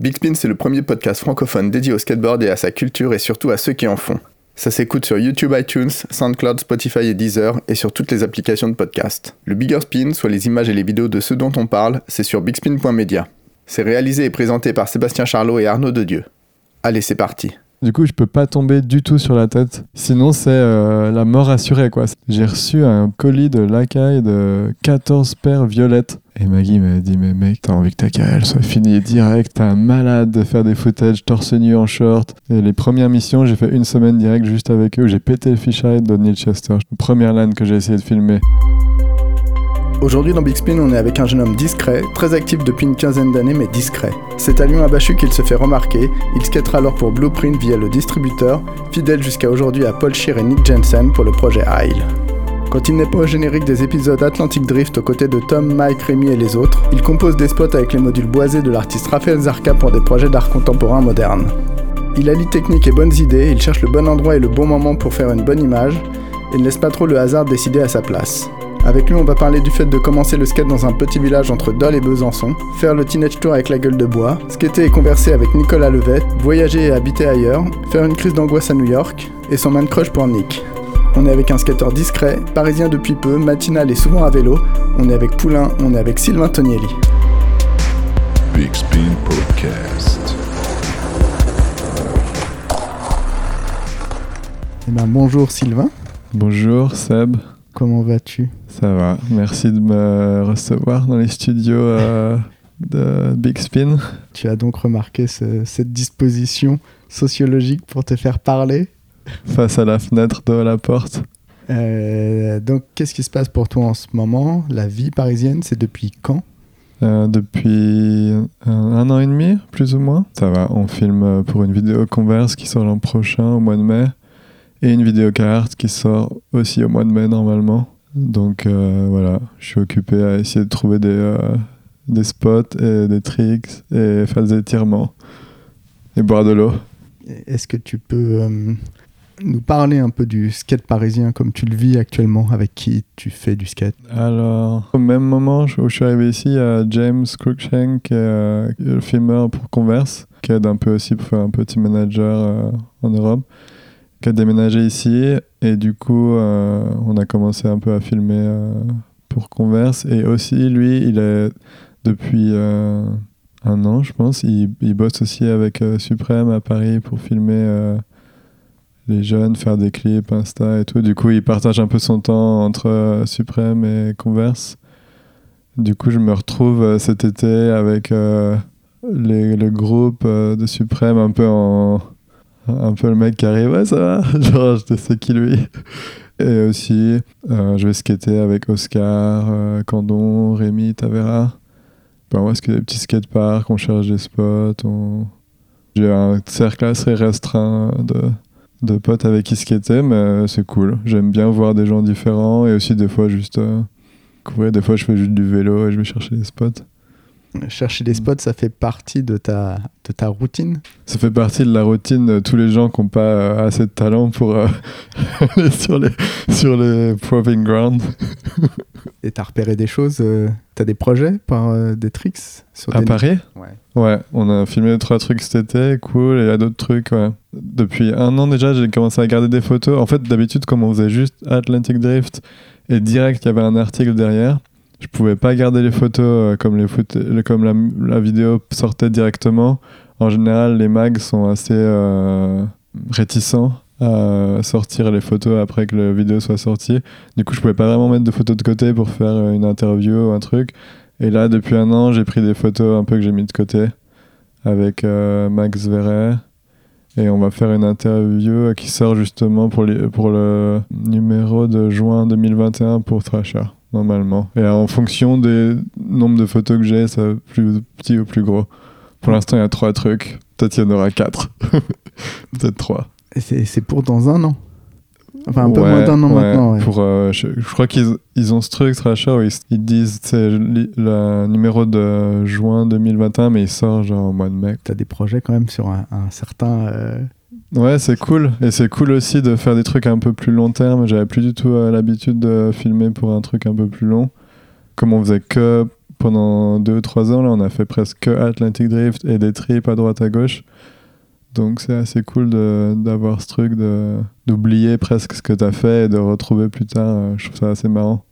Big Spin, c'est le premier podcast francophone dédié au skateboard et à sa culture et surtout à ceux qui en font. Ça s'écoute sur YouTube, iTunes, SoundCloud, Spotify et Deezer et sur toutes les applications de podcast. Le Bigger Spin, soit les images et les vidéos de ceux dont on parle, c'est sur bigspin.media. C'est réalisé et présenté par Sébastien Charlot et Arnaud Dedieu. Allez, c'est parti. Du coup, je peux pas tomber du tout sur la tête. Sinon, c'est euh, la mort assurée, quoi. J'ai reçu un colis de lacaille de 14 paires violettes. Et Maggie m'a dit, mais mec, t'as envie que ta carrière soit finie direct. T'es un malade de faire des footages torse nu en short. Et les premières missions, j'ai fait une semaine direct juste avec eux j'ai pété le fisheye de Neil Chester. Première LAN que j'ai essayé de filmer. Aujourd'hui dans Big Spin, on est avec un jeune homme discret, très actif depuis une quinzaine d'années mais discret. C'est à Lyon abachu qu'il se fait remarquer, il skatera alors pour Blueprint via le distributeur, fidèle jusqu'à aujourd'hui à Paul Scheer et Nick Jensen pour le projet Isle. Quand il n'est pas au générique des épisodes Atlantic Drift aux côtés de Tom, Mike, Rémi et les autres, il compose des spots avec les modules boisés de l'artiste Raphaël Zarka pour des projets d'art contemporain moderne. Il allie technique et bonnes idées, il cherche le bon endroit et le bon moment pour faire une bonne image, et ne laisse pas trop le hasard décider à sa place. Avec lui, on va parler du fait de commencer le skate dans un petit village entre Dole et Besançon, faire le Teenage Tour avec la gueule de bois, skater et converser avec Nicolas Levette, voyager et habiter ailleurs, faire une crise d'angoisse à New York, et son man crush pour Nick. On est avec un skateur discret, parisien depuis peu, matinal et souvent à vélo. On est avec Poulain, on est avec Sylvain Tonielli. Big Spin Podcast. Eh ben, bonjour Sylvain, Bonjour Seb, comment vas-tu? Ça va. Merci de me recevoir dans les studios euh, de Big Spin. Tu as donc remarqué ce- cette disposition sociologique pour te faire parler? Face à la fenêtre de la porte. Euh, donc, qu'est-ce qui se passe pour toi en ce moment? La vie parisienne, c'est depuis quand? Euh, depuis un, un an et demi, plus ou moins. Ça va, on filme pour une vidéo Converse qui sort l'an prochain, au mois de mai, et une vidéo carte qui sort aussi au mois de mai normalement. Donc euh, voilà, je suis occupé à essayer de trouver des, euh, des spots et des tricks et faire des étirements et boire de l'eau. Est-ce que tu peux euh, nous parler un peu du skate parisien comme tu le vis actuellement Avec qui tu fais du skate? Alors, au même moment où je suis arrivé ici, il y a James Cruikshank, qui est le filmeur pour Converse, qui aide un peu aussi pour faire un petit manager en Europe, qui a déménagé ici. Et du coup, euh, on a commencé un peu à filmer euh, pour Converse. Et aussi, lui, il est depuis euh, un an, je pense, il, bosse aussi avec Suprême à Paris pour filmer. les jeunes, faire des clips Insta et tout. Du coup, il partage un peu son temps entre Suprême et Converse. Du coup, je me retrouve cet été avec le groupe de Suprême, un peu en. Un peu le mec qui arrive, ouais, ça va Genre, je sais qui lui. Et aussi, euh, je vais skater avec Oscar, euh, Candon, Rémi, Tavera. Ben, on va skater des petits skateparks, on cherche des spots. On... J'ai un cercle assez restreint de, de potes avec qui skater, mais c'est cool. J'aime bien voir des gens différents et aussi des fois juste euh. Des fois, je fais juste du vélo et je vais chercher des spots. Chercher des spots, ça fait partie de ta, de ta routine Ça fait partie de la routine de tous les gens qui n'ont pas euh, assez de talent pour euh, aller sur les, sur les proving ground. et t'as repéré des choses euh, T'as des projets par euh, des tricks sur À des... Paris? Ouais. Ouais, on a filmé trois trucs cet été, cool, et il y a d'autres trucs, ouais. Depuis un an déjà, j'ai commencé à garder des photos. En fait, d'habitude, comme on faisait juste Atlantic Drift, et direct, il y avait un article derrière, je pouvais pas garder les photos euh, comme, les photos, comme la, la vidéo sortait directement. En général, les mags sont assez euh, réticents à sortir les photos après que la vidéo soit sortie. Du coup, je pouvais pas vraiment mettre de photos de côté pour faire euh, une interview ou un truc. Et là, depuis un an, j'ai pris des photos un peu que j'ai mis de côté avec Max Verret. Et on va faire une interview qui sort justement pour, les- pour le numéro de juin 2021 pour Thrasher, normalement. Et en fonction des nombres de photos que j'ai, ça va plus petit ou plus gros. Pour l'instant, il y a trois trucs. Peut-être il y en aura quatre. Peut-être trois. Et c'est pour dans un an? Enfin, un peu moins d'un an ouais, maintenant. ouais. Pour, euh, je, je crois qu'ils ils ont ce truc, Thrasher, où ils, ils disent c'est le numéro de juin 2021, mais il sort genre au mois de mai. T'as des projets quand même sur un, un certain. euh, Ouais, c'est cool. Et c'est cool aussi de faire des trucs un peu plus long terme. J'avais plus du tout euh, l'habitude de filmer pour un truc un peu plus long. Comme on faisait que pendant 2 ou 3 ans, là, on a fait presque que Atlantic Drift et des trips à droite à gauche. Donc c'est assez cool d'avoir ce truc d'oublier presque ce que tu as fait et de retrouver plus tard. euh, Je trouve ça assez marrant.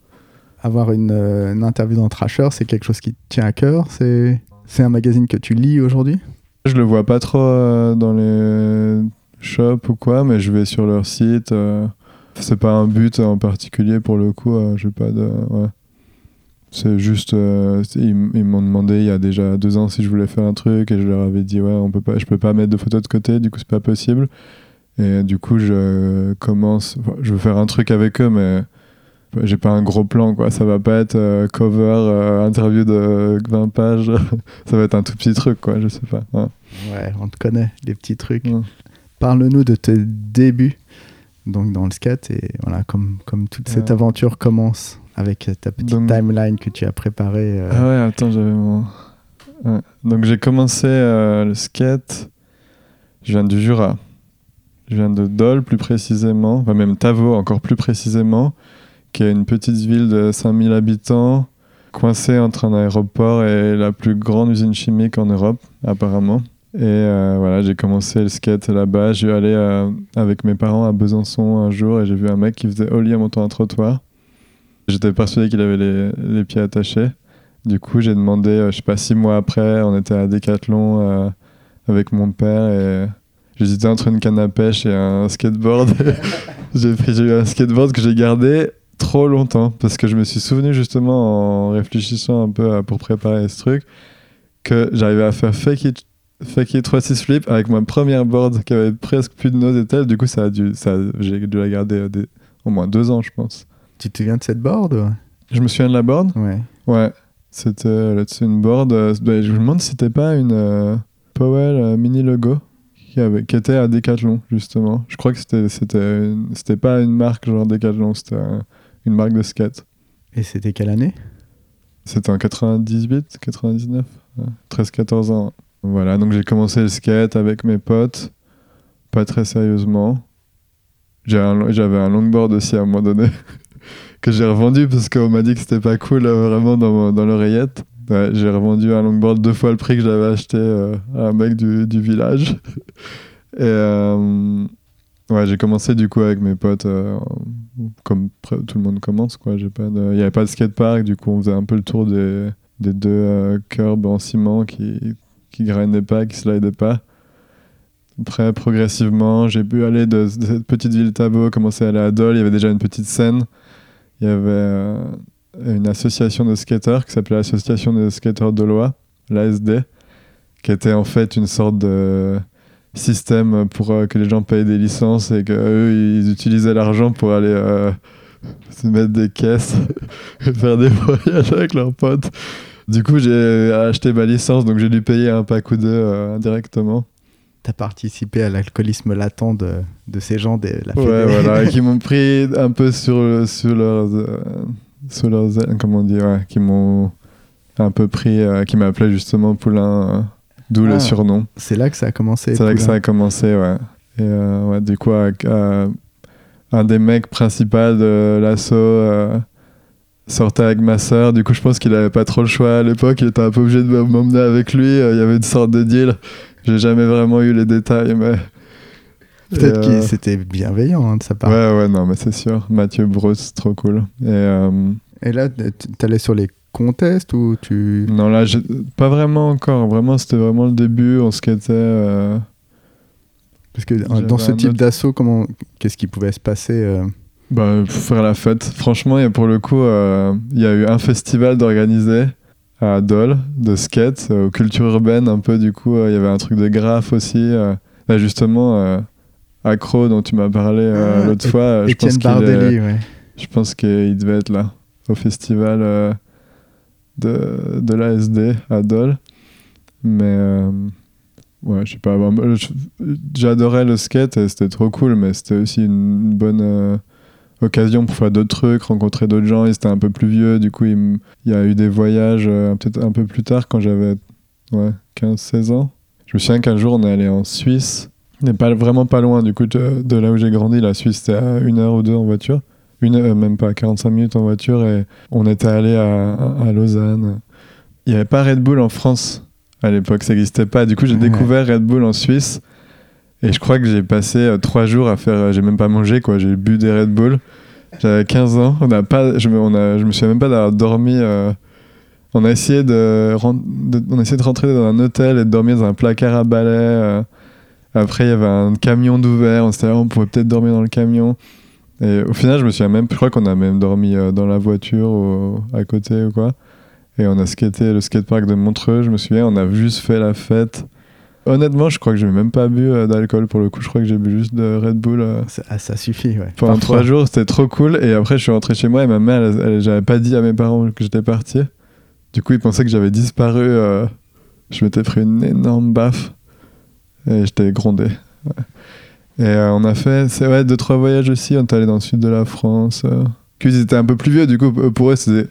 Avoir une, euh, une interview dans Trasher, c'est quelque chose qui te tient à cœur? C'est c'est un magazine que tu lis aujourd'hui? Je le vois pas trop dans les shops ou quoi, mais je vais sur leur site. euh, c'est pas un but en particulier pour le coup. euh, j'ai pas de. Ouais. C'est juste. euh, ils, m'ont demandé il y a déjà deux ans si je voulais faire un truc et je leur avais dit ouais, on peut pas, je peux pas mettre de photos de côté, du coup c'est pas possible. Et du coup je commence. je veux faire un truc avec eux, mais j'ai pas un gros plan quoi. Ça va pas être euh, cover, euh, interview de 20 pages. ça va être un tout petit truc quoi, je sais pas. Ouais. Ouais, on te connaît, les petits trucs. Ouais. Parle-nous de tes débuts donc dans le skate et voilà, comme, comme toute cette Ouais. aventure commence avec ta petite Donc- timeline que tu as préparée. euh, Ah ouais, attends, j'avais mon. Ouais. Donc j'ai commencé euh, le skate. Je viens du Jura. Je viens de Dole plus précisément, enfin même Tavo encore plus précisément, qui est une petite ville de 5000 habitants, coincée entre un aéroport et la plus grande usine chimique en Europe, apparemment. Et euh, voilà, j'ai commencé le skate là-bas. J'ai allé euh, avec mes parents à Besançon un jour et j'ai vu un mec qui faisait ollie en montant un trottoir. J'étais persuadé qu'il avait les, les pieds attachés. Du coup, j'ai demandé, euh, je sais pas, six mois après, on était à Decathlon euh, avec mon père et j'hésitais entre une canne à pêche et un skateboard. j'ai eu un skateboard que j'ai gardé trop longtemps parce que je me suis souvenu justement en réfléchissant un peu pour préparer ce truc que j'arrivais à faire fake it, fake it 3-6 flip avec ma première board qui avait presque plus de et tel. Du coup, ça a dû, ça, j'ai dû la garder euh, des- au moins deux ans, je pense. Tu te souviens de cette board Je me souviens de la board? Ouais. Ouais, c'était là-dessus une board. euh, bah, je me demande si c'était pas une euh, Powell euh, mini logo qui, avait, qui était à Decathlon, justement. Je crois que c'était, c'était, une- c'était pas une marque genre Decathlon, c'était une marque de skate. Et c'était quelle année? C'était en 98, 99, ouais, 13-14 ans. Voilà, donc j'ai commencé le skate avec mes potes, pas très sérieusement. J'avais un longboard aussi à un moment donné, que j'ai revendu parce qu'on m'a dit que c'était pas cool euh, vraiment dans, dans l'oreillette. J'ai revendu un longboard deux fois le prix que j'avais acheté euh, à un mec du, du village. Et euh, ouais, j'ai commencé du coup avec mes potes, comme tout le monde commence. quoi. Il n'y avait pas de skatepark, du coup on faisait un peu le tour des, des deux curbs en ciment qui, qui grainaient pas, qui slidaient pas. Après, progressivement, j'ai pu aller de, de cette petite ville Tabo, commencer à aller à Dole. Il y avait déjà une petite scène. Il y avait euh, une association de skateurs qui s'appelait l'Association des skateurs dolois, l'ASD, qui était en fait une sorte de système pour euh, que les gens payent des licences et qu'eux, ils utilisaient l'argent pour aller euh, se mettre des caisses et faire des voyages avec leurs potes. Du coup, j'ai acheté ma licence, donc j'ai dû payer un pack ou deux euh, indirectement. T'as participé à l'alcoolisme latent de, de ces gens de la Ouais, fédé. voilà, qui m'ont pris un peu sur, sur leurs, euh, sur leurs comment on dit, ouais, qui m'ont un peu pris, euh, qui m'appelaient justement Poulain, euh, d'où Ah. le surnom. C'est là que ça a commencé. C'est là que ça a commencé, ouais. Et euh, ouais, du coup, un des mecs principaux de l'assaut sortait avec ma sœur. Du coup, je pense qu'il avait pas trop le choix à l'époque. Il était un peu obligé de m'emmener avec lui. Euh, Il y avait une sorte de deal. J'ai jamais vraiment eu les détails, mais. Peut-être que euh, c'était bienveillant hein, de sa part. Ouais, ouais, non, mais c'est sûr. Mathieu Bruce, trop cool. Et euh, Et là, t'allais sur les contests ou tu. non, là, pas vraiment encore. Vraiment, c'était vraiment le début. On skatait. euh, Parce que euh, dans ce type autre- d'assaut, comment, qu'est-ce qui pouvait se passer Bah, pour faire la fête. Franchement, il y a pour le coup, euh, il y a eu un festival d'organiser à Dole de skate, euh, aux cultures urbaines un peu. Du coup, euh, il y avait un truc de graphe aussi. euh. Bah, justement, Accro, dont tu m'as parlé Ah, l'autre Et- fois, je pense est- ouais. Je pense qu'il devait être là, au festival de, de l'ASD à Dole. Mais ouais, je sais pas. J'adorais le skate et c'était trop cool, mais c'était aussi une bonne occasion pour faire d'autres trucs, rencontrer d'autres gens. Ils étaient un peu plus vieux, du coup, il, y a eu des voyages euh, peut-être un peu plus tard quand j'avais ouais, 15-16 ans. Je me souviens qu'un jour, on est allé en Suisse. On n'est pas, vraiment pas loin du coup de, de là où j'ai grandi. La Suisse, c'était à une heure ou deux en voiture une heure, même pas 45 minutes en voiture et on était allé à, à Lausanne il n'y avait pas Red Bull en France à l'époque, ça n'existait pas. Du coup, j'ai Ouais. découvert Red Bull en Suisse. Et je crois que j'ai passé euh, trois jours à faire. euh, j'ai même pas mangé, quoi. J'ai bu des Red Bull. J'avais 15 ans. On a pas, je, me, on a, je me souviens même pas d'avoir dormi. euh, on, a essayé de, on a essayé de rentrer dans un hôtel et de dormir dans un placard à balai. Après, il y avait un camion d'ouvert. On s'était dit, on pourrait peut-être dormir dans le camion. Et au final, je me souviens même. Je crois qu'on a même dormi dans la voiture à côté ou quoi. Et on a skaté le skatepark de Montreux, je me souviens, on a juste fait la fête. Honnêtement, je crois que j'ai même pas bu euh, d'alcool pour le coup, je crois que j'ai bu juste de Red Bull. euh, Ça, ah, ça suffit, ouais. pendant Parfois. trois jours, c'était trop cool. Et après, je suis rentré chez moi et ma mère, elle- elle- j'avais pas dit à mes parents que j'étais parti. Du coup, ils pensaient que j'avais disparu. euh, je m'étais pris une énorme baffe et j'étais grondé. ouais. Et euh, on a fait c'est ouais, deux, trois voyages aussi. On est allé dans le sud de la France. Euh. Qu'ils étaient un peu plus vieux, du coup, pour eux, c'était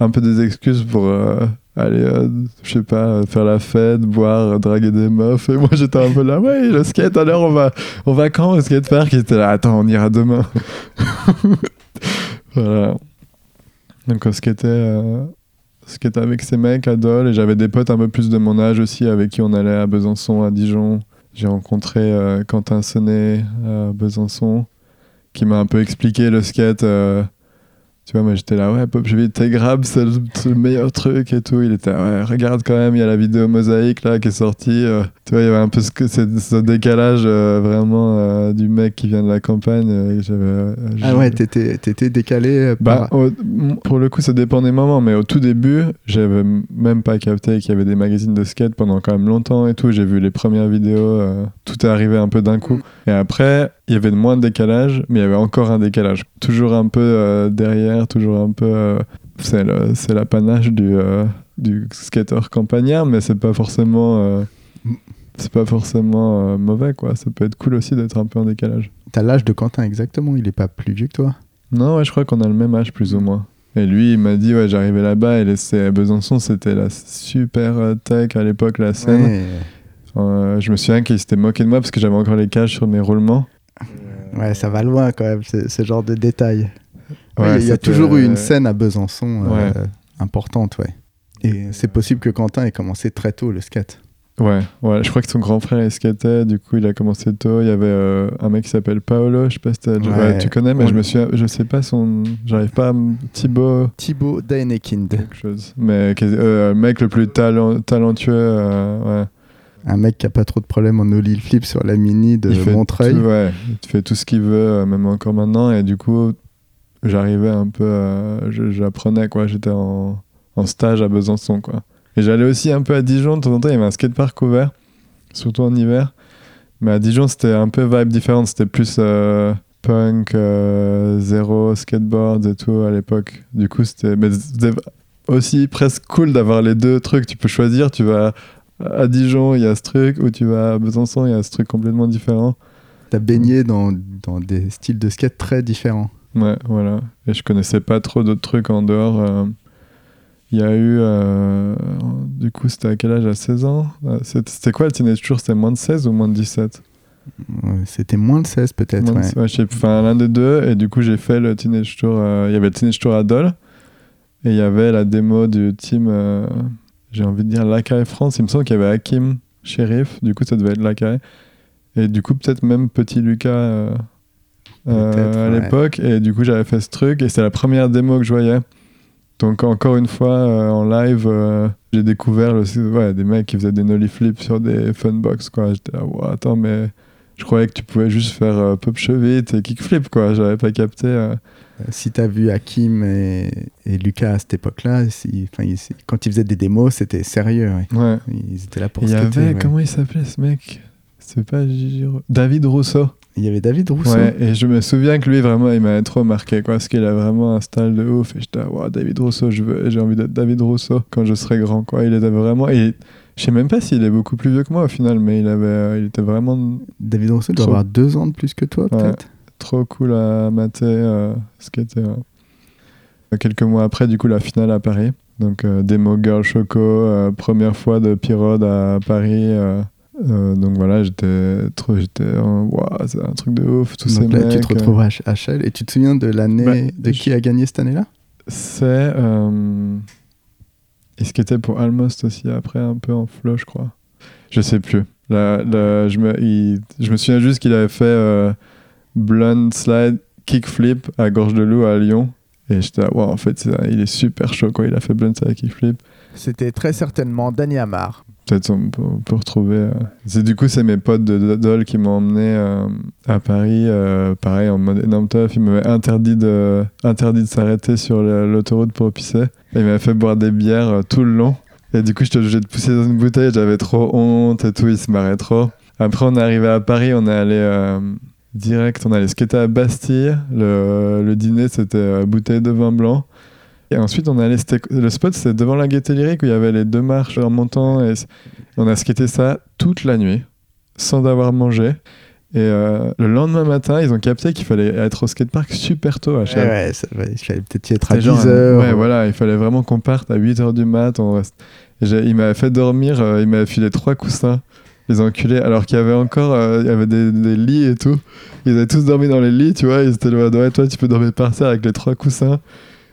un peu des excuses pour euh, aller, euh, je sais pas, euh, faire la fête, boire, draguer des meufs. Et moi, j'étais un peu là, ouais, le skate, alors on va, on va quand au skatepark Ils étaient là, attends, on ira demain. voilà. Donc on skatait, euh, avec ces mecs à et j'avais des potes un peu plus de mon âge aussi avec qui on allait à Besançon, à Dijon. J'ai rencontré Quentin Sonnet à Besançon qui m'a un peu expliqué le skate. Tu vois, moi j'étais là, ouais, Pop Chevy, t'es grave, c'est le, meilleur truc et tout. Il était, ouais, regarde quand même, il y a la vidéo mosaïque là qui est sortie. euh. tu vois, il y avait un peu ce, que- ce, ce décalage euh, vraiment euh, du mec qui vient de la campagne. Ah ouais, t'étais décalé bah, par... au- m- pour le coup, ça dépend des moments, mais au tout début, j'avais même pas capté qu'il y avait des magazines de skate pendant quand même longtemps et tout. J'ai vu les premières vidéos, tout est arrivé un peu d'un coup. Et après, il y avait moins de décalage, mais il y avait encore un décalage. Toujours un peu euh, derrière, toujours un peu. euh, c'est l'apanage du, euh, du skater campagnard, mais c'est pas forcément. euh, c'est pas forcément euh, mauvais, quoi. Ça peut être cool aussi d'être un peu en décalage. T'as l'âge de Quentin exactement, il est pas plus vieux que toi Non, ouais, je crois qu'on a le même âge plus ou moins. Et lui, il m'a dit, ouais, j'arrivais là-bas et c'est- Besançon, c'était la super tech à l'époque, la scène. Ouais, je me souviens qu'il s'était moqué de moi parce que j'avais encore les cages sur mes roulements. Ouais, ça va loin quand même, ce, ce genre de détails. Ouais, Ouais, il y a toujours eu une scène à Besançon euh, Ouais. importante, ouais. Et c'est possible que Quentin ait commencé très tôt le skate. Ouais, ouais, je crois que son grand frère il skatait, du coup il a commencé tôt. Il y avait euh, un mec qui s'appelle Paolo, je sais pas si t'as- Ouais. ouais, tu connais, mais je me souviens, je sais pas son. J'arrive pas à. Thibaut, Thibaut Daenekind, quelque chose. Mais euh, le mec le plus talent- talentueux, euh, ouais. Un mec qui a pas trop de problèmes en ollie flip sur la mini de il Montreuil. tout, ouais, il fait tout ce qu'il veut, euh, même encore maintenant. Et du coup, j'arrivais un peu, j'apprenais quoi. J'étais en, en stage à Besançon quoi. Et j'allais aussi un peu à Dijon de temps en temps. Il y avait un skatepark ouvert, surtout en hiver. Mais à Dijon, c'était un peu vibe différente. C'était plus euh, punk, euh, zéro, skateboard et tout à l'époque. Du coup, c'était mais c'était aussi presque cool d'avoir les deux trucs. Tu peux choisir. Tu vas à Dijon, il y a ce truc, ou tu vas à Besançon, il y a ce truc complètement différent. T'as baigné dans, dans des styles de skate très différents. Ouais, voilà. Et je connaissais pas trop d'autres trucs en dehors. euh. Il y a eu. euh, Du coup, c'était à quel âge? À 16 ans? Euh, C'était quoi le Teenage Tour C'était moins de 16 ou moins de 17 Ouais, C'était moins de 16 peut-être. Ouais. ouais, je sais plus. Enfin, l'un des deux. Et du coup, j'ai fait le Teenage Tour. euh, Il y avait le Teenage Tour à Dole. Et il y avait la démo du team. euh, J'ai envie de dire Lacaille France. Il me semble qu'il y avait Hakim, Sheriff. Du coup, ça devait être Lacaille. Et du coup, peut-être même Petit Lucas. euh, euh, à ouais. l'époque et du coup j'avais fait ce truc et c'était la première démo que je voyais donc encore une fois euh, en live j'ai découvert le, ouais, des mecs qui faisaient des nollie flips sur des funbox j'étais là attends mais je croyais que tu pouvais juste faire pop chevite et kickflip j'avais pas capté euh. Si t'as vu Hakim et, et Lucas à cette époque-là, ils- quand ils faisaient des démos, c'était sérieux. ouais. ouais Ils étaient là pour il y avait ouais. comment il s'appelait ce mec? C'est pas David Rousseau Il y avait David Rousseau. Ouais, et je me souviens que lui, vraiment, il m'avait trop marqué, quoi, parce qu'il a vraiment un style de ouf. Et j'étais, Ouah, David Rousseau, j'ai envie d'être David Rousseau quand je serai grand, quoi. Il était vraiment. Et je sais même pas s'il est beaucoup plus vieux que moi au final, mais il, avait, euh, il était vraiment David Rousseau doit avoir deux ans de plus que toi, peut-être. Trop cool à mater, euh, skater. ouais. Quelques mois après, du coup, la finale à Paris. Donc, euh, démo Girl Choco, euh, première fois de Pirode à Paris. euh, euh, donc voilà, j'étais trop, j'étais, Ouah, c'est un truc de ouf, tous ces Donc là, mecs. tu te euh. retrouves à HL. Et tu te souviens de l'année Bah, de qui a gagné cette année-là? C'est. euh, Et ce qui était pour Almost aussi après, un peu en flow, je crois. Je sais plus. Là, là, je, me, il- je me souviens juste qu'il avait fait Blunt Slide Kickflip à Gorge de Loup à Lyon. Et j'étais là, wow, en fait, il est super chaud quand il a fait Blunt Slide Kickflip. C'était très certainement Danny Amar. Peut-être on peut, on peut retrouver. euh. C'est du coup, c'est mes potes de de- Dole qui m'ont emmené euh, à Paris. euh, pareil, en mode énorme teuf. Ils m'avaient interdit de, interdit de s'arrêter sur l'autoroute pour pisser. Et ils m'avaient fait boire des bières tout le long. Et du coup, j'étais obligé de pousser dans une bouteille. J'avais trop honte et tout. Ils se marraient trop. Après, on est arrivé à Paris. On est allé direct. On allé skater à Bastille. Le, le dîner, c'était euh, bouteille de vin blanc. Et ensuite, on c'était- Le spot, c'était devant la Gaîté Lyrique où il y avait les deux marches en montant. Et on a skaté ça toute la nuit, sans avoir mangé. Et euh, le lendemain matin, ils ont capté qu'il fallait être au skatepark super tôt à Chelles. ouais, ça il fallait peut-être y être à C'était genre 10 un- heures. Ouais, voilà, il fallait vraiment qu'on parte à 8h du mat. On reste... Il m'avait fait dormir, euh, il m'avait filé trois coussins, les enculés, alors qu'il y avait encore euh, il y avait des, des lits et tout. Ils avaient tous dormi dans les lits, tu vois. Ils étaient là, ouais, toi, tu peux dormir par terre avec les trois coussins.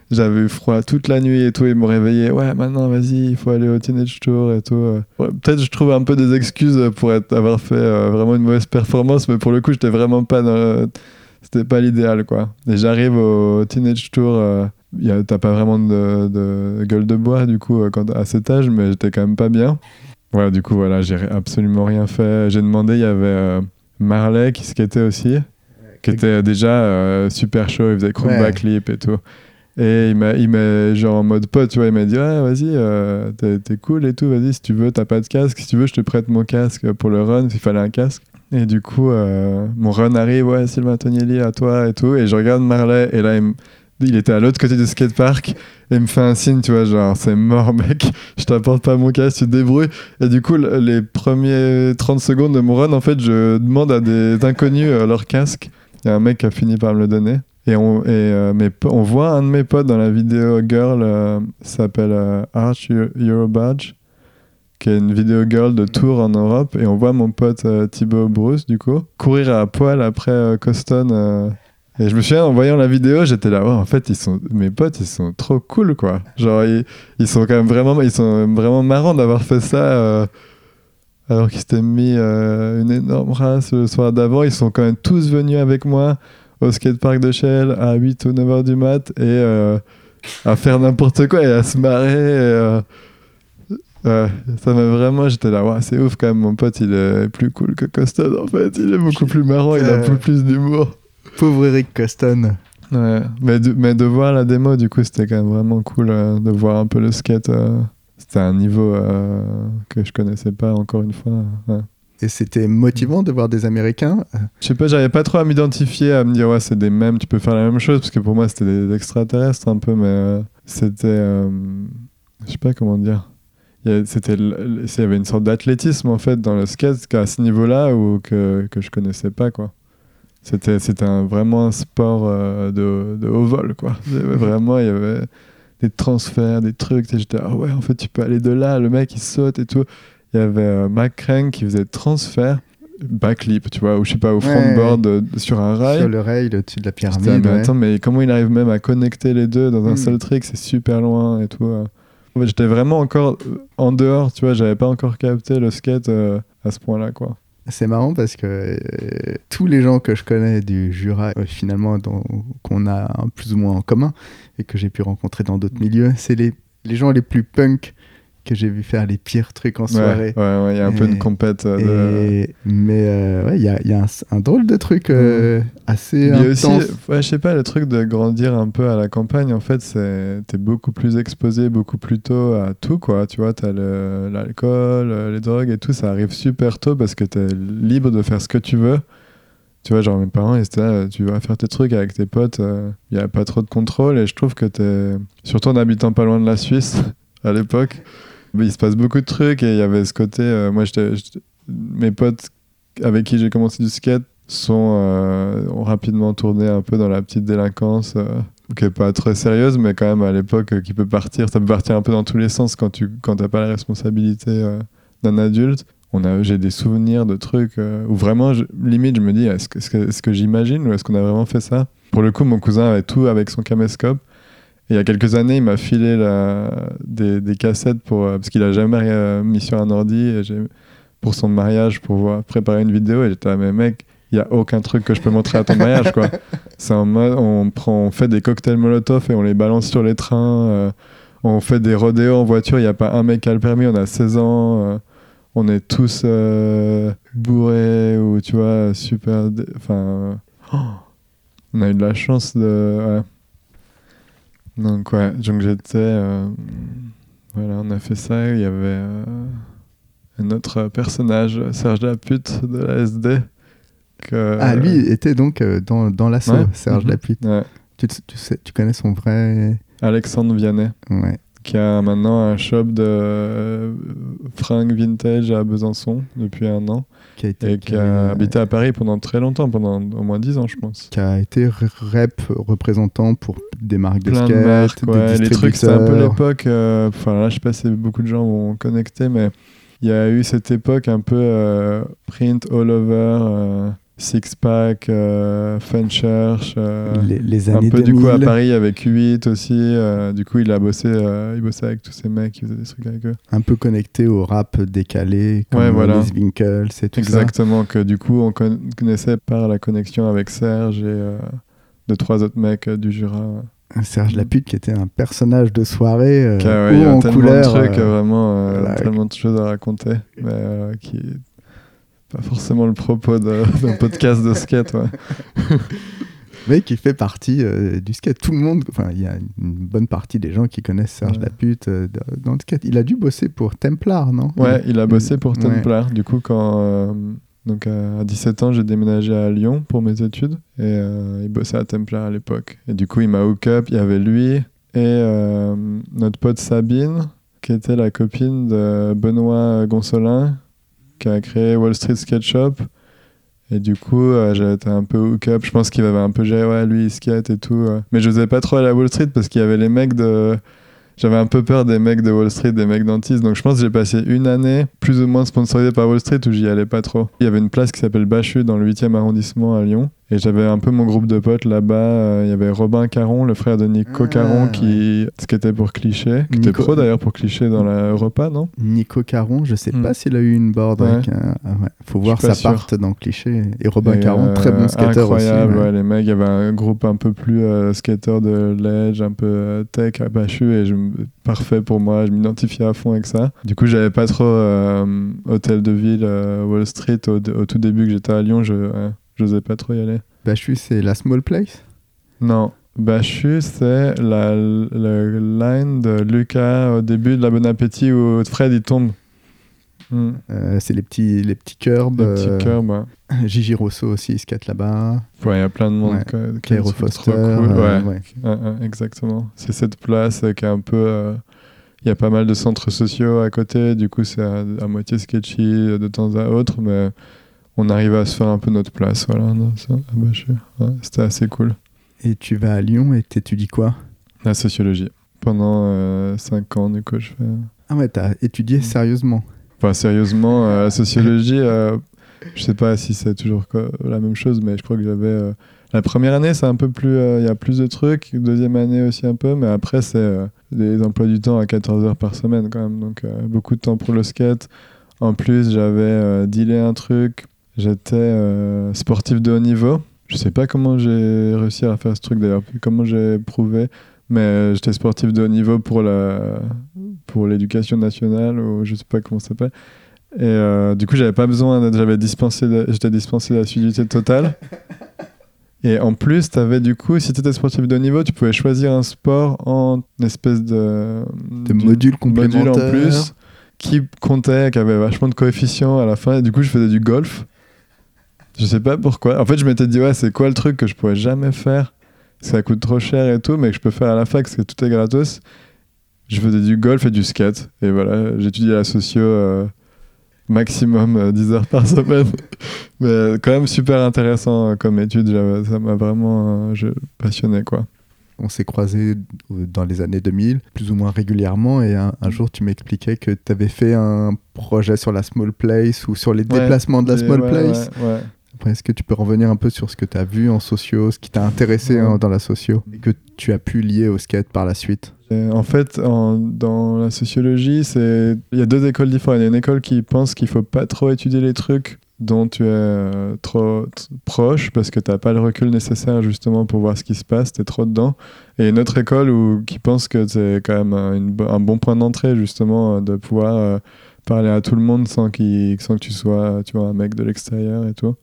J'avais eu froid toute la nuit et tout. Ils m'ont réveillé. Ouais, maintenant, vas-y, il faut aller au Teenage Tour et tout. euh. Peut-être je trouve un peu des excuses pour être, avoir fait euh, vraiment une mauvaise performance, mais pour le coup, j'étais vraiment pas C'était pas l'idéal, quoi. Et j'arrive au Teenage Tour. euh, T'as pas vraiment de, de gueule de bois, du coup, à cet âge, mais j'étais quand même pas bien. Voilà, du coup, voilà, j'ai absolument rien fait. J'ai demandé, il y avait euh, Marley qui skatait aussi, qui était déjà euh, super chaud, il faisait crumb Ouais. backflip et tout. Et il m'a, il m'a, genre en mode pote, tu vois, il m'a dit, ouais, vas-y, euh, t'es, t'es cool et tout, vas-y, si tu veux, t'as pas de casque, si tu veux, je te prête mon casque pour le run, s'il fallait un casque. Et du coup, euh, mon run arrive, ouais, Sylvain Tonieli, à toi et tout. Et je regarde Marley, et là, il, me- il était à l'autre côté du skatepark, et me fait un signe, tu vois, genre, c'est mort, mec, je t'apporte pas mon casque, tu te débrouilles. Et du coup, le- les premiers 30 secondes de mon run, en fait, je demande à des inconnus euh, leur casque. Il y a un mec qui a fini par me le donner. Et on, et, euh, mes on voit un de mes potes dans la vidéo Girl, euh, s'appelle euh, Arch Eu- Eurobadge, qui est une vidéo girl de tour en Europe. Et on voit mon pote Thibaut Bruce, du coup, courir à poil après Coston. Et je me souviens, en voyant la vidéo, j'étais là, ouais, en fait, ils sont, mes potes, ils sont trop cool, quoi. Genre, ils, ils sont quand même vraiment, ils sont vraiment marrants d'avoir fait ça. euh, alors qu'ils s'étaient mis euh, une énorme race le soir d'avant, ils sont quand même tous venus avec moi au skatepark de Shell à 8 ou 9 heures du mat et euh, à faire n'importe quoi et à se marrer. et, euh, ça m'a vraiment, j'étais là, ouais, c'est ouf quand même, mon pote il est plus cool que Coston en fait, il est beaucoup plus marrant, il a un peu plus d'humour. Pauvre Eric Coston. Ouais, mais de, mais de voir la démo, du coup, c'était quand même vraiment cool euh, de voir un peu le skate. euh, c'était un niveau euh, que je connaissais pas encore une fois. ouais. Et c'était motivant de voir des Américains. Je sais pas, j'arrivais pas trop à m'identifier, à me dire ouais c'est des mêmes, tu peux faire la même chose, parce que pour moi c'était des extraterrestres un peu, mais c'était, je sais pas comment dire. Il y, c'était, il avait une sorte d'athlétisme en fait dans le skate qu'à ce niveau-là ou que, que je connaissais pas quoi. C'était, c'était un- vraiment un sport euh, de, de haut vol quoi. Vraiment, il y avait des transferts, des trucs. J'étais ah ouais en fait tu peux aller de là, le mec il saute et tout. Il y avait euh, Mac qui faisait transfert, backflip, tu vois, ou je sais pas, au Ouais. frontboard euh, sur un rail. Sur le rail, au-dessus de la pyramide. mais ouais. attends, mais comment il arrive même à connecter les deux dans un Mm. seul trick C'est super loin et tout. fait, j'étais vraiment encore euh, en dehors, tu vois, j'avais pas encore capté le skate à ce point-là, quoi. C'est marrant parce que euh, tous les gens que je connais du Jura, euh, finalement, qu'on a plus ou moins en commun et que j'ai pu rencontrer dans d'autres milieux, c'est les, les gens les plus punk que j'ai vu faire les pires trucs en soirée. ouais, ouais, il y a un peu une compète euh, de. Et- Mais euh, ouais, il y a, il y a un, un drôle de truc euh, assez Il y a aussi, intense. ouais, je sais pas, le truc de grandir un peu à la campagne, en fait, c'est t'es beaucoup plus exposé, beaucoup plus tôt à tout, quoi. Tu vois, t'as l'alcool, euh, les drogues et tout, ça arrive super tôt parce que t'es libre de faire ce que tu veux. Tu vois, genre mes parents, ils étaient là, tu vas faire tes trucs avec tes potes, il y a pas trop de contrôle et je trouve que t'es, surtout en habitant pas loin de la Suisse à l'époque, mais il se passe beaucoup de trucs et il y avait ce côté, euh, moi, j'étais, mes potes avec qui j'ai commencé du skate sont, euh, ont rapidement tourné un peu dans la petite délinquance, euh, qui est pas très sérieuse, mais quand même à l'époque qui peut partir, ça peut partir un peu dans tous les sens quand tu quand t'as pas la responsabilité d'un adulte. On a, j'ai des souvenirs de trucs où vraiment, limite, je me dis, est-ce que, est-ce que, est-ce que j'imagine ou est-ce qu'on a vraiment fait ça? Pour le coup, mon cousin avait tout avec son caméscope il y a quelques années, il m'a filé la, des, des cassettes pour, euh, parce qu'il a jamais euh, mis sur un ordi et pour son mariage pour voir, préparer une vidéo. Et j'étais là, mais mec, il n'y a aucun truc que je peux montrer à ton mariage. quoi. C'est en mode, on, prend, on fait des cocktails Molotov et on les balance sur les trains. euh, on fait des rodéos en voiture. Il n'y a pas un mec qui a le permis. On a 16 ans. euh, on est tous euh, bourrés ou tu vois, super. Enfin. oh, on a eu de la chance de. ouais. Donc, ouais, donc j'étais. euh, voilà, on a fait ça. Il y avait euh, un autre personnage, Serge Lapute de la SD. Que, Ah, lui était donc euh, dans, dans l'assaut, Ouais. Serge Mhm. Lapute. Ouais, Tu, tu sais, tu connais son vrai. Alexandre Vianney, Ouais. qui a maintenant un shop de euh, fringues vintage à Besançon depuis un an. Qui a été, Et qui a habité à Paris pendant très longtemps, pendant au moins 10 ans, je pense. qui a été rep représentant pour des marques de plein skate, de marques, des. Les trucs, c'est un peu l'époque. euh, Enfin, là, je sais pas si beaucoup de gens vont connecter, mais il y a eu cette époque un peu euh, print all over, euh, six pack, euh, fun church. euh, les, les un années peu 2000. du coup à Paris avec 8 aussi. euh, du coup, il a bossé, euh, il bossait avec tous ces mecs qui faisaient des trucs avec eux. un peu connecté au rap décalé, comme Ouais, voilà. les Winkles et tout Exactement, que du coup, on con- connaissait par la connexion avec Serge et euh, deux, trois autres mecs euh, du Jura. Serge Lapute qui était un personnage de soirée euh, ouais, il y haut a en tellement couleur. de trucs, euh, vraiment, euh, voilà. tellement de choses à raconter, mais euh, qui pas forcément le propos d'un podcast de skate. Ouais. mais qui fait partie euh, du skate. Tout le monde, enfin, il y a une bonne partie des gens qui connaissent Serge Ouais. Lapute euh, dans- le skate. Il a dû bosser pour Templar, non? Ouais, il a bossé pour Ouais. Templar. Du coup, quand euh, donc à 17 ans, j'ai déménagé à Lyon pour mes études et il bossait à Templar à l'époque. Et du coup, il m'a hook up. Il y avait lui et notre pote Sabine, qui était la copine de Benoît Gonsolin, qui a créé Wall Street Skate Shop. Et du coup, euh, j'avais été un peu hook up. Je pense qu'il avait un peu géré, ouais, lui, il skate et tout. euh. Mais je n'osais pas trop aller à Wall Street parce qu'il y avait les mecs de. J'avais un peu peur des mecs de Wall Street, des mecs d'Antis. Donc je pense que j'ai passé une année plus ou moins sponsorisée par Wall Street où j'y allais pas trop. Il y avait une place qui s'appelle Bachu dans le 8e arrondissement à Lyon. Et j'avais un peu mon groupe de potes là-bas. Euh, Il y avait Robin Caron, le frère de Nico Ah, Caron, qui skatait pour Cliché. Qui était Nico- pro d'ailleurs pour Cliché dans la repas, non? Nico Caron, je sais Hmm. pas s'il a eu une board Ouais. avec un... ah ouais. Faut voir sa part dans Cliché. Et Robin Et, Caron, très bon euh, skater incroyable, aussi. ouais. les mecs, il y avait un groupe un peu plus euh, skater de ledge, un peu euh, tech à Bachu, et je, parfait pour moi, je m'identifiais à fond avec ça. Du coup, j'avais pas trop euh, hôtel de ville, euh, Wall Street, au, au tout début que j'étais à Lyon, je j'osais pas trop y aller. Bachu, c'est la small place? Non, Bachu, c'est la, la line de Lucas au début de la Bon Appétit où Fred il tombe. Hmm. Euh, c'est les petits, les petits curbs. Le euh, cœur, bah. Gigi Rosso aussi, il skate là-bas. Ouais, il y a plein de monde. Ouais. quoi, sont Foster. trop cool. euh, ouais. exactement. C'est cette place qui est un peu. euh, Il y a pas mal de centres sociaux à côté, du coup c'est à, à moitié sketchy de temps à autre, mais on arrive à se faire un peu notre place. Voilà, Bachu. Ouais, C'était assez cool. Et tu vas à Lyon et t'étudies quoi? La sociologie. Pendant 5 ans, du coup, je fais. Ah ouais, t'as étudié Mm. sérieusement. Enfin, sérieusement, euh, la sociologie, euh, je sais pas si c'est toujours la même chose, mais je crois que j'avais. euh, la première année, c'est un peu plus. euh, Il y a plus de trucs. Deuxième année aussi un peu, mais après, c'est euh, des emplois du temps à 14 heures par semaine quand même. Donc, euh, beaucoup de temps pour le skate. En plus, j'avais euh, dealé un truc. J'étais euh, sportif de haut niveau. Je sais pas comment j'ai réussi à faire ce truc d'ailleurs, comment j'ai prouvé, mais j'étais sportif de haut niveau pour la pour l'éducation nationale ou je sais pas comment ça s'appelle. Et euh, du coup, j'avais pas besoin, j'avais dispensé, de- j'étais dispensé d'assiduité totale. Et en plus, t'avais du coup, si t'étais sportif de haut niveau, tu pouvais choisir un sport en espèce de, De du- modules module en plus qui comptait, qui avait vachement de coefficients à la fin. Et du coup, je faisais du golf. Je sais pas pourquoi. En fait, je m'étais dit, ouais, c'est quoi le truc que je pourrais jamais faire? Ça coûte trop cher et tout, mais que je peux faire à la fac parce que tout est gratos. Je faisais du golf et du skate. Et voilà, j'étudiais la socio euh, maximum euh, 10 heures par semaine. mais euh, quand même super intéressant euh, comme étude. Ça m'a vraiment je- passionné, quoi. On s'est croisés dans les années 2000, plus ou moins régulièrement, et un, un jour tu m'expliquais que tu avais fait un projet sur la small place ou sur les Ouais, déplacements de la small ouais, place. ouais. Est-ce que tu peux revenir un peu sur ce que tu as vu en socio, ce qui t'a intéressé hein, dans la socio et que tu as pu lier au skate par la suite? Et en fait, en- dans la sociologie, il y a deux écoles différentes. Il y a une école qui pense qu'il faut pas trop étudier les trucs dont tu es euh, trop proche parce que tu n'as pas le recul nécessaire justement pour voir ce qui se passe, tu es trop dedans. Et une autre école où, qui pense que c'est quand même un, une bo- un bon point d'entrée justement euh, de pouvoir euh, parler à tout le monde sans, qu'il- sans que tu sois tu vois, un mec de l'extérieur et tout.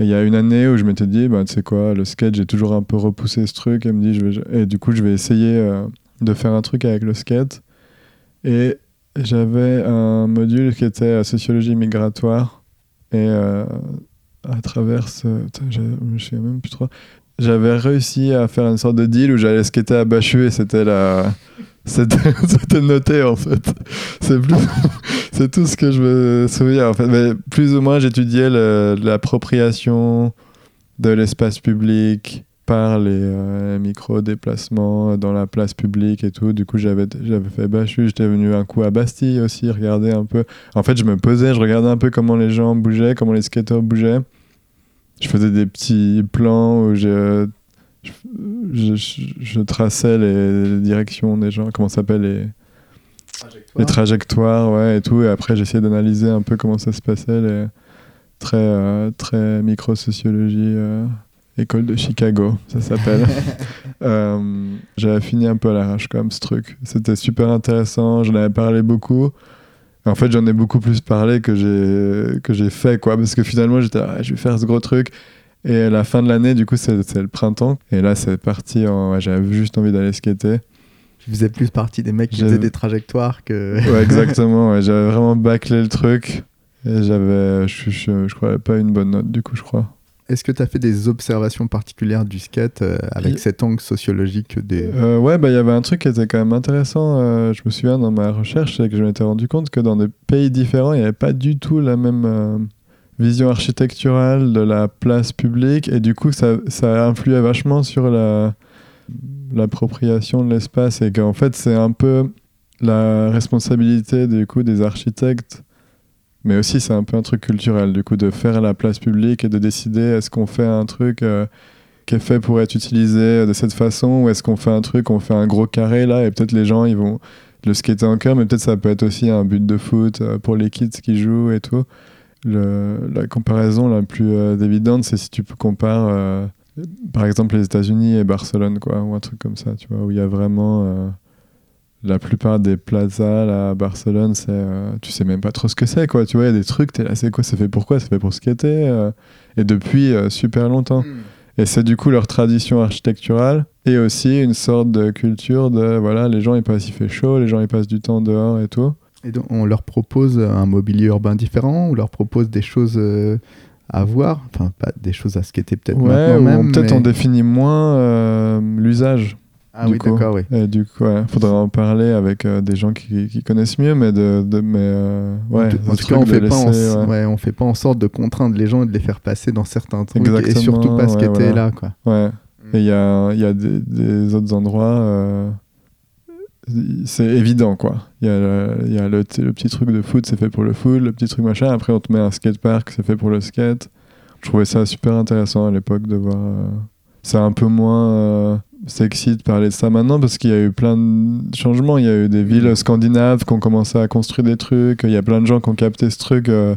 Et il y a une année où je m'étais dit, bah, tu sais quoi, le skate, j'ai toujours un peu repoussé ce truc et, me dit, je vais, et du coup, je vais essayer euh, de faire un truc avec le skate. Et j'avais un module qui était euh, sociologie migratoire. Et euh, à travers ce. Je souviens même plus trop. J'avais réussi à faire une sorte de deal où j'allais skater à Bachu et c'était la. C'était noté en fait. C'est plus. C'est tout ce que je me souviens en fait. Mais plus ou moins, j'étudiais l'appropriation de l'espace public par les euh, micro-déplacements dans la place publique et tout. Du coup, j'avais fait Bachu, j'étais venu un coup à Bastille aussi, regarder un peu. En fait, je me posais, je regardais un peu comment les gens bougeaient, comment les skateurs bougeaient. Je faisais des petits plans où je, je, je- je traçais les directions des gens, comment ça s'appelle les, les trajectoires, ouais, et tout. Et après, j'essayais d'analyser un peu comment ça se passait, les très, euh, très micro-sociologie, euh, école de Chicago, ça s'appelle. Euh, J'avais fini un peu à l'arrache quand même ce truc. C'était super intéressant, j'en avais parlé beaucoup. En fait, j'en ai beaucoup plus parlé que j'ai que j'ai fait, quoi. Parce que finalement, j'étais, Ah, je vais faire ce gros truc. Et à la fin de l'année, du coup, c'est c'est le printemps. Et là, c'est parti. en- ouais, J'avais juste envie d'aller skater. Tu faisais plus partie des mecs qui J'avais- faisaient des trajectoires que. Ouais, exactement. ouais. J'avais vraiment bâclé le truc. Et j'avais, je, je, je crois, pas une bonne note, du coup, je crois. Est-ce que tu as fait des observations particulières du skate euh, avec cet angle sociologique des. Euh, ouais, bah il y avait un truc qui était quand même intéressant. euh, je me souviens dans ma recherche, c'est que je m'étais rendu compte que dans des pays différents, il n'y avait pas du tout la même euh, vision architecturale de la place publique, et du coup, ça, ça influait vachement sur la l'appropriation de l'espace, et qu'en fait, c'est un peu la responsabilité du coup des architectes. Mais aussi, c'est un peu un truc culturel, du coup, de faire la place publique et de décider est-ce qu'on fait un truc euh, qui est fait pour être utilisé de cette façon ou est-ce qu'on fait un truc, on fait un gros carré là et peut-être les gens ils vont le skater en cœur, mais peut-être ça peut être aussi un but de foot euh, pour les kids qui jouent et tout. La comparaison la plus euh, évidente, c'est si tu compares euh, par exemple les États-Unis et Barcelone, quoi, ou un truc comme ça, tu vois, où il y a vraiment. La plupart des plazas là, à Barcelone, c'est, euh, tu sais même pas trop ce que c'est, quoi. Tu vois, il y a des trucs, t'es là, c'est quoi, c'est fait pourquoi C'est fait pour skater. euh, et depuis euh, super longtemps. Et c'est du coup leur tradition architecturale et aussi une sorte de culture de voilà, les gens ils passent, il fait chaud, les gens ils passent du temps dehors et tout. Et donc, on leur propose un mobilier urbain différent, on leur propose des choses euh, à voir, enfin, pas des choses à skater peut-être Ouais, maintenant même. peut-être mais- on définit moins euh, l'usage. Ah du oui, d'accord, oui. Et du coup, ouais, faudrait en parler avec euh, des gens qui, qui connaissent mieux, mais de, de- mais euh, ouais, en ce tout cas, on fait, pas en, laisser, ouais. ouais, on fait pas en sorte de contraindre les gens et de les faire passer dans certains trucs et Exactement, surtout pas ouais, skater voilà. là, quoi. Ouais. Et il y a, il y a des, des autres endroits, euh, c'est évident quoi. Il y a, le, il y a le, le petit truc de foot, c'est fait pour le foot, le petit truc machin. Après, on te met un skatepark, c'est fait pour le skate. Je trouvais ça super intéressant à l'époque de voir. C'est un peu moins euh, sexy de parler de ça maintenant parce qu'il y a eu plein de changements. Il y a eu des villes scandinaves qui ont commencé à construire des trucs. Il y a plein de gens qui ont capté ce truc. euh,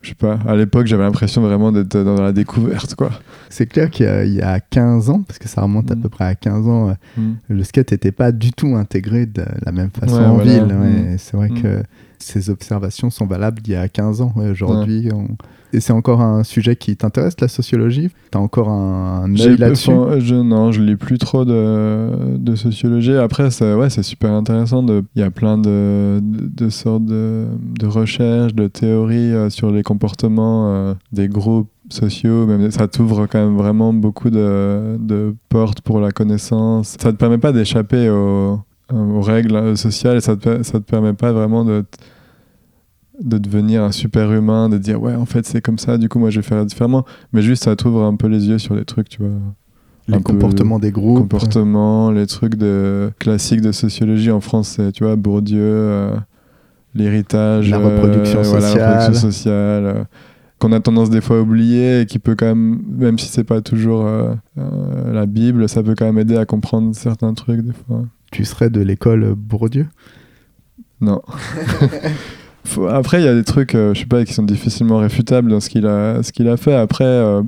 je sais pas, à l'époque, j'avais l'impression vraiment d'être dans la découverte quoi. C'est clair qu'il y, a- il y a 15 ans, parce que ça remonte à Mm. peu près à 15 ans, euh, Mm. le skate n'était pas du tout intégré de la même façon Ouais, en voilà. ville. ouais. Mm. C'est vrai que ces observations sont valables d'il y a 15 ans. Ouais, Aujourd'hui, on- et c'est encore un sujet qui t'intéresse, la sociologie? Tu as encore un, un œil là-dessus? je, non, je lis plus trop de, de sociologie. Après, c'est ouais, super intéressant. Il y a plein de, de, de sortes de, de recherches, de théories euh, sur les comportements euh, des groupes sociaux. Même, ça t'ouvre quand même vraiment beaucoup de, de portes pour la connaissance. Ça te permet pas d'échapper aux, aux règles sociales et ça te, ça te permet pas vraiment de de devenir un super humain, de dire ouais en fait c'est comme ça, du coup moi je vais faire différemment, mais juste ça t'ouvre un peu les yeux sur des trucs, tu vois Les un comportements des groupes comportement, les trucs de classiques de sociologie en France, tu vois, Bourdieu, euh, l'héritage, La euh, reproduction voilà, la sociale. reproduction sociale, euh, qu'on a tendance des fois à oublier et qui peut quand même, même si c'est pas toujours la Bible, ça peut quand même aider à comprendre certains trucs des fois. Tu serais de l'école Bourdieu? Non. Faut- Après, il y a des trucs, euh, je sais pas, qui sont difficilement réfutables dans ce qu'il a, ce qu'il a fait. Après, euh,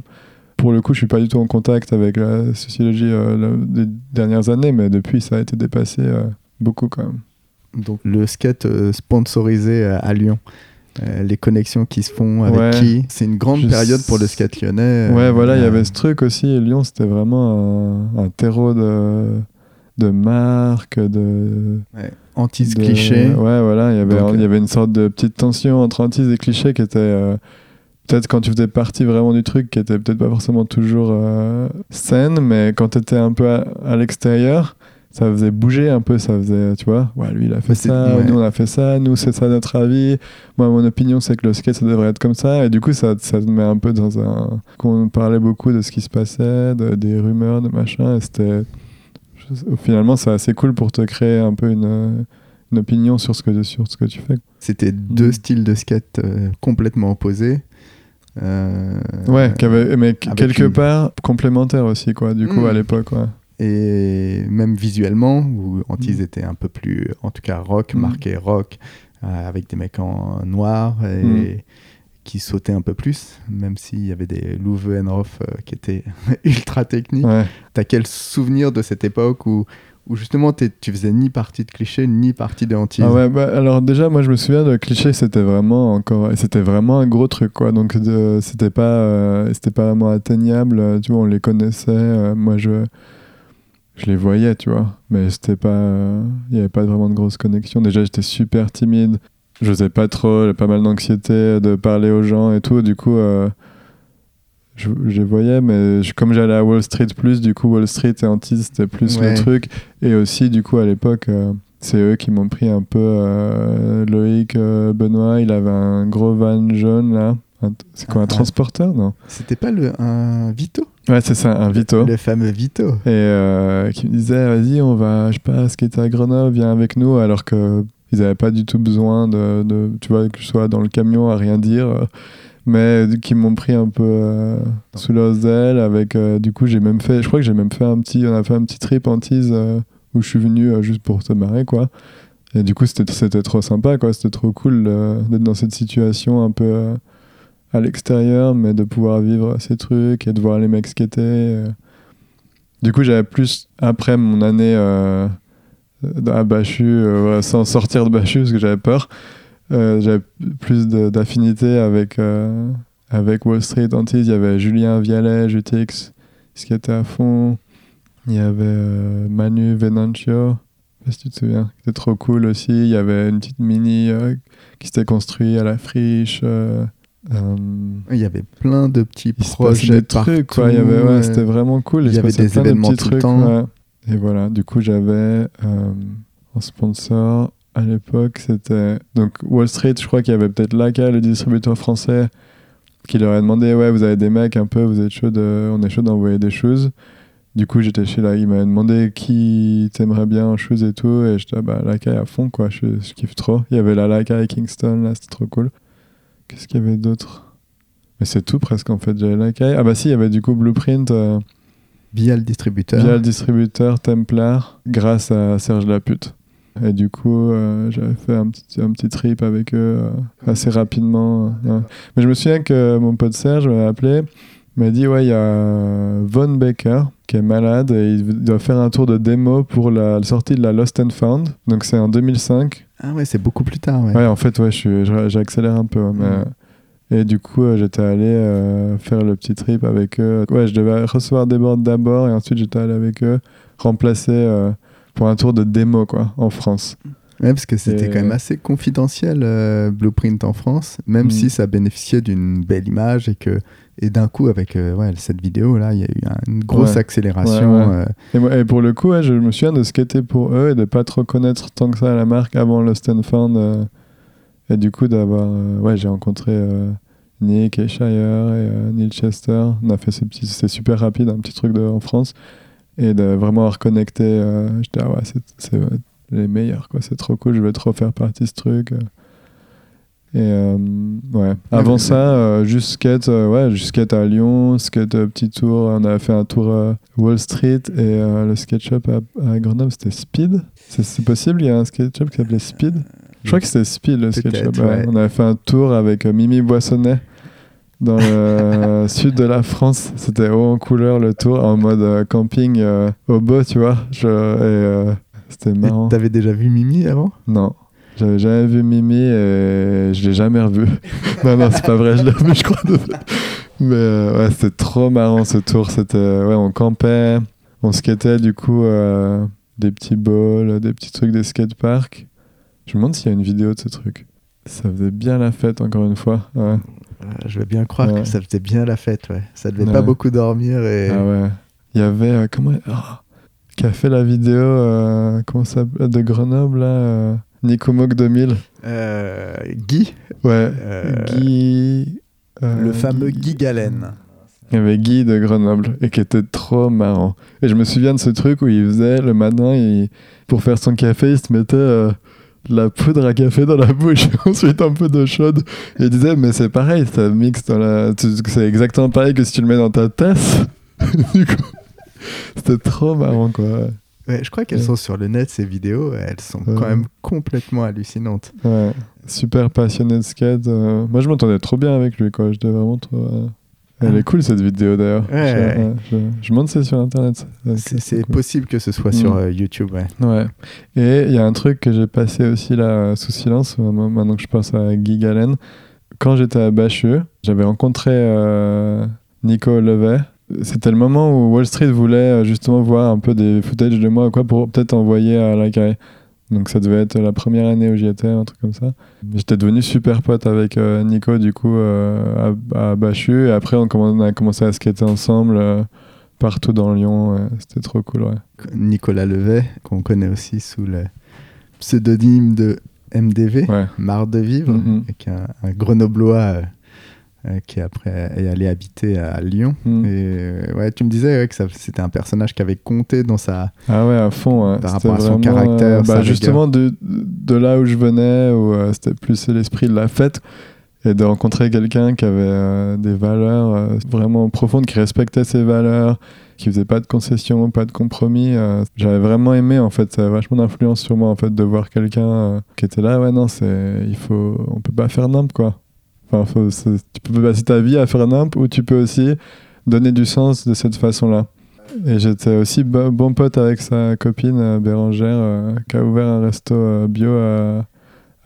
pour le coup, je suis pas du tout en contact avec la sociologie euh, des dernières années, mais depuis, ça a été dépassé beaucoup quand même. Donc le skate sponsorisé à, Lyon. Les connexions qui se font avec Ouais. qui C'est une grande Je période pour le skate lyonnais. Ouais, voilà, il y avait ce truc aussi. et Lyon, c'était vraiment un, un terreau de, de marques, de. ouais, Antise de- cliché. Ouais, voilà, il y avait, Donc, il y avait une sorte de petite tension entre Antise et cliché qui était. euh, peut-être quand tu faisais partie vraiment du truc, qui était peut-être pas forcément toujours euh, saine, mais quand tu étais un peu à, à l'extérieur. Ça faisait bouger un peu, ça faisait, tu vois, ouais, lui il a fait ça, ouais. nous on a fait ça, nous c'est ça notre avis, moi mon opinion c'est que le skate ça devrait être comme ça, et du coup ça, ça te met un peu dans un... qu'on parlait beaucoup de ce qui se passait, de- des rumeurs, de machin, et c'était... Finalement c'est assez cool pour te créer un peu une, une opinion sur ce, que, sur ce que tu fais. C'était deux Mm. styles de skate euh, complètement opposés. Euh, Ouais, avait- mais quelque une- part complémentaire aussi, quoi, du coup, Mm. à l'époque, ouais. Et même visuellement, où Antise Mm. était un peu plus, en tout cas rock, marqué rock, euh, avec des mecs en noir et. Qui sautaient un peu plus, même s'il y avait des Louve Enroff euh, qui étaient ultra techniques. Ouais. T'as quel souvenir de cette époque où, où justement tu faisais ni partie de cliché ni partie de Antise Ah ouais, bah, alors déjà, moi je me souviens de cliché, c'était vraiment encore, c'était vraiment un gros truc quoi. Donc c'était pas, euh, c'était pas vraiment atteignable. euh, Tu vois, on les connaissait. euh, moi je, je les voyais, tu vois, mais c'était pas, euh, il y avait pas vraiment de grosse connexion. Déjà, j'étais super timide. J'osais pas trop, j'avais pas mal d'anxiété de parler aux gens et tout. Du coup, euh, je, je les voyais, mais je- comme j'allais à Wall Street plus, du coup, Wall Street et Antise, c'était plus Ouais. le truc. Et aussi, du coup, à l'époque, euh, c'est eux qui m'ont pris un peu. euh, Loïc Benoît, il avait un gros van jaune là. C'est quoi, un transporteur Non? C'était pas le, un Vito? Ouais, c'est ça, un Vito. Le fameux Vito. Et qui me disait, vas-y, on va, je sais pas, skater à Grenoble, viens avec nous, alors que ils avaient pas du tout besoin de, de- tu vois, que je sois dans le camion à rien dire. euh, mais qui m'ont pris un peu euh, sous leurs ailes avec euh, du coup j'ai même fait je crois que j'ai même fait un petit on a fait un petit trip en tease euh, où je suis venu juste pour se marrer quoi et du coup c'était c'était trop sympa quoi c'était trop cool d'être dans cette situation un peu à l'extérieur mais de pouvoir vivre ces trucs et de voir les mecs skater euh. du coup j'avais plus après mon année à Bachu euh, ouais, sans sortir de Bachu parce que j'avais peur euh, j'avais plus de- d'affinité avec, euh, avec Wall Street Antise. Il y avait Julien Vialet, GTX, qui était à fond. Il y avait euh, Manu Venancio, je sais pas si tu te souviens, qui était trop cool aussi. Il y avait une petite mini euh, qui s'était construite à la friche. euh, euh, Il y avait plein de petits projets des trucs, quoi. Il y partout, avait, ouais, euh, c'était vraiment cool. il y avait des de événements petits tout le trucs, temps. ouais. Et voilà, du coup, j'avais euh, en sponsor à l'époque, c'était donc Wall Street. Je crois qu'il y avait peut-être Laka, le distributeur français, qui leur a demandé Ouais, vous avez des mecs un peu, vous êtes chaud, on est chaud d'envoyer des choses. Du coup, j'étais chez là, il m'a demandé qui t'aimerait bien en shoes et tout, et j'étais ah bah à fond, quoi, je, je kiffe trop. Il y avait la Lakai Kingston, là, c'était trop cool. Qu'est-ce qu'il y avait d'autre? Mais c'est tout presque en fait, j'avais Lakai. Ah bah si, il y avait du coup Blueprint euh, via le distributeur. via le distributeur Templar, grâce à Serge Lapute. Et du coup, euh, j'avais fait un petit, un petit trip avec eux euh, assez rapidement. euh, ouais. Mais je me souviens que mon pote Serge m'a appelé, m'a dit Ouais, il y a Von Baker qui est malade et il doit faire un tour de démo pour la, sortie de la Lost and Found. Donc c'est en 2005. Ah ouais, c'est beaucoup plus tard. Ouais. Ouais, en fait, ouais, je suis- je- j'accélère un peu. hein, mais- Et du coup, euh, j'étais allé euh, faire le petit trip avec eux. Ouais, je devais recevoir des boards d'abord et ensuite j'étais allé avec eux remplacer euh, pour un tour de démo, quoi, en France. Ouais, parce que c'était Et- quand même assez confidentiel, Blueprint en France, même Mm. si ça bénéficiait d'une belle image et que et d'un coup, avec ouais, cette vidéo, là, il y a eu un- une grosse Ouais. accélération. Ouais, Et, moi- et pour le coup, je me souviens de skater pour eux et de pas trop connaître tant que ça la marque avant le Stanford. Et du coup, d'avoir. euh, ouais, j'ai rencontré euh, Nick et Shire et euh, Neil Chester. On a fait ce petit. C'était super rapide, un petit truc de, en France. Et de vraiment reconnecter. Euh, J'étais, ah ouais, c'est euh, les meilleurs, quoi. C'est trop cool, je veux trop faire partie de ce truc. Et ouais. Avant ça, juste skate, ouais, juste skate à Lyon, skate petit tour. On avait fait un tour Wall Street et le skate shop à, à Grenoble, c'était Speed. C'est possible, il y a un skate shop qui s'appelait Speed? Je crois que c'était Speed le skate shop. Peut-être, ouais. On avait fait un tour avec euh, Mimi Boissonnet dans le sud de la France. C'était haut en couleur le tour, en mode euh, camping euh, au beau, tu vois. Je- et euh, c'était marrant. T'avais déjà vu Mimi avant? Non. J'avais jamais vu Mimi et je l'ai jamais revu. non, non, c'est pas vrai, je l'ai revu, je crois. Mais euh, ouais, c'était trop marrant ce tour. C'était, ouais, on campait, on skatait du coup des petits balls, des petits trucs des skateparks. Je me demande s'il y a une vidéo de ce truc. Ça faisait bien la fête, encore une fois. Ouais. Euh, Je vais bien croire Ouais. que ça faisait bien la fête, ouais. Ça devait Ouais. pas beaucoup dormir et... Ah ouais. Il y avait, euh, comment, ah, qui a fait la vidéo, euh, comment ça s'appelle, de Grenoble, là, euh, Nico Mock 2000. Euh, Guy, Ouais, Guy. le fameux Guy Galen. Il y avait Guy de Grenoble et qui était trop marrant. Et je me souviens de ce truc où il faisait le matin, il- pour faire son café, il se mettait de la poudre à café dans la bouche et ensuite un peu d'eau chaude. Et il disait, mais c'est pareil, ça mixe dans la. C'est exactement pareil que si tu le mets dans ta tasse. du coup, c'était trop marrant quoi. Ouais, je crois qu'elles Ouais. sont sur le net, ces vidéos. Elles sont Ouais. quand même complètement hallucinantes. Super passionné de skate. euh, Moi je m'entendais trop bien avec lui quoi. J'étais vraiment trop. euh, Elle est cool cette vidéo d'ailleurs. Ouais. Je, je, je si c'est sur internet. C'est cool. possible que ce soit Mm. sur euh, YouTube, ouais. Ouais. Et il y a un truc que j'ai passé aussi là sous silence, maintenant que je pense à Guy Galen. Quand j'étais à Bacheux, j'avais rencontré euh, Nico Levet. C'était le moment où Wall Street voulait euh, justement voir un peu des footage de moi quoi pour peut-être envoyer à la carré. Donc ça devait être la première année où j'y étais, un truc comme ça. J'étais devenu super pote avec euh, Nico du coup euh, à, à Bacheux et après on, a commencé à skater ensemble euh, partout dans Lyon. ouais. C'était trop cool, ouais. Nicolas Levet, qu'on connaît aussi sous le pseudonyme de MDV, Ouais. Marre de vivre, Mhm. qui est un, un grenoblois qui après est allé habiter à Lyon. Mm. Et euh, ouais, tu me disais ouais, que c'était un personnage qui avait compté dans sa. Ah ouais, à fond. ouais. Par rapport à son vraiment, caractère, euh, bah, justement, de, de là où je venais, où euh, c'était plus l'esprit de la fête, et de rencontrer quelqu'un qui avait euh, des valeurs euh, vraiment profondes, qui respectait ses valeurs, qui faisait pas de concessions, pas de compromis. euh, J'avais vraiment aimé, en fait, ça avait vachement d'influence sur moi, en fait, de voir quelqu'un euh, qui était là, ouais, non, c'est, il faut, on peut pas faire n'importe quoi. Enfin, faut, tu peux passer ta vie à faire n'importe ou tu peux aussi donner du sens de cette façon-là. Et j'étais aussi bo- bon pote avec sa copine euh, Bérangère, euh, qui a ouvert un resto euh, bio à,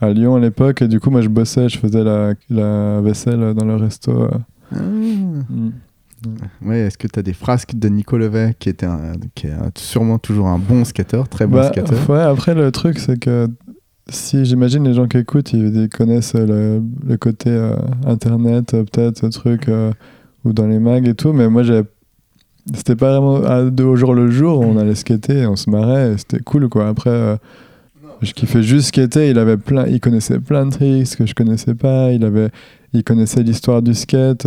à Lyon à l'époque. Et du coup, moi, je bossais, je faisais la, la vaisselle dans le resto. euh. Mm. Ouais, est-ce que tu as des frasques de Nico Levet, qui, était un- qui est un- sûrement toujours un bon skater, très bon Bah, skater ouais, après, le truc, c'est que si j'imagine les gens qui écoutent, ils, connaissent le, le côté euh, internet, euh, peut-être, ce truc, euh, ou dans les mags et tout, mais moi, j'ai. C'était pas vraiment à deux au jour le jour, on allait skater, on se marrait, c'était cool quoi. Après, euh, je kiffais juste skater, il, avait plein, il connaissait plein de tricks que je connaissais pas, il, avait, il connaissait l'histoire du skate,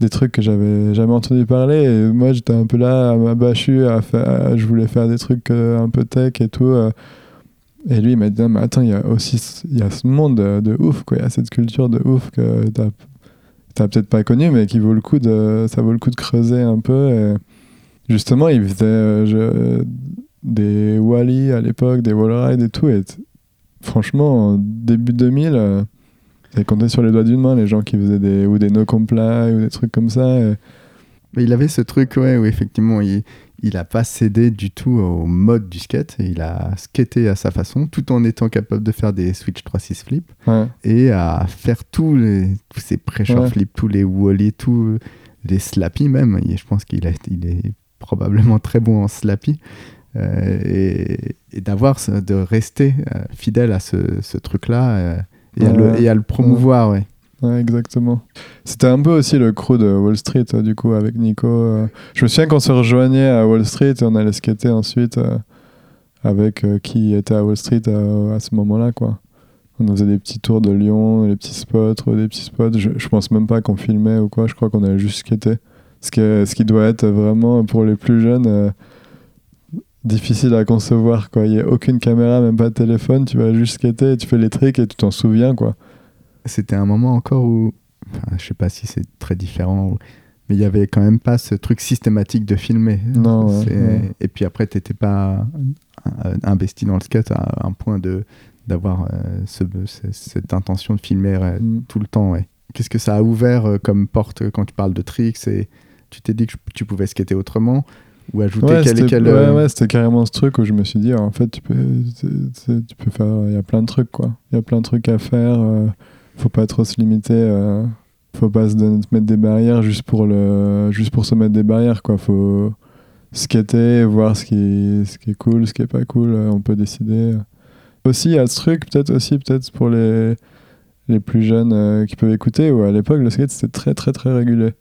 des trucs que j'avais jamais entendu parler, et moi j'étais un peu là à m'abachu, à faire, à- je voulais faire des trucs un peu tech et tout. Et lui, il m'a dit, mais attends, il y a aussi y a ce monde de, ouf, quoi. Il y a cette culture de ouf que t'as t'as peut-être pas connu, mais qui vaut le coup de, ça vaut le coup de creuser un peu. Et justement, il faisait euh, des Wally à l'époque, des Wallride et tout. Et franchement, en début 2000, euh, j'ai compté sur les doigts d'une main les gens qui faisaient des, ou des no comply ou des trucs comme ça. il avait ce truc, ouais, où effectivement, il a pas cédé du tout au mode du skate. Il a skaté à sa façon, tout en étant capable de faire des switch 3-6 flips ouais. et à faire tous, les, tous ces pressure Ouais. flips, tous les wally, tous les slappy même. Et je pense qu'il il est probablement très bon en slappy. Euh, et et d'avoir, de rester euh, fidèle à ce, ce truc-là euh, et, à le- Ouais. et à le promouvoir, ouais. Ouais, exactement. C'était un peu aussi le crew de Wall Street, euh, du coup, avec Nico. euh. Je me souviens qu'on se rejoignait à Wall Street et on allait skater ensuite euh, avec qui était à Wall Street à ce moment-là, quoi. On faisait des petits tours de Lyon, des petits spots, des petits spots. Je, je pense même pas qu'on filmait ou quoi, je crois qu'on allait juste skater. Ce qui, ce qui doit être vraiment, pour les plus jeunes, difficile à concevoir, quoi. Il n'y a aucune caméra, même pas de téléphone, tu vas juste skater, et tu fais les tricks et tu t'en souviens, quoi. C'était un moment encore où, enfin, je sais pas si c'est très différent, ou- mais il y avait quand même pas ce truc systématique de filmer. Non, ouais, C'est- ouais. Et puis après, t'étais pas euh, investi dans le skate à un point de d'avoir euh, ce- ce- cette intention de filmer euh, Mm. tout le temps. Ouais. Qu'est-ce que ça a ouvert euh, comme porte quand tu parles de tricks et tu t'es dit que tu pouvais skater autrement? Ou ajouter Ouais, quel et quel ouais, ouais, c'était carrément ce truc où je me suis dit, en fait, tu peux, tu faire, il y a plein de trucs, quoi. Il y a plein de trucs à faire. Faut pas trop se limiter. euh, faut pas se, mettre des barrières juste pour juste pour se mettre des barrières, quoi. Faut skater, voir ce qui, ce qui est cool, ce qui est pas cool. euh, on peut décider. Aussi, il y a ce truc, peut-être aussi, peut-être pour les, les plus jeunes euh, qui peuvent écouter, où à l'époque, le skate, c'était très, très, très régulé.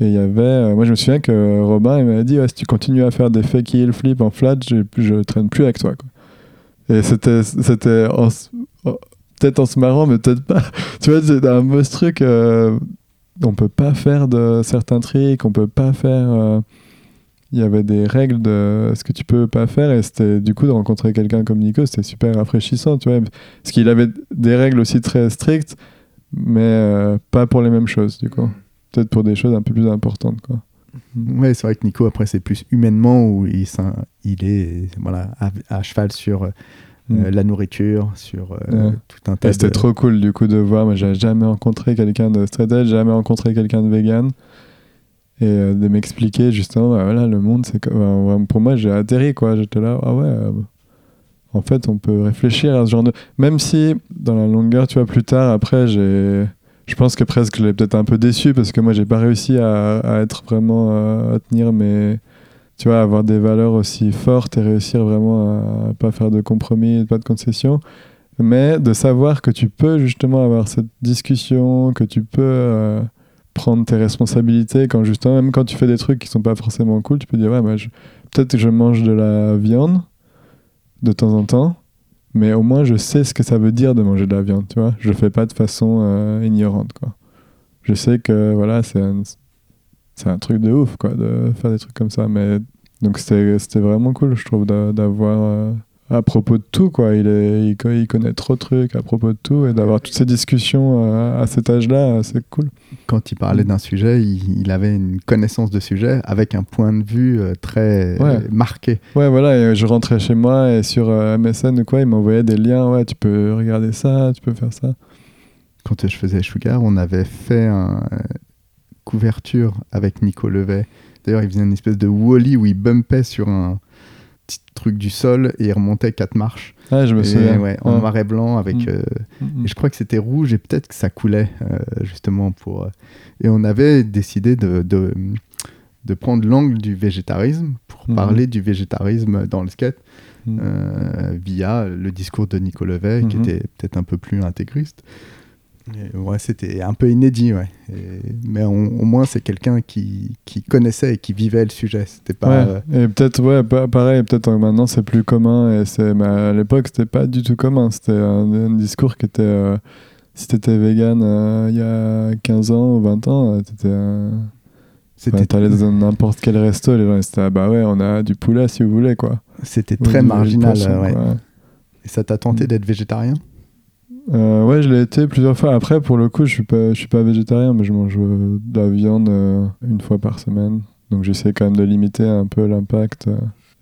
Et il y avait. euh, moi, je me souviens que Robin, il m'avait dit ouais, si tu continues à faire des fake heel flip en flat, je, je traîne plus avec toi. Quoi. Et c'était. c'était peut-être en se marrant, mais peut-être pas. tu vois, c'est un beau truc. euh, on peut pas faire de certains tricks, on peut pas faire. euh, il y avait des règles de ce que tu peux pas faire et c'était du coup de rencontrer quelqu'un comme Nico c'était super rafraîchissant tu vois parce qu'il avait des règles aussi très strictes mais euh, pas pour les mêmes choses du coup peut-être pour des choses un peu plus importantes quoi Ouais, c'est vrai que Nico, après, c'est plus humainement où il, il est voilà, à, à cheval sur euh, Mm. la nourriture, sur euh, Ouais. tout un tas c'était de... trop cool du coup de voir. Moi, j'avais jamais rencontré quelqu'un de straight edge, jamais rencontré quelqu'un de vegan. Et euh, de m'expliquer justement, bah, voilà, le monde, c'est comme. enfin, pour moi, j'ai atterri quoi. J'étais là, ah ouais. en fait, on peut réfléchir à ce genre de. Même si, dans la longueur, tu vois, plus tard, après, j'ai. Je pense que presque je l'ai peut-être un peu déçu parce que moi, j'ai pas réussi à, à être vraiment. à tenir mes. Tu vois, avoir des valeurs aussi fortes et réussir vraiment à pas faire de compromis, pas de concessions mais de savoir que tu peux justement avoir cette discussion, que tu peux euh, prendre tes responsabilités quand justement, même quand tu fais des trucs qui sont pas forcément cool, tu peux dire ouais, bah, peut-être que je mange de la viande de temps en temps, mais au moins je sais ce que ça veut dire de manger de la viande, tu vois. Je le fais pas de façon euh, ignorante, quoi. Je sais que voilà, c'est c'est un truc de ouf, quoi, de faire des trucs comme ça, mais donc c'était vraiment cool, je trouve, d'a- d'avoir euh, à propos de tout, quoi. Il, est, il, co- il connaît trop de trucs à propos de tout et d'avoir toutes ces discussions euh, à cet âge-là, c'est cool. Quand il parlait d'un sujet, il, il avait une connaissance de sujet avec un point de vue euh, très Ouais. marqué. Ouais, voilà, et je rentrais chez moi et sur MSN ou quoi, il m'envoyait des liens. Ouais, tu peux regarder ça, tu peux faire ça. Quand je faisais Sugar, on avait fait un couverture avec Nico Levet. D'ailleurs, il faisait une espèce de wally où il bumpait sur un petit truc du sol et il remontait quatre marches. Ah, je me Et souviens. ouais, en Ouais. noir et blanc avec Mm. euh, Mm, Et je crois que c'était rouge et peut-être que ça coulait, euh, justement. pour. euh, Et on avait décidé de, de, de prendre l'angle du végétarisme pour parler du végétarisme dans le skate mm. via le discours de Nico Levet, qui Mhm. était peut-être un peu plus intégriste. Et ouais, c'était un peu inédit, ouais. Et- mais on- au moins, c'est quelqu'un qui, qui connaissait et qui vivait le sujet. C'était pas. euh, Ouais, et peut-être, ouais, pa- pareil, peut-être maintenant c'est plus commun, et c'est, mais à l'époque c'était pas du tout commun. C'était un, un discours qui était. euh, si t'étais vegan euh, il y a 15 ans ou 20 ans, euh, t'étais. c'était t'allais dans n'importe quel resto, les gens ils étaient ah bah ouais, on a du poulet si vous voulez, quoi. c'était très marginal. ouais. Et ça t'a tenté Mhm. d'être végétarien? Euh, ouais, je l'ai été plusieurs fois. Après, pour le coup, je suis pas, je suis pas végétarien, mais je mange euh, de la viande euh, une fois par semaine. Donc j'essaie quand même de limiter un peu l'impact.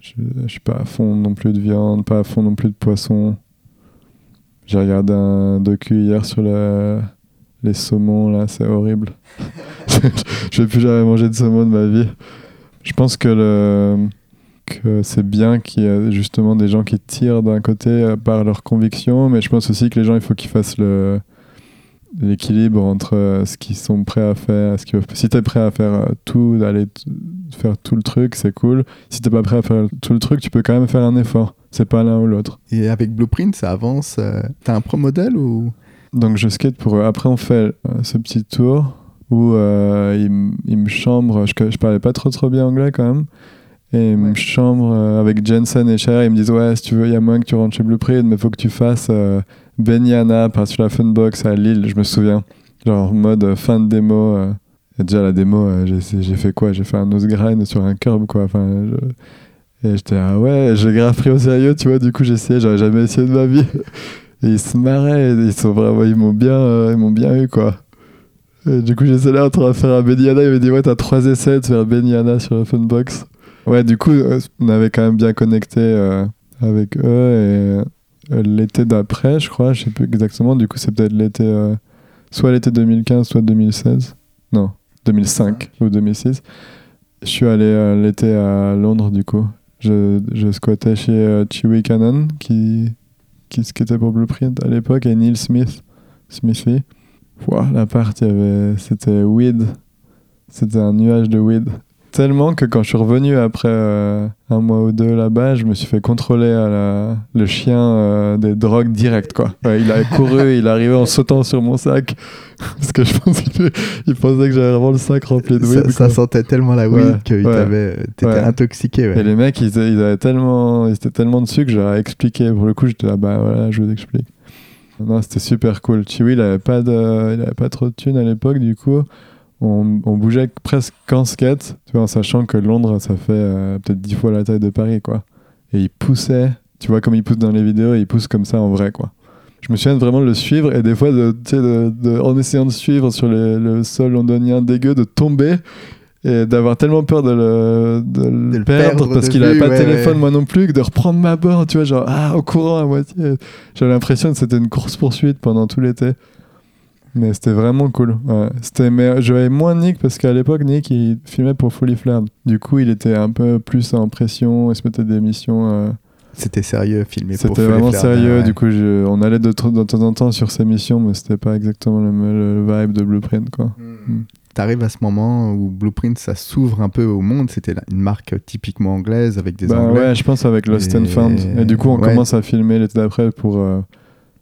Je, je suis pas à fond non plus de viande, pas à fond non plus de poisson. J'ai regardé un docu hier sur les saumons, là, c'est horrible. je vais plus jamais manger de saumon de ma vie. Je pense que le que c'est bien qu'il y ait justement des gens qui tirent d'un côté euh, par leurs convictions, mais je pense aussi que les gens, il faut qu'ils fassent le l'équilibre entre euh, ce qu'ils sont prêts à faire. Ce qu'ils si t'es prêt à faire euh, tout, d'aller faire tout le truc, c'est cool. Si t'es pas prêt à faire tout le truc, tu peux quand même faire un effort. C'est pas l'un ou l'autre. Et avec Blueprint, ça avance. T'as un pro modèle ou? Donc je skate pour eux. Après, on fait ce petit tour où euh, il, me chambre. Je, je parlais pas trop trop bien anglais quand même. Et il me chambre euh, avec Jensen et Cher. Ils me disent Ouais, si tu veux, il y a moyen que tu rentres chez Blueprint, mais faut que tu fasses euh, Benyana par sur la Funbox à Lille, je me souviens. Genre en mode euh, fin de démo. euh. Et déjà, la démo, euh, j'ai fait quoi? J'ai fait un nose grind sur un curb, quoi. Enfin, je- Et j'étais Ah ouais, j'ai grave pris au sérieux, tu vois. Du coup, essayé, j'avais jamais essayé de ma vie. Et ils se marraient, ils sont vraiment, ils m'ont bien, ils m'ont bien eu quoi. Et du coup, j'étais là en train de faire un Benihana. Il m'a dit Ouais, t'as trois essais de faire Benihana sur la Funbox. Ouais, du coup, euh, on avait quand même bien connecté euh, avec eux. Et euh, l'été d'après, je crois, je sais plus exactement. Du coup, c'est peut-être l'été. euh, soit l'été 2015, soit 2016. Non, 2005 ou 2006. Je suis allé l'été à Londres, du coup. Je, je squattais chez Chewy Cannon, qui, qui skatait pour Blueprint à l'époque, et Neil Smith, Smithy. Ouah, l'appart, il y avait, c'était weed. C'était un nuage de weed. Tellement que quand je suis revenu après euh, un mois ou deux là-bas, je me suis fait contrôler à la, le chien euh, des drogues direct, quoi. Ouais, il a couru, il est arrivé en sautant sur mon sac. Parce que je pense qu'il il pensait que j'avais vraiment le sac rempli de weed. ça sentait tellement la Ouais, weed que il ouais. t'étais Ouais. intoxiqué. ouais. Et les mecs, ils, ils avaient tellement, ils étaient tellement dessus que j'aurais expliqué. Pour le coup, j'étais là, bah voilà, je vous explique. Non, c'était super cool. Chiwi, il avait pas de, il avait pas trop de thunes à l'époque, du coup, on, on bougeait presque qu'en skate, tu vois, en sachant que Londres, ça fait euh, peut-être dix fois la taille de Paris, quoi. Et il poussait, tu vois, comme il pousse dans les vidéos, il pousse comme ça en vrai, quoi. Je me souviens de vraiment de le suivre et des fois, de, de- de- en essayant de suivre sur le sol londonien dégueu, de tomber et d'avoir tellement peur de le, de le De le perdre, perdre parce qu'il avait pas de ouais, téléphone ouais. moi non plus que de reprendre ma borne tu vois genre ah au courant à moitié j'avais l'impression que c'était une course poursuite pendant tout l'été mais c'était vraiment cool ouais. c'était mais j'avais moins Nick parce qu'à l'époque Nick il filmait pour Fully Flared du coup il était un peu plus en pression il se mettait des missions euh, C'était sérieux, filmé pour c'était vraiment Flared, sérieux ouais. du coup je- on allait de, temps en temps sur ces missions mais c'était pas exactement le, le vibe de Blueprint quoi Hmm. T'arrives à ce moment où Blueprint ça s'ouvre un peu au monde. C'était une marque typiquement anglaise avec des Bah anglais. ouais, je pense avec Lost and Et- Found. Et du coup, on ouais. commence à filmer l'été d'après pour euh,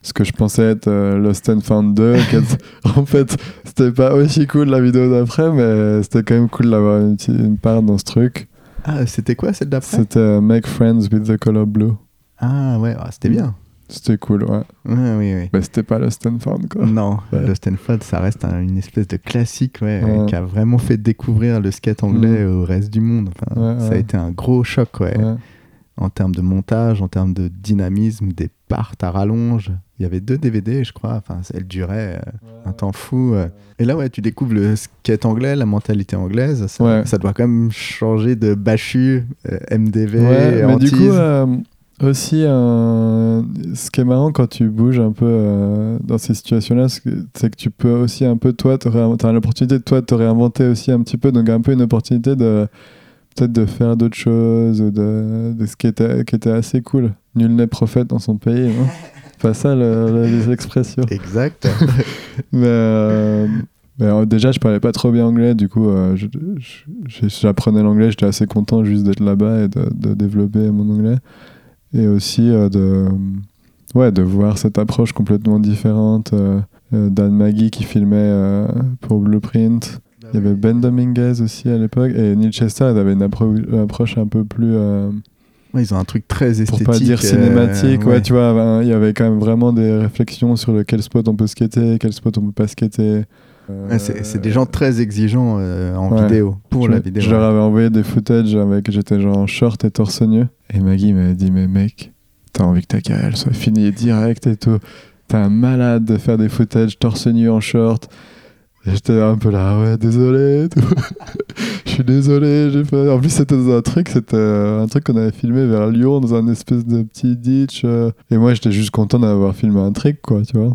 ce que je pensais être euh, Lost and Found 2. qui est- en fait, c'était pas aussi cool la vidéo d'après, mais c'était quand même cool d'avoir une, part dans ce truc. Ah, c'était quoi celle d'après? C'était euh, Make Friends with the Color Blue. Ah ouais, ah, c'était bien. C'était cool, ouais. Ouais, oui, oui. Mais c'était pas Lost and Found, quoi. Non, Ouais. Lost and Found, ça reste un- une espèce de classique ouais, Ouais. qui a vraiment fait découvrir le skate anglais au reste du monde. Enfin, ça a été un gros choc Ouais. En termes de montage, en termes de dynamisme, des parts à rallonge. Il y avait deux DVD, je crois. Enfin, elle durait euh, un temps fou. euh. Et là, ouais, tu découvres le skate anglais, la mentalité anglaise. Ça, Ouais. ça doit quand même changer de Bachu, euh, MDV, Ouais, mais du coup, euh, aussi, euh, ce qui est marrant quand tu bouges un peu euh, dans ces situations-là, c'est que- c'est que tu peux aussi un peu, toi, tu as l'opportunité de toi de te réinventer aussi un petit peu, donc un peu une opportunité de peut-être de faire d'autres choses, ou de, de ce qui était, qui était assez cool. Nul n'est prophète dans son pays, non Pas ça le- le- les expressions. Exact. Mais, euh, mais, euh, déjà, je parlais pas trop bien anglais, du coup, euh, j'apprenais l'anglais, j'étais assez content juste d'être là-bas et de, de développer mon anglais. Et aussi de, ouais, de voir cette approche complètement différente d'Anne Maggie qui filmait pour Blueprint. Il y avait Ben Dominguez aussi à l'époque et Neil Chester, il avait une, appro- une approche un peu plus. euh, Ouais, ils ont un truc très pour esthétique. pas dire euh, cinématique, ouais. ouais. tu vois, ben, il y avait quand même vraiment des réflexions sur le quel spot on peut skater, quel spot on peut pas skater. Ouais, c'est des gens très exigeants euh, en vidéo, pour je, la vidéo. Je leur avais envoyé des footage avec j'étais genre en short et torse nu. Et Maggie m'avait dit mais mec, t'as envie que ta carrière soit finie direct et tout. T'es un malade de faire des footage torse nu en short. J'étais un peu là, ouais, désolé. Je suis désolé. j'ai pas- En plus, c'était un truc, c'était euh, un truc qu'on avait filmé vers Lyon, dans un espèce de petit ditch. euh. Et moi, j'étais juste content d'avoir filmé un trick, quoi, tu vois.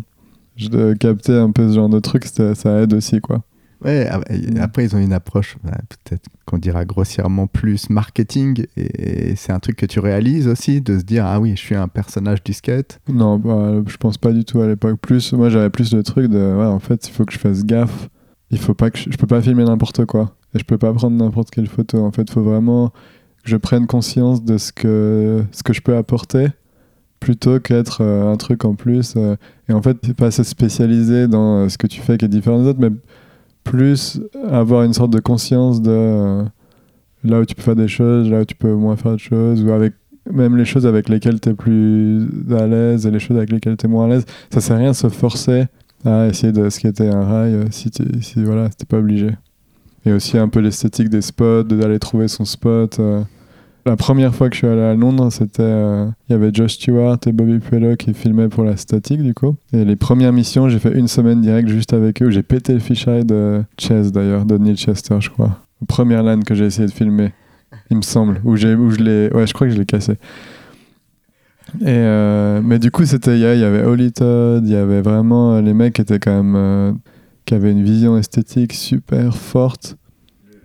Je de capter un peu ce genre de truc, ça aide aussi, quoi. Ah, après, ils ont une approche, bah, peut-être qu'on dira grossièrement plus marketing, et c'est un truc que tu réalises aussi, de se dire, ah oui, je suis un personnage du skate. Non, bah, je pense pas du tout à l'époque. Plus, moi j'avais plus le truc de, ouais, en fait, il faut que je fasse gaffe. Il faut pas que je, je peux pas filmer n'importe quoi. Et je peux pas prendre n'importe quelle photo. En fait, il faut vraiment que je prenne conscience de ce que, ce que je peux apporter plutôt qu'être euh, un truc en plus. euh, et en fait, pas se spécialiser dans euh, ce que tu fais qui est différent des autres, mais plus avoir une sorte de conscience de euh, là où tu peux faire des choses, là où tu peux moins faire de choses, ou avec même les choses avec lesquelles tu es plus à l'aise et les choses avec lesquelles tu es moins à l'aise. Ça sert à rien de se forcer à essayer de skater un rail euh, si, si voilà, si pas obligé. Et aussi un peu l'esthétique des spots, d'aller trouver son spot. euh, La première fois que je suis allé à Londres, c'était. euh, Il y avait Josh Stewart et Bobby Puello qui filmaient pour la statique, du coup. Et les premières missions, j'ai fait une semaine direct juste avec eux. J'ai pété le fisheye de Chess, d'ailleurs, de Neil Chester, je crois. Première LAN que j'ai essayé de filmer, il me semble. Où, je l'ai. Ouais, je crois que je l'ai cassé. Et euh, mais du coup, c'était. Il y avait Holly Todd, il y avait vraiment. euh, Les mecs étaient quand même. qui avaient une vision esthétique super forte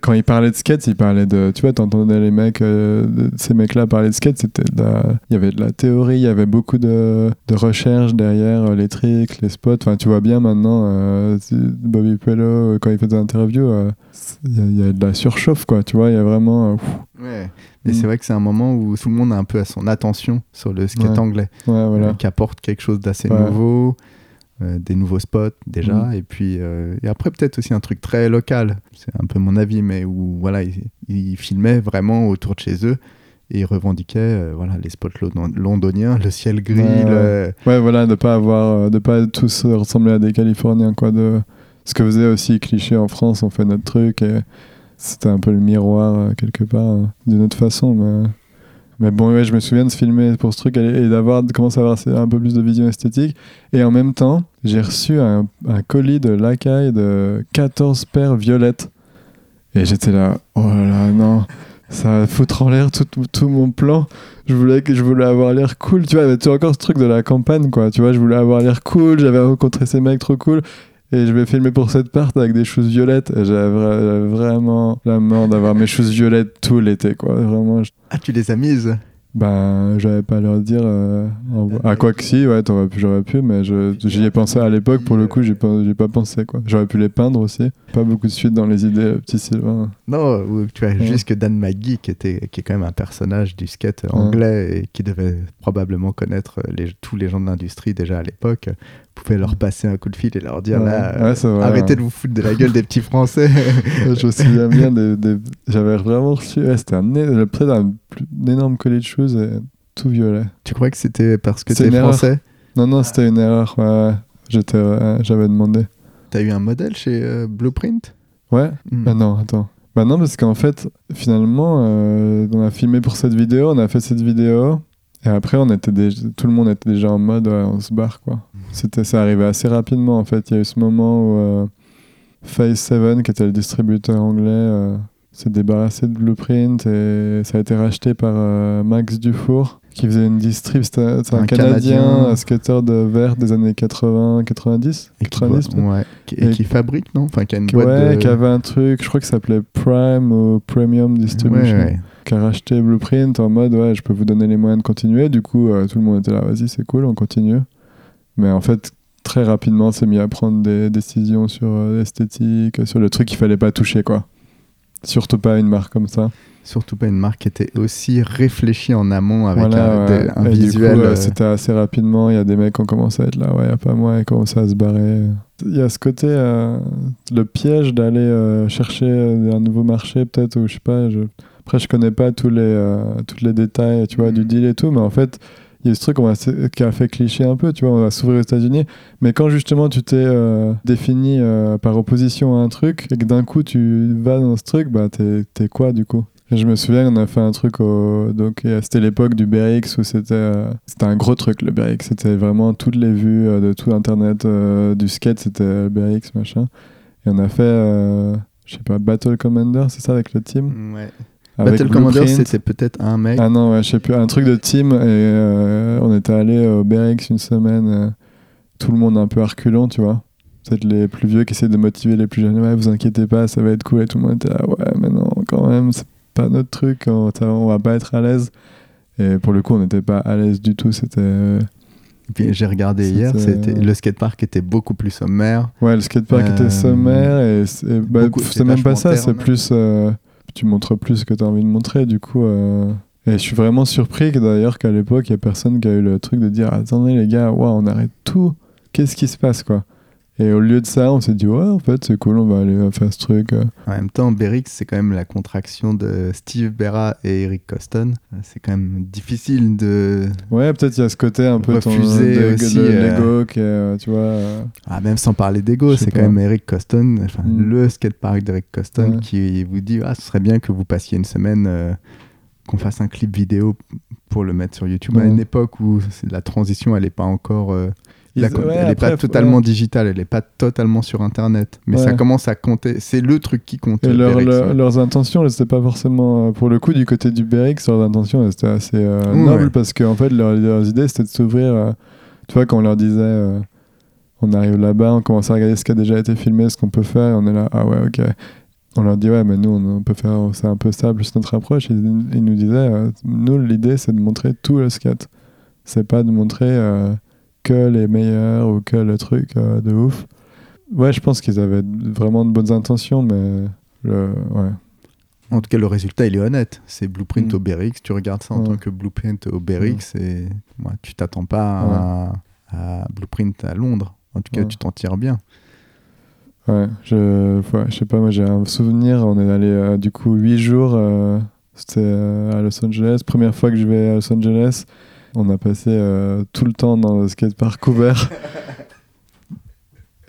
quand ils parlaient de skate, ils parlaient de. Tu vois, t'entendais les mecs, euh, de- ces mecs-là parler de skate, c'était Il y avait de la théorie, il y avait beaucoup de, de recherche derrière euh, les tricks, les spots. Enfin, tu vois bien maintenant, euh, Bobby Puello, quand il fait des interviews, il y, a- il y a de la surchauffe, quoi. Tu vois, il y a vraiment. Ouais. Mais Mm. c'est vrai que c'est un moment où tout le monde a un peu à son attention sur le skate Ouais. anglais, ouais, voilà. qui apporte quelque chose d'assez Ouais. nouveau, euh, des nouveaux spots déjà, Mm. et puis euh, et après peut-être aussi un truc très local. C'est un peu mon avis, mais où voilà, ils, ils filmaient vraiment autour de chez eux et ils revendiquaient euh, voilà les spots london- londoniens, le ciel gris, Ouais, ouais. le- Ouais, voilà, de pas avoir, de pas tous ressembler à des Californiens, quoi. De ce que faisait aussi cliché en France, on fait notre truc et c'était un peu le miroir quelque part euh, d'une autre façon, mais. Mais bon, ouais, je me souviens de se filmer pour ce truc et d'avoir de commencer à avoir un peu plus de vision esthétique. Et en même temps, j'ai reçu un, colis de Lacaille de 14 paires violettes. Et j'étais là, oh là là, non, ça va foutre en l'air tout, tout mon plan. Je voulais, je voulais avoir l'air cool, tu vois, tu encore ce truc de la campagne, quoi. Tu vois, je voulais avoir l'air cool, j'avais rencontré ces mecs trop cool. Et je vais filmer pour cette part avec des choses violettes. Et j'avais vra- j'avais vraiment la mort d'avoir mes choses violettes tout l'été, quoi. Vraiment, je- Ah, tu les as mises? Ben, j'avais pas à leur dire. euh, en- à quoi que si, ouais, j'aurais pu, mais j'y ai pensé à l'époque, pour le coup, j'ai pas, j'ai pas pensé, quoi. J'aurais pu les peindre aussi. Pas beaucoup de suite dans les idées, petit Sylvain. Non, tu as Ouais. juste que Dan McGee, qui, était, qui est quand même un personnage du skate anglais et qui devait probablement connaître les, tous les gens de l'industrie déjà à l'époque, pouvait leur passer un coup de fil et leur dire Ouais. là, Ouais, c'est vrai, arrêtez ouais. de vous foutre de la gueule des petits Français. je me souviens bien des, des- j'avais vraiment reçu c'était un, un, énorme collier de choses et tout violet tu crois que c'était parce que t'es une erreur. français? Non non c'était une erreur j'avais demandé T'as eu un modèle chez euh, Blueprint? Ouais bah non attends bah non parce qu'en fait finalement euh, on a filmé pour cette vidéo on a fait cette vidéo et après on était déjà, tout le monde était déjà en mode ouais, on se barre quoi. C'était ça arrivait assez rapidement en fait. Il y a eu ce moment où euh, Phase 7 qui était le distributeur anglais euh, s'est débarrassé de Blueprint et ça a été racheté par euh, Max Dufour qui faisait une distrib c'est un, un Canadien, Canadien. un skater de verre des années 80 90 Et qui, 90 peut-être. ouais, qui- et Et- qui fabrique, non? Enfin, qui a une Qui- boîte ouais, de... qui avait un truc, je crois que ça s'appelait Prime ou Premium Distribution, Ouais, ouais. qui a racheté Blueprint en mode ouais, je peux vous donner les moyens de continuer. Du coup, euh, tout le monde était là, vas-y, c'est cool, on continue. Mais en fait, très rapidement, on s'est mis à prendre des décisions sur euh, l'esthétique, sur le truc qu'il fallait pas toucher, quoi. Surtout pas une marque comme ça. Surtout pas une marque qui était aussi réfléchie en amont avec Voilà, un, ouais. visuel. euh, c'était assez rapidement. Il y a des mecs qui ont commencé à être là, ouais, y a pas moi, et commencé à se barrer. Il y a ce côté, euh, le piège d'aller euh, chercher un nouveau marché, peut-être, ou je sais pas. Je... Après, je connais pas tous les, tous les détails, tu vois, du Mhm. deal et tout, mais en fait, il y a ce truc s- qui a fait cliché un peu, tu vois, on va s'ouvrir aux États-Unis. Mais quand justement tu t'es euh, défini euh, par opposition à un truc et que d'un coup tu vas dans ce truc, bah t'es quoi du coup? Je me souviens, on a fait un truc au. Donc, c'était l'époque du BRX où c'était euh, c'était un gros truc le BRX. C'était vraiment toutes les vues de tout Internet du skate, c'était le BRX machin. Et on a fait, je sais pas, Battle Commander, c'est ça avec le team? Ouais. Avec Battle Commander, c'était peut-être un mec. Ah non, ouais, je sais plus, un truc de team. Et euh, on était allé au BRX une semaine, euh, tout le monde un peu arculant, tu vois. Peut-être les plus vieux qui essaient de motiver les plus jeunes. Ouais, vous inquiétez pas, ça va être cool. Et tout le monde était là, ouais, mais non, quand même, c'est pas notre truc, on, on va pas être à l'aise. Et pour le coup, on n'était pas à l'aise du tout. C'était. euh, j'ai regardé hier, c'était le skatepark était beaucoup plus sommaire. Ouais, le skatepark Euh, était sommaire et c'est bah, c'est même pas ça, c'est plus euh, tu montres plus ce que tu as envie de montrer du coup euh, et je suis vraiment surpris que d'ailleurs qu'à l'époque il y a personne qui a eu le truc de dire attendez les gars, on arrête tout. Qu'est-ce qui se passe quoi? Et au lieu de ça, on s'est dit ouais, en fait, c'est cool, on va aller faire ce truc. euh. En même temps, Berix, c'est quand même la contraction de Steve Berra et Eric Coston. C'est quand même difficile de. Ouais, peut-être il y a ce côté un peu ton- de- aussi, de euh, l'ego qui est, euh, tu vois euh, Ah, même sans parler d'ego, c'est quand même Eric Coston, enfin, Mm. le skatepark d'Eric Coston, Ouais. qui vous dit Ah, ce serait bien que vous passiez une semaine euh, qu'on fasse un clip vidéo pour le mettre sur YouTube à Ouais. une époque où la transition, elle n'est pas encore. euh, Ils- la co- ouais, elle n'est pas totalement ouais. digitale, elle n'est pas totalement sur Internet. Mais ça commence à compter. C'est le truc qui compte. Et leur- Berix, leur- ouais. leurs intentions, elles, c'était pas forcément. euh, Pour le coup, du côté du BRX, leurs intentions, c'était assez euh, nobles parce qu'en fait, leur- leurs idées, c'était de s'ouvrir. euh, tu vois, quand on leur disait. euh, on arrive là-bas, on commence à regarder ce qui a déjà été filmé, ce qu'on peut faire, et on est là, ah ouais, ok. On leur dit, ouais, mais nous, on peut faire, c'est un peu ça, plus notre approche. Ils ils nous disaient, nous, l'idée, c'est de montrer tout le skate. C'est pas de montrer que les meilleurs ou que le truc euh, de ouf. Ouais, je pense qu'ils avaient vraiment de bonnes intentions, mais le, ouais. En tout cas, le résultat, il est honnête. C'est Blueprint Mm. Berix. Tu regardes ça en Ouais. tant que Blueprint au Berix et ouais, tu t'attends pas à, à Blueprint à Londres. En tout cas, tu t'en tires bien. Ouais, je, je sais pas, moi j'ai un souvenir, on est allé euh, du coup 8 jours, euh, c'était euh, à Los Angeles, première fois que je vais à Los Angeles, on a passé euh, tout le temps dans le skatepark couvert.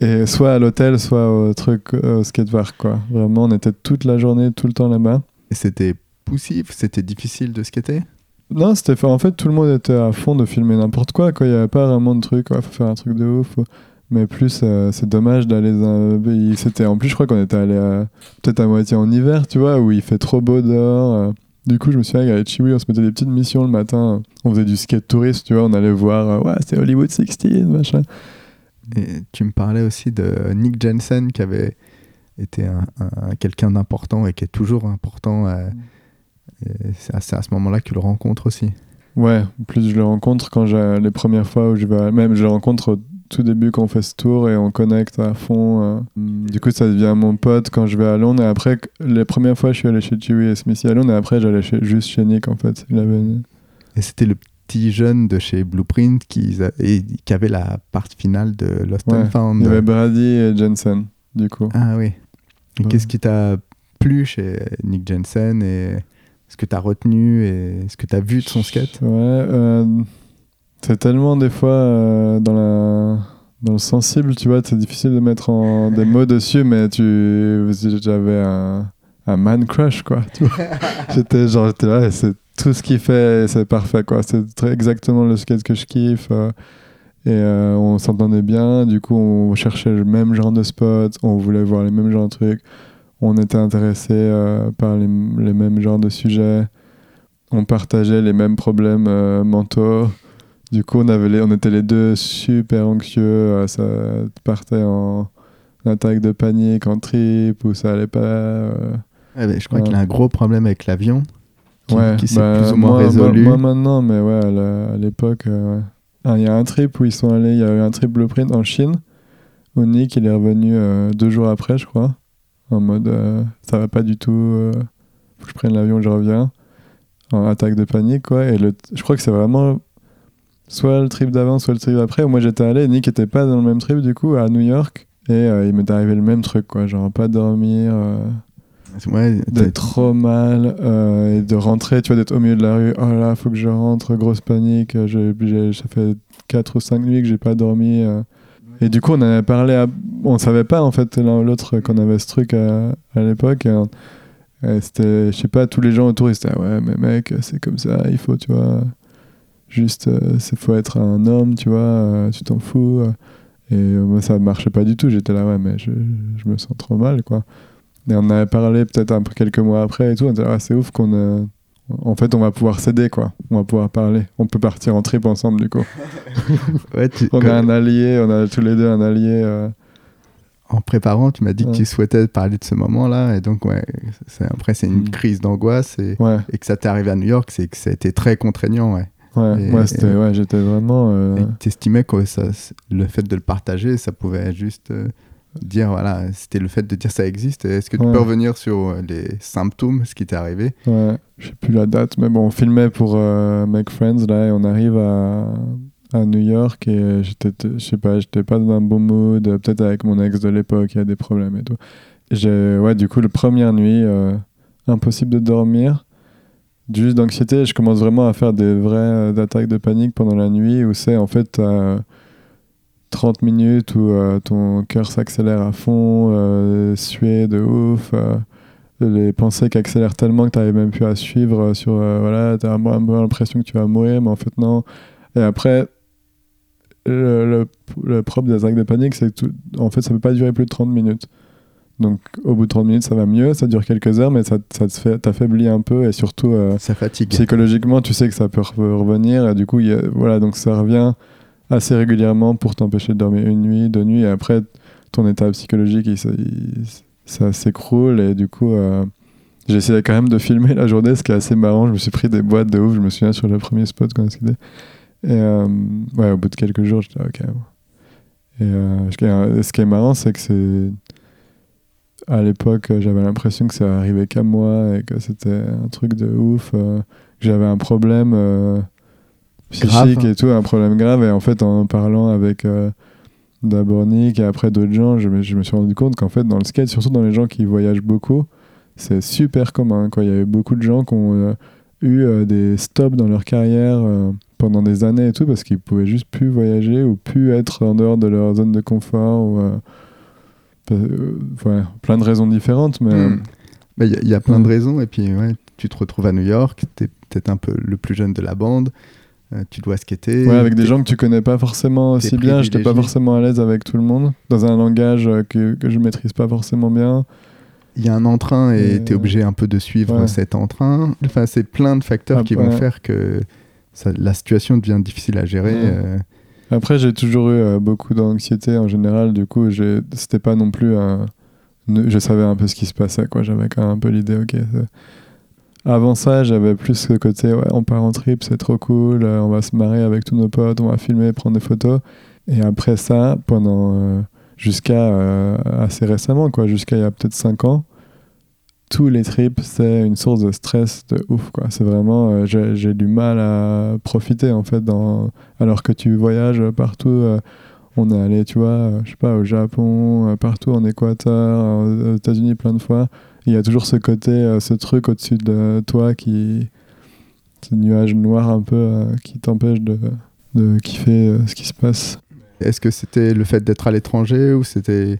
Et soit à l'hôtel, soit au truc, euh, au skatepark, quoi. Vraiment, on était toute la journée, tout le temps là-bas. Et c'était poussif, c'était difficile de skater? Non, c'était fait. En fait, tout le monde était à fond de filmer n'importe quoi. quoi. Il n'y avait pas vraiment de truc. Il faut faire un truc de ouf. Mais plus, euh, c'est dommage d'aller. C'était en plus, je crois qu'on était allé à- peut-être à moitié en hiver, tu vois, où il fait trop beau dehors. Du coup, je me souviens qu'avec Chiwi, on se mettait des petites missions le matin. On faisait du skate touriste, tu vois. On allait voir, euh, ouais, c'est Hollywood 16, machin. Et tu me parlais aussi de Nick Jensen qui avait été un, un- quelqu'un d'important et qui est toujours important. euh, et c'est à, ce moment-là que tu le rencontres aussi. Ouais, en plus je le rencontre quand j'ai les premières fois où je vais, même je le rencontre tout début quand on fait ce tour et on connecte à fond. euh. Du coup, ça devient mon pote quand je vais à Londres. Et après, les premières fois, je suis allé chez Chewy et Smithy à Londres. Et après, j'allais juste chez Nick en fait. Il avait Et c'était le petit jeune de chez Blueprint qui, et, qui avait la partie finale de Lost Ouais, and Found. Il y avait Brady et Jensen, du coup. Ah oui. Et Ouais. qu'est-ce qui t'a plu chez Nick Jensen et ce que tu as retenu et ce que tu as vu de son skate? Ouais, euh, c'est tellement des fois euh, dans, la, dans le sensible, tu vois, c'est difficile de mettre en, des mots dessus, mais tu, j'avais un, un man crush, quoi. J'étais genre, j'étais là, c'est tout ce qu'il fait, c'est parfait, quoi. C'est exactement le skate que je kiffe. euh, et euh, on s'entendait bien, du coup, on cherchait le même genre de spot, on voulait voir les mêmes genres de trucs, on était intéressé euh, par les, les mêmes genres de sujets on partageait les mêmes problèmes mentaux. Du coup, on, avait les- on était les deux super anxieux. euh, ça partait en attaque de panique, en trip, ou ça allait pas. euh. Ouais, Je crois Ouais. qu'il a un gros problème avec l'avion qui, ouais, qui s'est bah, plus ou moins moi- résolu. Moi, moi maintenant, mais ouais, à l'époque. euh. Ah, Il y a un trip où ils sont allés, il y a eu un trip blueprint en Chine, où Nick il est revenu euh, deux jours après, je crois, en mode euh, ça va pas du tout, euh, faut que je prenne l'avion, je reviens, en attaque de panique, quoi. Et le, je crois que c'est vraiment soit le trip d'avant, soit le trip d'après. Moi j'étais allé, Nick était pas dans le même trip du coup, à New York, et euh, il m'est arrivé le même truc, quoi, genre pas dormir. euh, Ouais, d'être trop mal euh, et de rentrer, tu vois, d'être au milieu de la rue. Oh là, faut que je rentre, grosse panique. euh, j'ai- j'ai- ça fait 4 ou 5 nuits que j'ai pas dormi. euh. Et du coup, on avait parlé. À... On savait pas, en fait, l'un ou l'autre, qu'on avait ce truc à, à l'époque. et, et c'était, je sais pas, tous les gens autour, ils étaient, Ah ouais, mais mec, c'est comme ça, il faut, tu vois, juste, il faut être un homme, tu vois, euh, tu t'en fous. euh. Et euh, moi, ça marchait pas du tout. J'étais là, ouais, mais je, je me sens trop mal, quoi. Et on avait parlé peut-être un peu quelques mois après et tout. On était là, ah, c'est ouf qu'on. euh, En fait, on va pouvoir s'aider, quoi. On va pouvoir parler. On peut partir en trip ensemble, du coup. ouais, tu- On a un allié, on a tous les deux un allié. euh, en préparant, tu m'as dit Ouais. que tu souhaitais parler de ce moment-là. Et donc, ouais, c'est- après, c'est une Mm. crise d'angoisse. Et, et que ça t'est arrivé à New York, c'est que ça a été très contraignant. Ouais. Ouais, Et- ouais, c'était, et- ouais, j'étais vraiment. euh, t'estimais que ça, le fait de le partager, ça pouvait juste euh, dire, voilà, c'était le fait de dire ça existe. Est-ce que tu Ouais. peux revenir sur euh, les symptômes, ce qui t'est arrivé? Ouais, je sais plus la date, mais bon, on filmait pour euh, Make Friends là, et on arrive à, à New York et j'étais, je sais pas, j'étais pas dans un bon mood, peut-être avec mon ex de l'époque, il y a des problèmes et tout. Ouais, du coup, la première nuit, euh, impossible de dormir, juste d'anxiété, je commence vraiment à faire des vraies euh, attaques de panique pendant la nuit où c'est en fait t'as 30 minutes où euh, ton cœur s'accélère à fond, euh, suer de ouf. euh, les pensées qui accélèrent tellement que tu n'arrives même plus à suivre euh, sur euh, voilà tu as un peu l'impression que tu vas mourir mais en fait non et après le, le, le propre des attaques de panique c'est que tout- en fait ça peut pas durer plus de 30 minutes donc au bout de 30 minutes ça va mieux ça dure quelques heures mais ça, ça te fait t'affaiblit un peu et surtout euh, Ça fatigue. psychologiquement tu sais que ça peut re- revenir et du coup y a- voilà donc ça revient assez régulièrement pour t'empêcher de dormir une nuit deux nuits et après ton état psychologique il, ça s'écroule et du coup euh, essayé quand même de filmer la journée ce qui est assez marrant. Je me suis pris des boîtes de ouf je me souviens sur le premier spot qu'on a skidé et euh, ouais au bout de quelques jours j'étais ok. Et euh, ce qui est marrant c'est que c'est à l'époque euh, j'avais l'impression que ça arrivait qu'à moi et que c'était un truc de ouf euh, que j'avais un problème euh, psychique Grave. et tout un problème grave et en fait en parlant avec euh, d'abord Nick et après d'autres gens je me, je me suis rendu compte qu'en fait dans le skate surtout dans les gens qui voyagent beaucoup c'est super commun quoi il y a eu beaucoup de gens qui ont eu des stops dans leur carrière pendant des années et tout parce qu'ils pouvaient juste plus voyager ou plus être en dehors de leur zone de confort ou euh, euh, ouais, plein de raisons différentes mais Hmm. Bah, Il y, a- il y a plein de Mm. raisons. Et puis, ouais, tu te retrouves à New York, tu es peut-être un peu le plus jeune de la bande, euh, tu dois skater. Ouais, avec des gens que tu connais pas forcément aussi bien. J'étais pas forcément à l'aise avec tout le monde, dans un langage euh, que, que je maîtrise pas forcément bien. Il y a un entrain et tu es obligé un peu de suivre Ouais. cet entrain. Enfin, c'est plein de facteurs Ah, qui vont faire que ça- la situation devient difficile à gérer. Euh. Après, j'ai toujours eu euh, beaucoup d'anxiété en général. Du coup, c'était pas non plus un. Je savais un peu ce qui se passait, quoi. J'avais quand même un peu l'idée, ok. Avant ça, j'avais plus ce côté, ouais, on part en trip, c'est trop cool, euh, on va se marrer avec tous nos potes, on va filmer, prendre des photos. Et après ça, pendant. euh, jusqu'à assez récemment, quoi, jusqu'à il y a peut-être 5 ans, tous les trips, c'est une source de stress de ouf, quoi. C'est vraiment. euh, j'ai du mal à profiter, en fait, dans alors que tu voyages partout. euh, on est allé, tu vois, euh, je sais pas, au Japon, partout en Équateur, aux États-Unis plein de fois. Il y a toujours ce côté, ce truc au-dessus de toi qui. ce nuage noir un peu qui t'empêche de, de kiffer ce qui se passe. Est-ce que c'était le fait d'être à l'étranger ou c'était.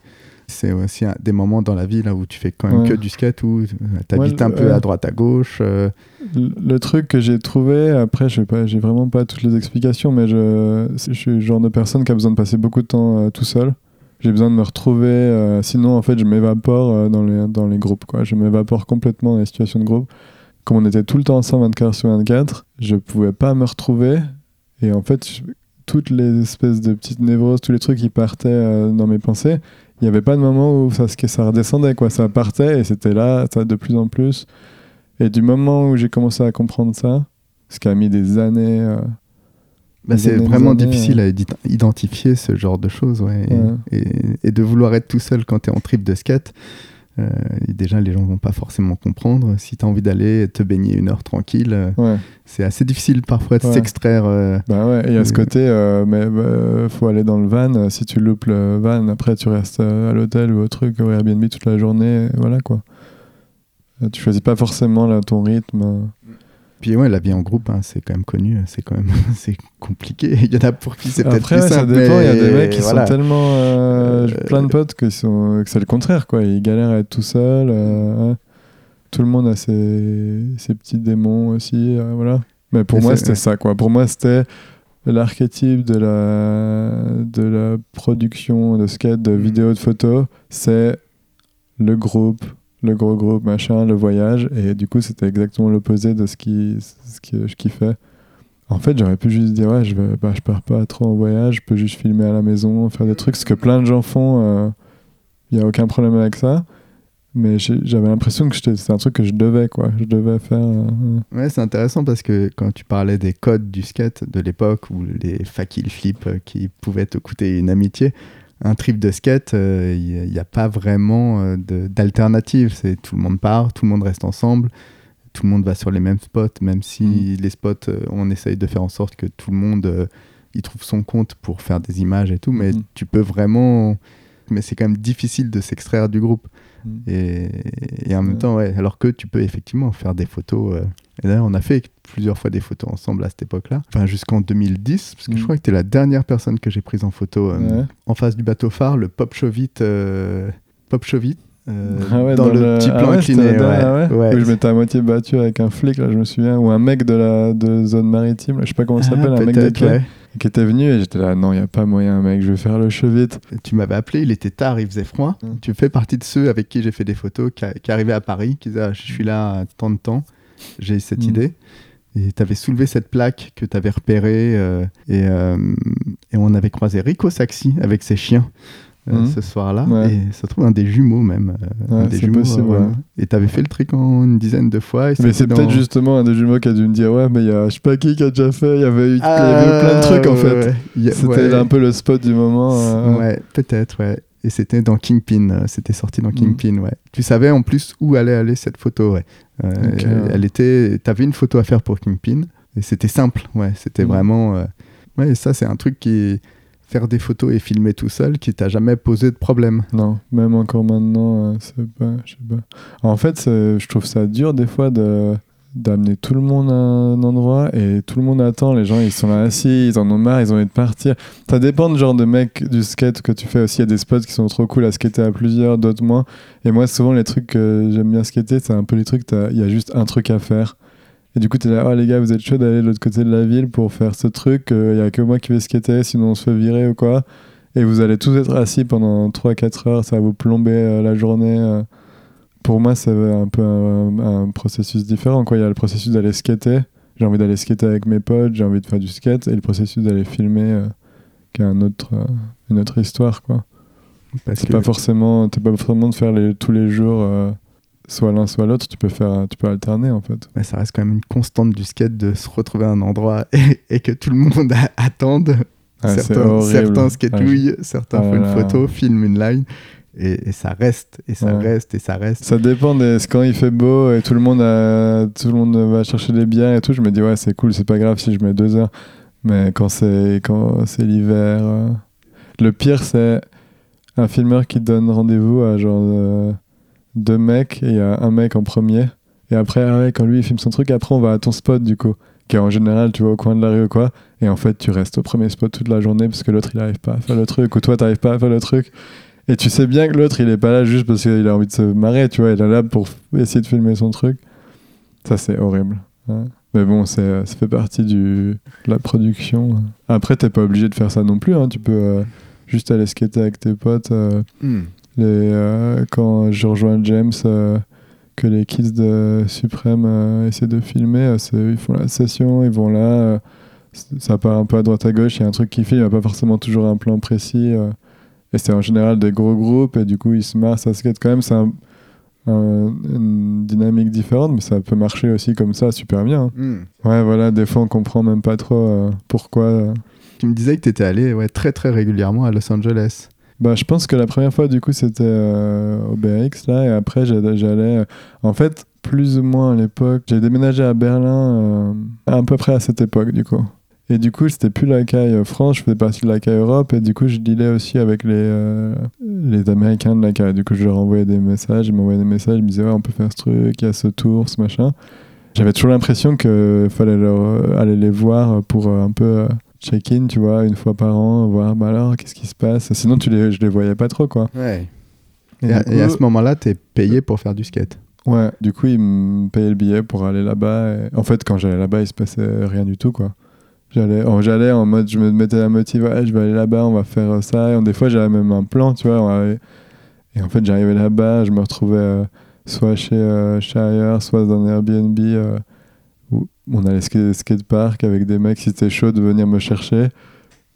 C'est aussi un- des moments dans la vie là où tu fais quand même Ouais. que du skate où tu habites Ouais, un peu à droite à gauche. euh, Le, le truc que j'ai trouvé, après, je j'ai vraiment pas toutes les explications, mais je, je suis le genre de personne qui a besoin de passer beaucoup de temps euh, tout seul. J'ai besoin de me retrouver, euh, sinon en fait je m'évapore euh, dans, les, dans les groupes. Quoi. Je m'évapore complètement dans les situations de groupe. Comme on était tout le temps ensemble 24 heures sur 24, je pouvais pas me retrouver. Et en fait, je- toutes les espèces de petites névroses, tous les trucs qui partaient euh, dans mes pensées, il n'y avait pas de moment où ça, ça redescendait. Quoi. Ça partait et c'était là, ça de plus en plus. Et du moment où j'ai commencé à comprendre ça, ce qui a mis des années. euh, bah, c'est vraiment années, difficile à édi- identifier ce genre de choses. Ouais, et- Ouais. Et, et de vouloir être tout seul quand tu es en trip de skate. Euh, et déjà, les gens vont pas forcément comprendre. Si tu as envie d'aller te baigner une heure tranquille, euh, ouais. c'est assez difficile parfois de Ouais. s'extraire. euh, Bah ouais, et il y a ce côté, euh, mais bah, faut aller dans le van. Si tu loupes le van, après tu restes à l'hôtel ou au truc, au Airbnb toute la journée. Voilà quoi. Tu choisis pas forcément là, ton rythme. Puis ouais, la vie en groupe, hein, c'est quand même connu, c'est quand même c'est compliqué. Il y en a pour qui c'est peut-être Après, plus ouais, ça dépend. Il y a des mecs qui voilà. sont tellement. euh, Euh, plein de potes sont, que c'est le contraire quoi. Ils galèrent à être tout seul. euh, ouais. Tout le monde a ses, ses petits démons aussi. voilà. Mais pour moi, c'était ça quoi. Pour moi, c'était l'archétype de la, de la production de skate, de Mhm. vidéos, de photos. C'est le groupe, le gros groupe, machin, le voyage. Et du coup, c'était exactement l'opposé de ce qui, ce que je kiffais. En fait, j'aurais pu juste dire, ouais, je, vais, bah, je pars pas trop en voyage, je peux juste filmer à la maison, faire des trucs, ce que plein de gens font. Il n'y a aucun problème avec ça. Mais j'avais l'impression que c'était un truc que je devais, quoi. Je devais faire. euh, Ouais, c'est intéressant parce que quand tu parlais des codes du skate de l'époque ou les fakil flips euh, qui pouvaient te coûter une amitié, un trip de skate, euh, il n'y a, pas vraiment euh, d'alternative. C'est tout le monde part, tout le monde reste ensemble, tout le monde va sur les mêmes spots, même si Mm. les spots, euh, on essaye de faire en sorte que tout le monde euh, y trouve son compte pour faire des images et tout, mais Mhm. tu peux vraiment. Mais c'est quand même difficile de s'extraire du groupe. Et, et en même temps, ouais, alors que tu peux effectivement faire des photos. euh, et d'ailleurs, on a fait plusieurs fois des photos ensemble à cette époque-là. Enfin, jusqu'en 2010, parce que je Mm. crois que tu es la dernière personne que j'ai prise en photo euh, Ouais. en face du bateau phare, le Pop Chovit. euh, Pop Chovit euh, Ah ouais, dans, le, petit ah plan ouais, incliné. ouais. ah. Où je m'étais à moitié battu avec un flic, là, je me souviens, ou un mec de la de zone maritime, là, je sais pas comment ça Ah, s'appelle, un mec qui était venu et j'étais là, non, il y a pas moyen, mec, je vais faire le chevite. Tu m'avais appelé, il était tard, il faisait froid. Mm. Tu fais partie de ceux avec qui j'ai fait des photos, qui, qui arrivaient à Paris, qui disaient ah, Je suis là à tant de temps, j'ai cette Mm. idée. Et tu avais soulevé cette plaque que tu avais repérée. euh, et, euh, et on avait croisé Rico Saxi avec ses chiens euh, Mm. ce soir-là. Ouais. Et ça trouve un des jumeaux même. euh, un des jumeaux, possible, ouais. Et tu avais fait le truc en une dizaine de fois. et Mais c'est dans- peut-être justement un des jumeaux qui a dû me dire, ouais, mais il y a je sais pas qui qui a déjà fait, il y avait eu, Ah, plein de trucs en fait. C'était un peu le spot du moment. euh, Ouais, peut-être, ouais. Et c'était dans Kingpin, c'était sorti dans Mm. Kingpin, ouais. Tu savais en plus où allait aller cette photo, ouais. Euh, Ok, ouais. Elle était, t'avais une photo à faire pour Kingpin, et c'était simple, ouais. C'était Mm. vraiment, euh, ouais. Et ça, c'est un truc qui faire des photos et filmer tout seul, qui t'a jamais posé de problème. Non, même encore maintenant, euh, c'est pas, je sais pas. En fait, je trouve ça dur des fois de d'amener tout le monde à un endroit et tout le monde attend. Les gens, ils sont là assis, ils en ont marre, ils ont envie de partir. Ça dépend du genre de mec du skate que tu fais aussi. Il y a des spots qui sont trop cool à skater à plusieurs, d'autres moins. Et moi, souvent, les trucs que j'aime bien skater, c'est un peu les trucs, il y a juste un truc à faire. Et du coup, t'es là, oh les gars, vous êtes chaud d'aller de l'autre côté de la ville pour faire ce truc. Il y a que moi qui vais skater, sinon on se fait virer ou quoi. Et vous allez tous être assis pendant 3-4 heures, ça va vous plomber euh, la journée. euh. Pour moi, c'est un peu un, un processus différent. Il y a le processus d'aller skater. J'ai envie d'aller skater avec mes potes, j'ai envie de faire du skate. Et le processus d'aller filmer, euh, qui a un autre, euh, une autre histoire. Quoi. Parce que, pas forcément, t'es pas forcément de faire les, tous les jours euh, soit l'un soit l'autre. Tu peux faire, tu peux alterner en fait. ouais, ça reste quand même une constante du skate de se retrouver à un endroit et, et que tout le monde a- attende. C'est certains, certains Ah, skatouillent, certains Ah font une photo, filment une line, et, et ça reste, et ça Ouais. reste, et ça reste. Ça dépend des quand il fait beau et tout le monde a, tout le monde va chercher des bières et tout. Je me dis ouais c'est cool, c'est pas grave si je mets deux heures. Mais quand c'est quand c'est l'hiver, euh, le pire c'est un filmeur qui donne rendez-vous à genre euh, deux mecs et il y a un mec en premier et après ah ouais, quand lui il filme son truc après on va à ton spot du coup qui est en général tu vois au coin de la rue ou quoi et en fait tu restes au premier spot toute la journée parce que l'autre il arrive pas à faire le truc ou toi t'arrives pas à faire le truc et tu sais bien que l'autre, il est pas là juste parce qu'il a envie de se marrer, tu vois. Il est là pour essayer de filmer son truc. Ça, c'est horrible. hein. Mais bon, euh, ça fait partie du, de la production. Après, t'es pas obligé de faire ça non plus. hein. Tu peux euh, juste aller skater avec tes potes. euh, Hmm. Les, euh, quand je rejoins James, euh, que les kids de Supreme euh, essaient de filmer, ils font la session, ils vont là. ça part un peu à droite à gauche. Il y a un truc qui filme, il n'y a pas forcément toujours un plan précis. et c'est en général des gros groupes, et du coup, ils se marrent, ça skate quand même. C'est un- un- une dynamique différente, mais ça peut marcher aussi comme ça, super bien. Hmm. Ouais, voilà, des fois, on comprend même pas trop euh, pourquoi. Tu me disais que tu étais allé ouais, très très régulièrement à Los Angeles. Bah, je pense que la première fois, du coup, c'était euh, au BX, là, et après, j'allais. euh, En fait, plus ou moins à l'époque, j'ai déménagé à Berlin euh, à peu près à cette époque, du coup. Et du coup, c'était plus la caille euh, France, je faisais partie de la caille Europe, et du coup, je dealais aussi avec les, les Américains de la caille. Du coup, je leur envoyais des messages, ils m'envoyaient des messages, ils me disaient, ouais, on peut faire ce truc, il y a ce tour, ce machin. J'avais toujours l'impression qu'il fallait aller les voir pour un peu check-in, tu vois, une fois par an, voir, bah alors, qu'est-ce qui se passe? Sinon, tu les, je les voyais pas trop, quoi. Ouais. Et Et, à, et ce moment-là, tu es payé pour faire du skate. Ouais, du coup, ils me payaient le billet pour aller là-bas. et- En fait, quand j'allais là-bas, il se passait rien du tout, quoi. J'allais en, j'allais en mode, je me mettais la motive, je vais aller là-bas, on va faire euh, ça. Et des fois, j'avais même un plan, tu vois. avait- Et en fait, j'arrivais là-bas, je me retrouvais euh, soit chez, euh, ailleurs, soit dans un Airbnb euh, on allait skate skatepark avec des mecs qui étaient chauds de venir me chercher.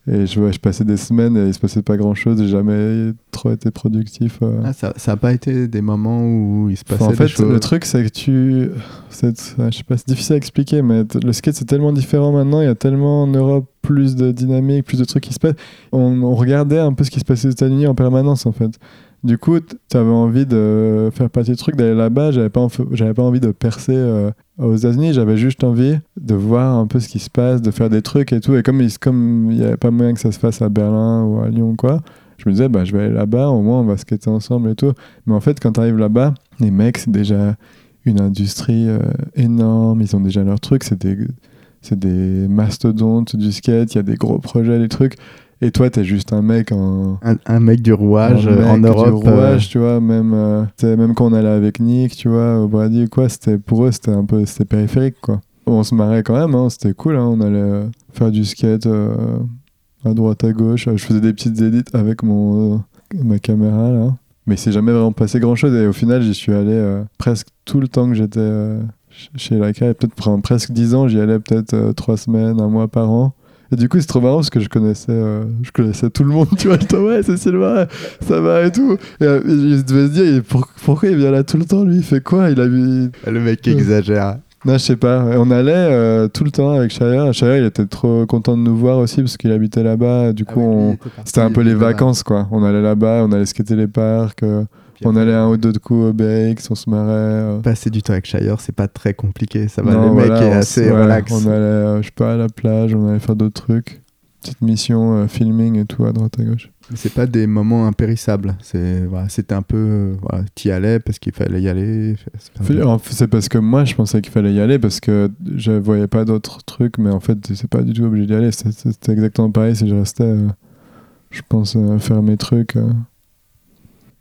Et je, ouais, je passais des semaines et il se passait pas grand-chose. J'ai jamais trop été productif. euh. Ah, ça n'a pas été des moments où il se passait Enfin, en des fait, choses. le truc, c'est que tu. Je sais pas, c'est difficile à expliquer, mais le skate, c'est tellement différent maintenant. Il y a tellement en Europe plus de dynamique, plus de trucs qui se passent. On, on regardait un peu ce qui se passait aux États-Unis en permanence, en fait. Du coup, tu avais envie de faire partie du truc, d'aller là-bas. J'avais pas, j'avais pas envie de percer euh, aux États-Unis. J'avais juste envie de voir un peu ce qui se passe, de faire des trucs et tout. Et comme il comme il y avait pas moyen que ça se fasse à Berlin ou à Lyon, quoi, je me disais, bah, je vais aller là-bas, au moins on va skater ensemble et tout. Mais en fait, quand tu arrives là-bas, les mecs, c'est déjà une industrie euh, énorme. Ils ont déjà leur truc. C'est des, c'est des mastodontes du skate. Il y a des gros projets, des trucs. Et toi, t'es juste un mec en. Un, un mec du rouage euh, en mec Europe. Du euh, rouage, tu vois, même, euh, même quand on allait avec Nick, tu vois, au Brady ou quoi, c'était, pour eux, c'était un peu c'était périphérique, quoi. On se marrait quand même, hein, c'était cool, hein, on allait faire du skate euh, à droite, à gauche. Je faisais des petites édits avec mon, ma caméra, là. Mais il s'est jamais vraiment passé grand chose, et au final, j'y suis allé presque tout le temps que j'étais ch- chez Laika, et peut-être pendant presque 10 ans, j'y allais peut-être euh, 3 semaines, un mois par an. Et du coup, c'est trop marrant parce que je connaissais, euh, je connaissais tout le monde, tu vois. J'étais, ouais, c'est Sylvain, ça va et tout. Et euh, je devais se dire, il- pour- pourquoi il vient là tout le temps, lui? Il fait quoi? Il a vu. Le mec exagère. Non, je sais pas. On allait euh, tout le temps avec Shire. Shire, il était trop content de nous voir aussi parce qu'il habitait là-bas. Du Ah coup, on... c'était un peu les vacances, quoi. On allait là-bas, on allait skater les parcs, on allait un ou deux coups au BX, on se marrait. euh. Passer du temps avec Shire, c'est pas très compliqué. Ça va, Non, le mec voilà, est on assez ouais, relax. On allait, euh, je sais pas, à la plage, on allait faire d'autres trucs. Petite mission, euh, filming et tout à droite à gauche. Mais C'est pas des moments impérissables. C'est voilà, c'était un peu euh, voilà, t'y allais parce qu'il fallait y aller. C'est pas- Fait- en fait, C'est parce que moi, je pensais qu'il fallait y aller parce que je voyais pas d'autres trucs, mais en fait, c'est pas du tout obligé d'y aller. C'était exactement pareil si je restais, euh, je pense, euh, faire mes trucs.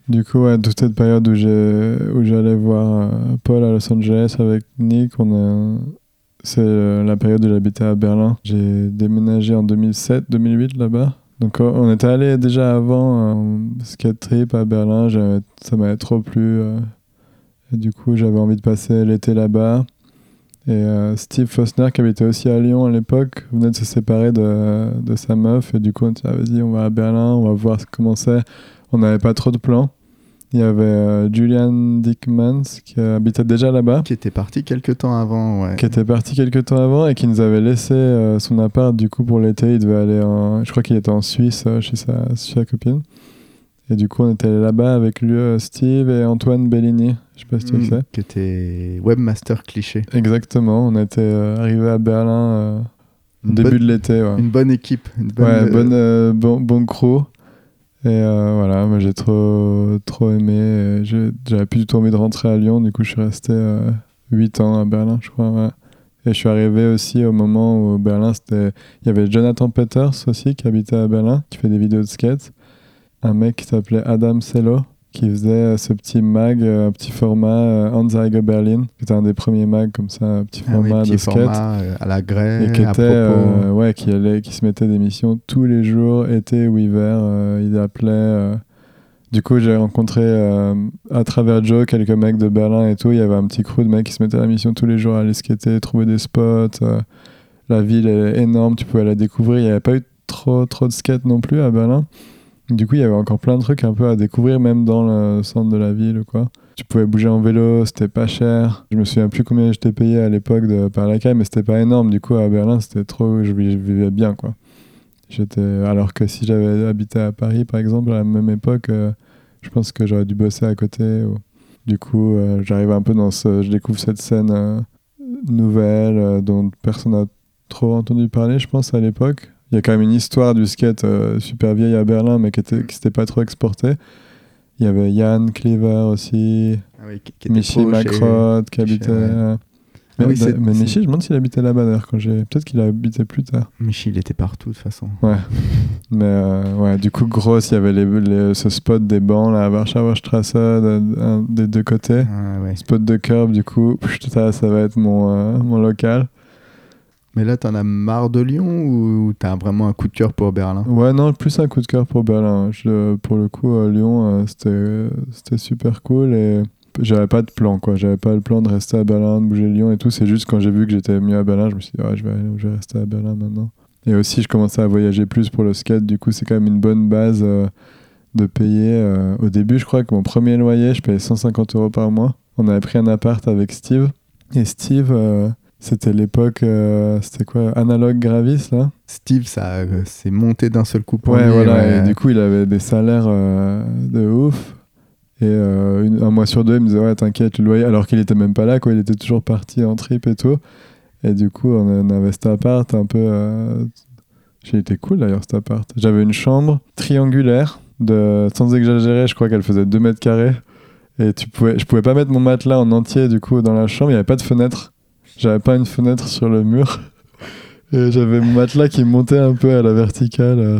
Euh. Du coup, ouais, toute cette période où j'allais voir euh, Paul à Los Angeles avec Nick, c'est euh, la période où j'habitais à Berlin. J'ai déménagé en 2007-2008 là-bas. Donc euh, on était allé déjà avant en skate trip à Berlin, ça m'avait trop plu. euh, du coup, j'avais envie de passer l'été là-bas. Et euh, Steve Fosner, qui habitait aussi à Lyon à l'époque, venait de se séparer de, sa meuf. Et du coup, on dit, vas-y, on va à Berlin, on va voir comment c'est. On n'avait pas trop de plans. Il y avait euh, Julian Dickmans, qui habitait déjà là-bas, Qui était parti quelques temps avant. Ouais. qui était parti quelques temps avant et qui nous avait laissé euh, son appart. Du coup, pour l'été, il devait aller en. Je crois qu'il était en Suisse euh, chez, sa, chez sa copine. Et du coup, on était allé là-bas avec lui, Steve et Antoine Bellini. Je sais pas si tu sais qui était webmaster cliché. Exactement, on était arrivé à Berlin début bonne- de l'été. Ouais, Une bonne équipe. Une bonne, ouais bonne, bon, bon crew. Et euh, voilà, moi j'ai trop, trop aimé. j'ai- J'avais plus du tout envie de rentrer à Lyon, du coup je suis resté 8 ans à Berlin, je crois. Et je suis arrivé aussi au moment où Berlin, c'était. Il y avait Jonathan Peters aussi qui habitait à Berlin, qui fait des vidéos de skate. Un mec qui s'appelait Adam Sello, qui faisait euh, ce petit mag, euh, un petit format euh, Anzeige Berlin, qui était un des premiers mags comme ça, un petit ah oui, format de skate. format à la grève. Et qui à propos. euh, ouais, qui allait, qui se mettait des missions tous les jours, été ou hiver. euh, il appelait. euh. Du coup, j'ai rencontré à travers Joe quelques mecs de Berlin et tout. Il y avait un petit crew de mecs qui se mettaient à la mission tous les jours à aller skater, trouver des spots. La ville est énorme, tu pouvais la découvrir. Il n'y avait pas eu trop, trop de skate non plus à Berlin. Du coup, il y avait encore plein de trucs un peu à découvrir, même dans le centre de la ville, quoi. Tu pouvais bouger en vélo, c'était pas cher. Je me souviens plus combien j'étais payé à l'époque de par la caille, mais c'était pas énorme. Du coup, à Berlin, c'était trop. Je, vivais bien, quoi. J'étais. Alors que si j'avais habité à Paris, par exemple, à la même époque, euh, je pense que j'aurais dû bosser à côté. Du coup, euh, j'arrive un peu dans ce. Je découvre cette scène euh, nouvelle dont personne n'a trop entendu parler, je pense, à l'époque. Il y a quand même une histoire du skate euh, super vieille à Berlin, mais qui était, qui s'était pas trop exportée. Il y avait Yann Cleaver aussi, Ah oui, qui- qui était Michi Macrot qui habitait. ouais. euh, Ah mais oui, Michi, je me demande s'il habitait là-bas d'ailleurs. Quand j'ai, peut-être qu'il a habité plus tard. Michi, il était partout de toute façon. Ouais. Mais euh, ouais, du coup, grosse, il y avait les, les- ce spot des bancs là à Warschauer Strasse, de- un- des deux côtés. Ah ouais. Spot de curb, du coup, pff, ça, ça va être mon, euh, mon local. Mais là, t'en as marre de Lyon ou t'as vraiment un coup de cœur pour Berlin? Ouais, non, plus un coup de cœur pour Berlin. Pour le coup, Lyon, euh, c'était, super cool et j'avais pas de plan, quoi. J'avais pas le plan de rester à Berlin, de bouger Lyon et tout. C'est juste quand j'ai vu que j'étais mieux à Berlin, je me suis dit, ouais, je vais, rester à Berlin maintenant. Et aussi, je commençais à voyager plus pour le skate. Du coup, c'est quand même une bonne base euh, de payer. euh, au début, je crois que mon premier loyer, je payais 150 euros par mois. On avait pris un appart avec Steve. Et Steve, c'était l'époque, euh, c'était quoi, Analog Gravis, là? Steve, ça euh, s'est monté d'un seul coup pour Ouais, lui, voilà. ouais. Et du coup, il avait des salaires euh, de ouf. Et euh, une- un mois sur deux, il me disait Ouais, t'inquiète, le loyer. Alors qu'il était même pas là, quoi. Il était toujours parti en trip et tout. Et du coup, on, on avait cet appart un peu. Euh... J'ai été cool d'ailleurs, cet appart. J'avais une chambre triangulaire, de, sans exagérer, je crois qu'elle faisait 2 mètres carrés. Et tu pouvais, je pouvais pas mettre mon matelas en entier, du coup, dans la chambre. Il n'y avait pas de fenêtre. J'avais pas une fenêtre sur le mur. Et j'avais mon matelas qui montait un peu à la verticale. euh.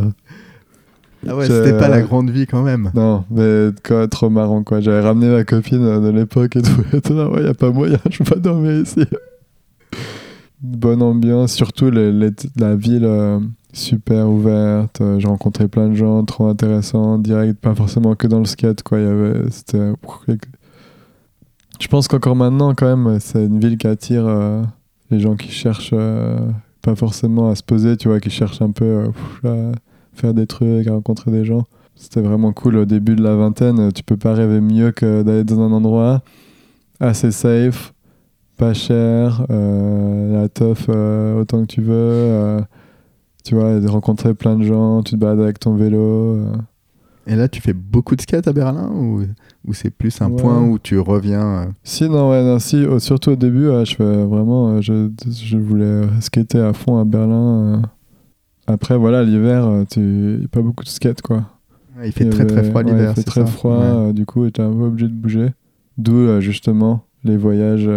Ah ouais, c'était pas la grande vie quand même. Non, mais quoi, trop marrant quoi. J'avais ramené ma copine euh, de l'époque et tout. Et tout là, ouais, y a pas moyen, je peux pas dormir ici. Bonne ambiance, surtout les- les- la ville euh, super ouverte. euh, J'ai rencontré plein de gens trop intéressants, direct, pas forcément que dans le skate quoi. Il y avait, c'était. Je pense qu'encore maintenant quand même, c'est une ville qui attire euh, les gens qui cherchent euh, pas forcément à se poser, tu vois, qui cherchent un peu euh, à faire des trucs, à rencontrer des gens. C'était vraiment cool au début de la vingtaine. Tu peux pas rêver mieux que d'aller dans un endroit assez safe, pas cher, la teuf autant que tu veux. tu vois, rencontrer plein de gens, tu te balades avec ton vélo. Et là, tu fais beaucoup de skate à Berlin ou, ou c'est plus un Ouais. point où tu reviens euh, Si, non, ouais, non, si, surtout au début, ouais, je fais vraiment, euh, je, je voulais skater à fond à Berlin. euh. Après, voilà, l'hiver, euh, tu y a pas beaucoup de skate, quoi. Il fait Il très très froid l'hiver. Il fait c'est très ça froid, euh, du coup, j'étais un peu obligé de bouger. D'où euh, justement les voyages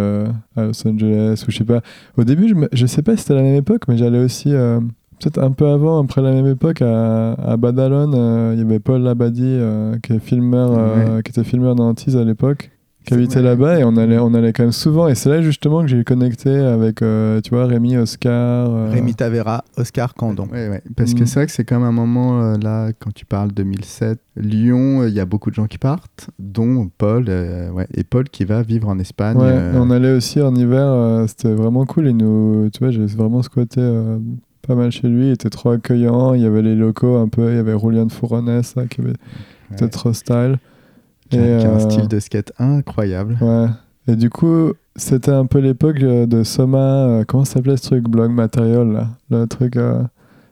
à Los Angeles ou je sais pas. Au début, je, me- je sais pas si c'était à la même époque, mais j'allais aussi peut-être un peu avant, après la même époque, à, à Badalone. euh, Il y avait Paul Labadie euh, qui est filmeur, euh, qui était filmeur d'Antise à l'époque. Qui habitait là-bas et on allait, on allait quand même souvent. Et c'est là justement que j'ai connecté avec, euh, tu vois, Rémi, Oscar. euh, Rémi Tavera, Oscar Candon. Ouais, ouais. Parce que Mm. c'est vrai que c'est quand même un moment euh, là, quand tu parles 2007, Lyon, euh, il y a beaucoup de gens qui partent, dont Paul, euh, ouais, et Paul qui va vivre en Espagne. Ouais, euh, et on allait aussi en hiver, euh, c'était vraiment cool. Il nous, tu vois, j'ai vraiment squatté euh, pas mal chez lui. Il était trop accueillant. Il y avait les locaux un peu. Il y avait Julian Fouronès là, qui avait, était ouais, trop style. qui a, Et, qui a un euh, style de skate incroyable. Ouais. Et du coup, c'était un peu l'époque euh, de Soma. euh, comment s'appelait ce truc Blog Material là? Le truc,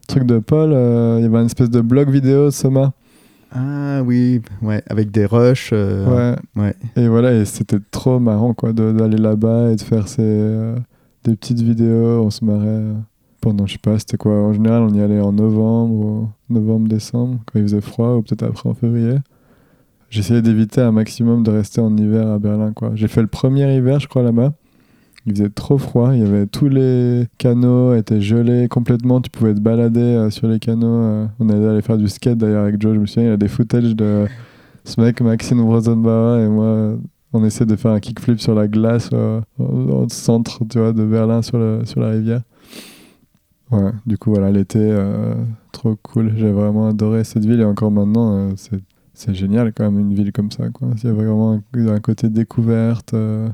truc de Paul. il y avait une espèce de blog vidéo Soma. Ah oui, ouais, avec des rushs. euh, Ouais. ouais. Et voilà, et c'était trop marrant quoi d'aller là-bas et de faire ces, euh, des petites vidéos. On se marrait euh, pendant, je sais pas, c'était quoi. En général, on y allait en novembre, novembre, décembre, quand il faisait froid, ou peut-être après en février. J'essayais d'éviter un maximum de rester en hiver à Berlin quoi. J'ai fait le premier hiver, je crois, là-bas. Il faisait trop froid, il y avait tous les canaux étaient gelés complètement, tu pouvais te balader euh, sur les canaux. euh. On allait aller faire du skate d'ailleurs avec Joe, je me souviens, il a des footage de ce mec Maxime Rosenbauer et moi, on essaie de faire un kickflip sur la glace euh, au centre tu vois, de Berlin sur, le, sur la rivière. Ouais, du coup voilà, l'été, euh, trop cool, j'ai vraiment adoré cette ville et encore maintenant, euh, c'est c'est génial quand même une ville comme ça. Quoi. Il y a vraiment un, un côté découverte, euh,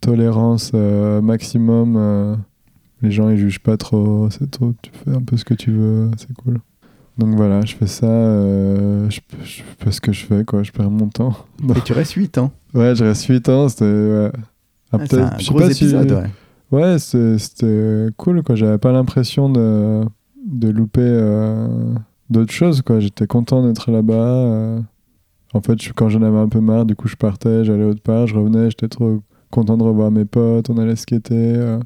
tolérance maximum. les gens ils jugent pas trop, c'est trop, tu fais un peu ce que tu veux, c'est cool. Donc voilà, je fais ça, je, je fais ce que je fais, quoi, je perds mon temps. Et tu restes 8 ans. Ouais, je reste 8 ans, c'était. Ouais. Ah, Ah, c'est un gros si- ouais. Ouais, c'était cool, quoi. J'avais pas l'impression de, de louper euh, d'autres choses, quoi. J'étais content d'être là-bas. euh. En fait, je- quand j'en avais un peu marre, du coup, je partais, j'allais autre part, je revenais, j'étais trop content de revoir mes potes, on allait skater. euh.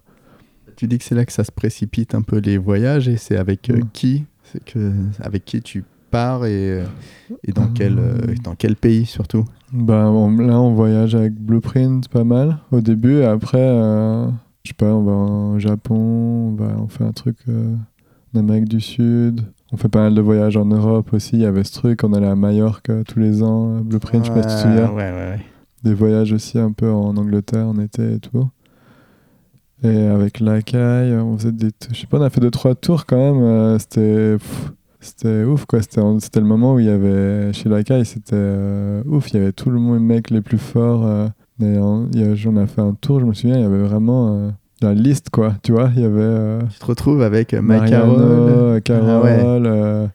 Tu dis que c'est là que ça se précipite un peu les voyages et c'est avec qui? C'est que avec qui tu pars et, et dans quel dans quel pays surtout? On- là, on voyage avec Blueprint pas mal au début, et après, je sais pas, on va en Japon, on, va, on fait un truc euh, en Amérique du Sud. On fait pas mal de voyages en Europe aussi. Il y avait ce truc, on allait à Majorque euh, tous les ans. euh, Blueprint, je sais pas si tu te souviens. Ouais, ouais, ouais. Des voyages aussi un peu en Angleterre en été et tout. Et avec Lacaille, on faisait des. Je sais pas, on a fait deux, trois tours quand même. euh, C'était. C'était ouf quoi, c'était le moment où il y avait chez Lacaille, c'était euh, ouf, il y avait tout le monde, les mecs les plus forts. Euh, et on, il y a- on a fait un tour, je me souviens, il y avait vraiment euh, la liste quoi, tu vois, il y avait euh, Tu te retrouves avec euh, Mike Mariano. Carroll, Ah ouais.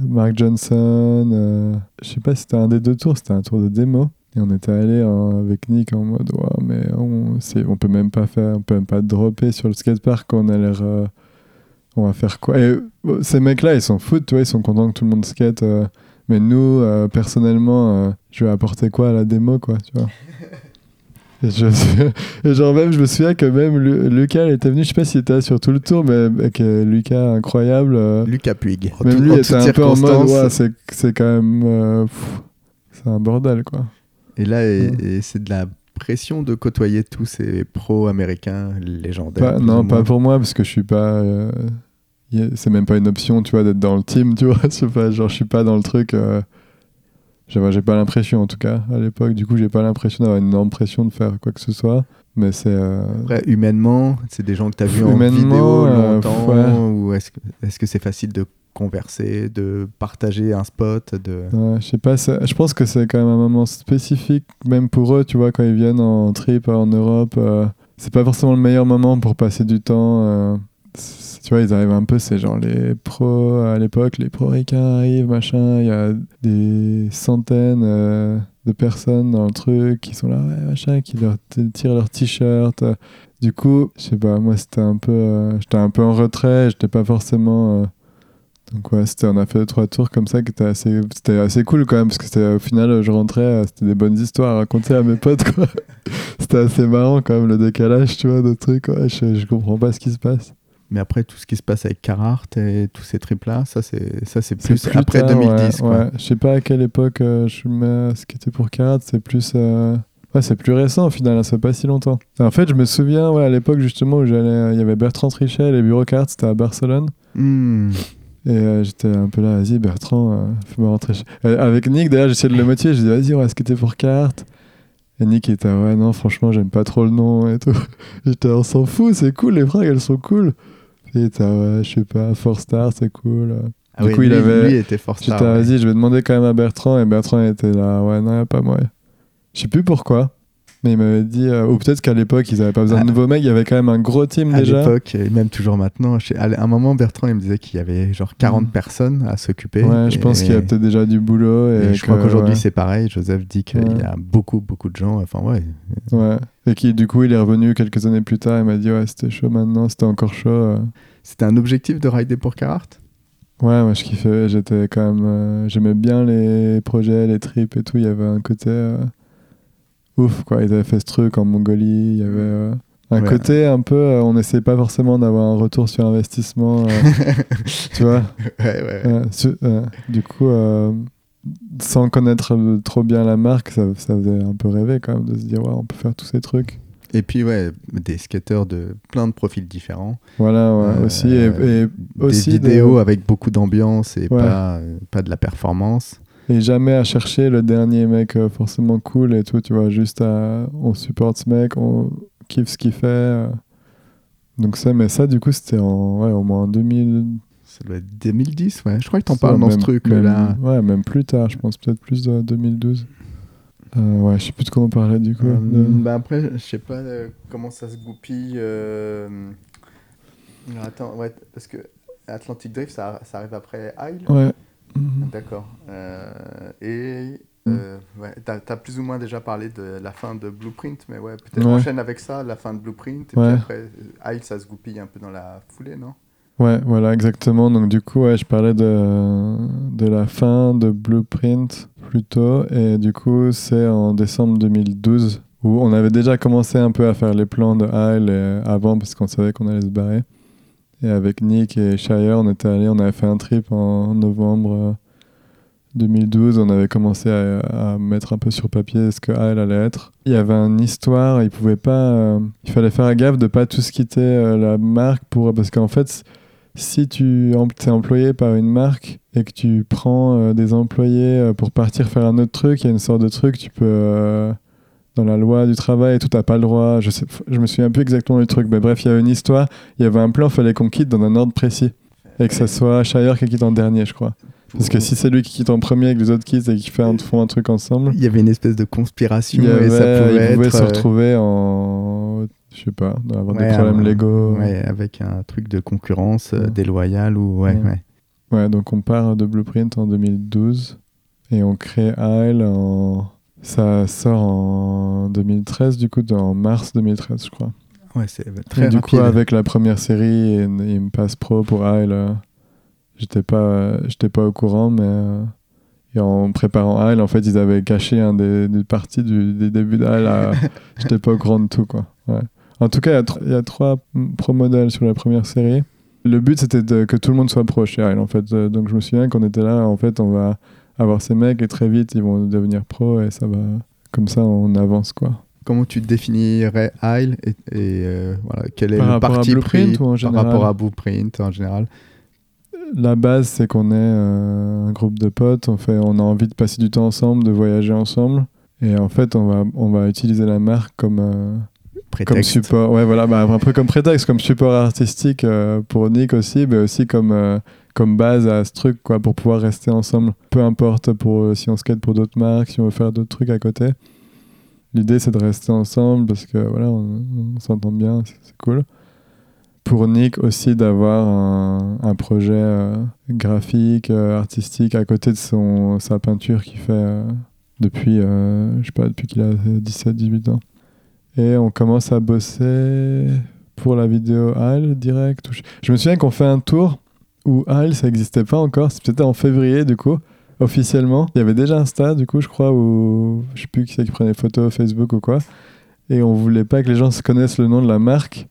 Mark Johnson. je sais pas si c'était un des deux tours, c'était un tour de démo. Et on était allé avec Nick en mode, ouais, mais on, on peut même pas faire, on peut même pas dropper sur le skatepark. On a l'air, on va faire quoi? Et ces mecs-là, ils s'en foutent, tu vois, ils sont contents que tout le monde skate. euh, mais nous, euh, personnellement, euh, je vais apporter quoi à la démo, quoi, tu vois et, je, et genre même, je me souviens que même Lu- Lucas il était venu, je sais pas s'il était là sur tout le tour, mais avec Lucas incroyable. euh, Lucas Puig. Même lui était un peu en mode, ouais, c'est, c'est quand même, euh, c'est un bordel quoi. Et là, et- Ouais. et c'est de la pression de côtoyer tous ces pros américains légendaires. Pas- non, pas pour moi parce que je suis pas euh, c'est même pas une option, tu vois, d'être dans le team, tu vois. C'est pas, genre, je suis pas dans le truc. euh, j'ai pas l'impression, en tout cas, à l'époque. Du coup, j'ai pas l'impression d'avoir une énorme pression de faire quoi que ce soit. Mais c'est. euh, Après, humainement, c'est des gens que tu as vus en vidéo euh, longtemps ouais. Ou est-ce que est-ce que c'est facile de converser, de partager un spot de... Ouais, je sais pas, c'est- je pense que c'est quand même un moment spécifique, même pour eux, tu vois, quand ils viennent en trip en Europe. euh, c'est pas forcément le meilleur moment pour passer du temps. Tu vois, ils arrivent un peu, c'est genre les pros à l'époque, les pros ricains arrivent, machin. Il y a des centaines euh, de personnes dans le truc qui sont là, ouais, machin, qui leur tirent leur t-shirt. Du coup, je sais pas, moi c'était un peu. euh, j'étais un peu en retrait, j'étais pas forcément. euh, donc ouais, on a fait deux, trois tours comme ça qui étaient assez, c'était assez cool quand même parce que c'était, au final je rentrais, c'était des bonnes histoires à raconter à mes potes quoi. c'était assez marrant quand même le décalage, tu vois, de trucs. Ouais, je, je comprends pas ce qui se passe. Mais après, tout ce qui se passe avec Carhartt et tous ces trips-là, ça c'est ça c'est plus, après tard, 2010. ouais, ouais. Je sais pas à quelle époque euh, je mets ce qui était pour Karat, c'est plus. euh, Ouais, c'est plus récent au final, hein, ça fait pas si longtemps. En fait, je me souviens, ouais, à l'époque justement où j'allais, il y avait Bertrand Trichet, les bureaux Karat, c'était à Barcelone. Hmm. Et euh, j'étais un peu là, vas-y Bertrand, euh, fais-moi rentrer chez... Euh, avec Nick, d'ailleurs, j'essayais de le motiver, je disais, vas-y, on va skater pour carte. Et Nick était, ouais, non, franchement, j'aime pas trop le nom et tout. J'étais, on s'en fout, c'est cool, les frags, elles sont cool. Était, ouais, je sais pas, Four Star, c'est cool. Ah Du oui, coup, il avait- lui était J'étais, star. ouais. vas-y, je vais demander quand même à Bertrand. Et Bertrand était là, ouais, non, y a pas moyen. Je sais plus pourquoi. Mais il m'avait dit, euh, ou peut-être qu'à l'époque, ils avaient pas besoin Ah. de nouveaux mecs, il y avait quand même un gros team À déjà. l'époque, et même toujours maintenant, je sais- à un moment, Bertrand il me disait qu'il y avait genre 40 Mm. personnes à s'occuper. Ouais, je pense Et- qu'il y a peut-être déjà du boulot. Et, et je crois qu'aujourd'hui ouais. c'est pareil. Joseph dit qu'il Ouais. y a beaucoup, beaucoup de gens. Enfin, ouais. Ouais. Et qui, du coup, il est revenu quelques années plus tard. Il m'a dit, ouais, c'était chaud maintenant, c'était encore chaud. euh. C'était un objectif de rider pour Carhartt Ouais, moi, je kiffais. J'étais quand même. euh, J'aimais bien les projets, les trips et tout. Il y avait un côté. euh, Ouf, quoi. Ils avaient fait ce truc en Mongolie. Il y avait. euh, Un Ouais. côté un peu, euh, on n'essayait pas forcément d'avoir un retour sur investissement, euh, tu vois. Ouais, ouais. Euh, su- du coup, sans connaître trop bien la marque, ça, ça faisait un peu rêver quand même de se dire, ouais, on peut faire tous ces trucs. Et puis, ouais, des skateurs de plein de profils différents. Voilà, ouais, aussi. Et, et aussi des de- vidéos avec beaucoup d'ambiance et pas, pas de la performance. Et jamais à chercher le dernier mec euh, forcément cool et tout, tu vois, juste à, on supporte ce mec, on kiffe ce qu'il fait. euh. Donc ça, mais ça, du coup, c'était en, ouais, au moins en 2000. Ça doit être 2010, ouais. Je crois que t'en parles dans ce truc même- là. Ouais, même plus tard, je pense peut-être plus de 2012. Euh, ouais, je sais plus de quoi on parlait du coup. Euh, de- bah après, je sais pas euh, comment ça se goupille. alors, attends, ouais, parce que Atlantic Drift, ça, ça arrive après Isle. Ouais. Mhm. D'accord. Euh, et Mm. euh, ouais, t'as as plus ou moins déjà parlé de la fin de Blueprint, mais ouais, peut-être Ouais. enchaîne avec ça, la fin de Blueprint, et Ouais. puis après, euh, Isle, ça se goupille un peu dans la foulée, non? Ouais, voilà, exactement. Donc du coup, je parlais de, de la fin de Blueprint plutôt. Et du coup, c'est en décembre 2012 où on avait déjà commencé un peu à faire les plans de Isle et avant parce qu'on savait qu'on allait se barrer. Et avec Nick et Shire, on était allés, on avait fait un trip en novembre euh, 2012. On avait commencé à, mettre un peu sur papier ce que Isle allait être. Il y avait une histoire, il pouvait pas, euh, il fallait faire gaffe de pas tous quitter euh, la marque pour parce qu'en fait si tu es employé par une marque et que tu prends euh, des employés euh, pour partir faire un autre truc, il y a une sorte de truc, tu peux, euh, dans la loi du travail et tout, t'as pas le droit. Je, sais, je me souviens plus exactement du truc, mais bref, il y avait une histoire, il y avait un plan, fallait qu'on quitte dans un ordre précis. Et que ça soit Shire qui quitte en dernier, je crois. Parce que si c'est lui qui quitte en premier et que les autres quittent et qu'ils font un, truc ensemble, Il y avait une espèce de conspiration y et ça avait- pouvait être. se euh, retrouver en. Je sais pas, avoir ouais, des problèmes un- légaux. Ouais, avec un truc de concurrence euh, Ouais. déloyale ou. Ouais, Ouais. ouais. Ouais, donc on part de Blueprint en 2012 et on crée Isle en. Ça sort en 2013, du coup, en mars 2013, je crois. Ouais, c'est Et très du rapide. coup, avec la première série, et, me passe pro pour Isle. euh, J'étais pas, j'étais pas au courant, mais. euh, et en préparant Isle, en fait, ils avaient caché un des, des parties du, des débuts d'Isle. J'étais pas au courant de tout, quoi. Ouais. En tout cas, il y a y, trois pro modèles sur la première série. Le but, c'était que tout le monde soit pro chez Isle, en fait. Euh, Donc, je me souviens qu'on était là, en fait, on va avoir ces mecs et très vite, ils vont devenir pro et ça va. Comme ça, on avance, quoi. Comment tu définirais Isle et, et, euh, voilà, quel est Par le parti pris ou en par général rapport à Blueprint en général? La base, c'est qu'on est euh, un groupe de potes, on, fait, on a envie de passer du temps ensemble, de voyager ensemble. Et en fait, on va, on va utiliser la marque comme, euh, comme Prétexte. support. Ouais, voilà, bah, un peu comme prétexte, comme support artistique euh, pour Nick aussi, mais aussi comme, comme base à ce truc, quoi, pour pouvoir rester ensemble. Peu importe pour, euh, si on skate pour d'autres marques, si on veut faire d'autres trucs à côté. L'idée, c'est de rester ensemble parce que voilà, on, s'entend bien, c'est cool. Pour Nick aussi d'avoir un, un projet euh, graphique, euh, artistique à côté de son, sa peinture qu'il fait depuis, je sais pas, depuis qu'il a 17-18 ans. Et on commence à bosser pour la vidéo HAL direct. je me souviens qu'on fait un tour où HAL ça n'existait pas encore, c'était en février du coup, officiellement. Il y avait déjà Insta du coup, je crois, où je sais plus qui c'est qui prenait des photos, Facebook ou quoi. Et on voulait pas que les gens se connaissent le nom de la marque.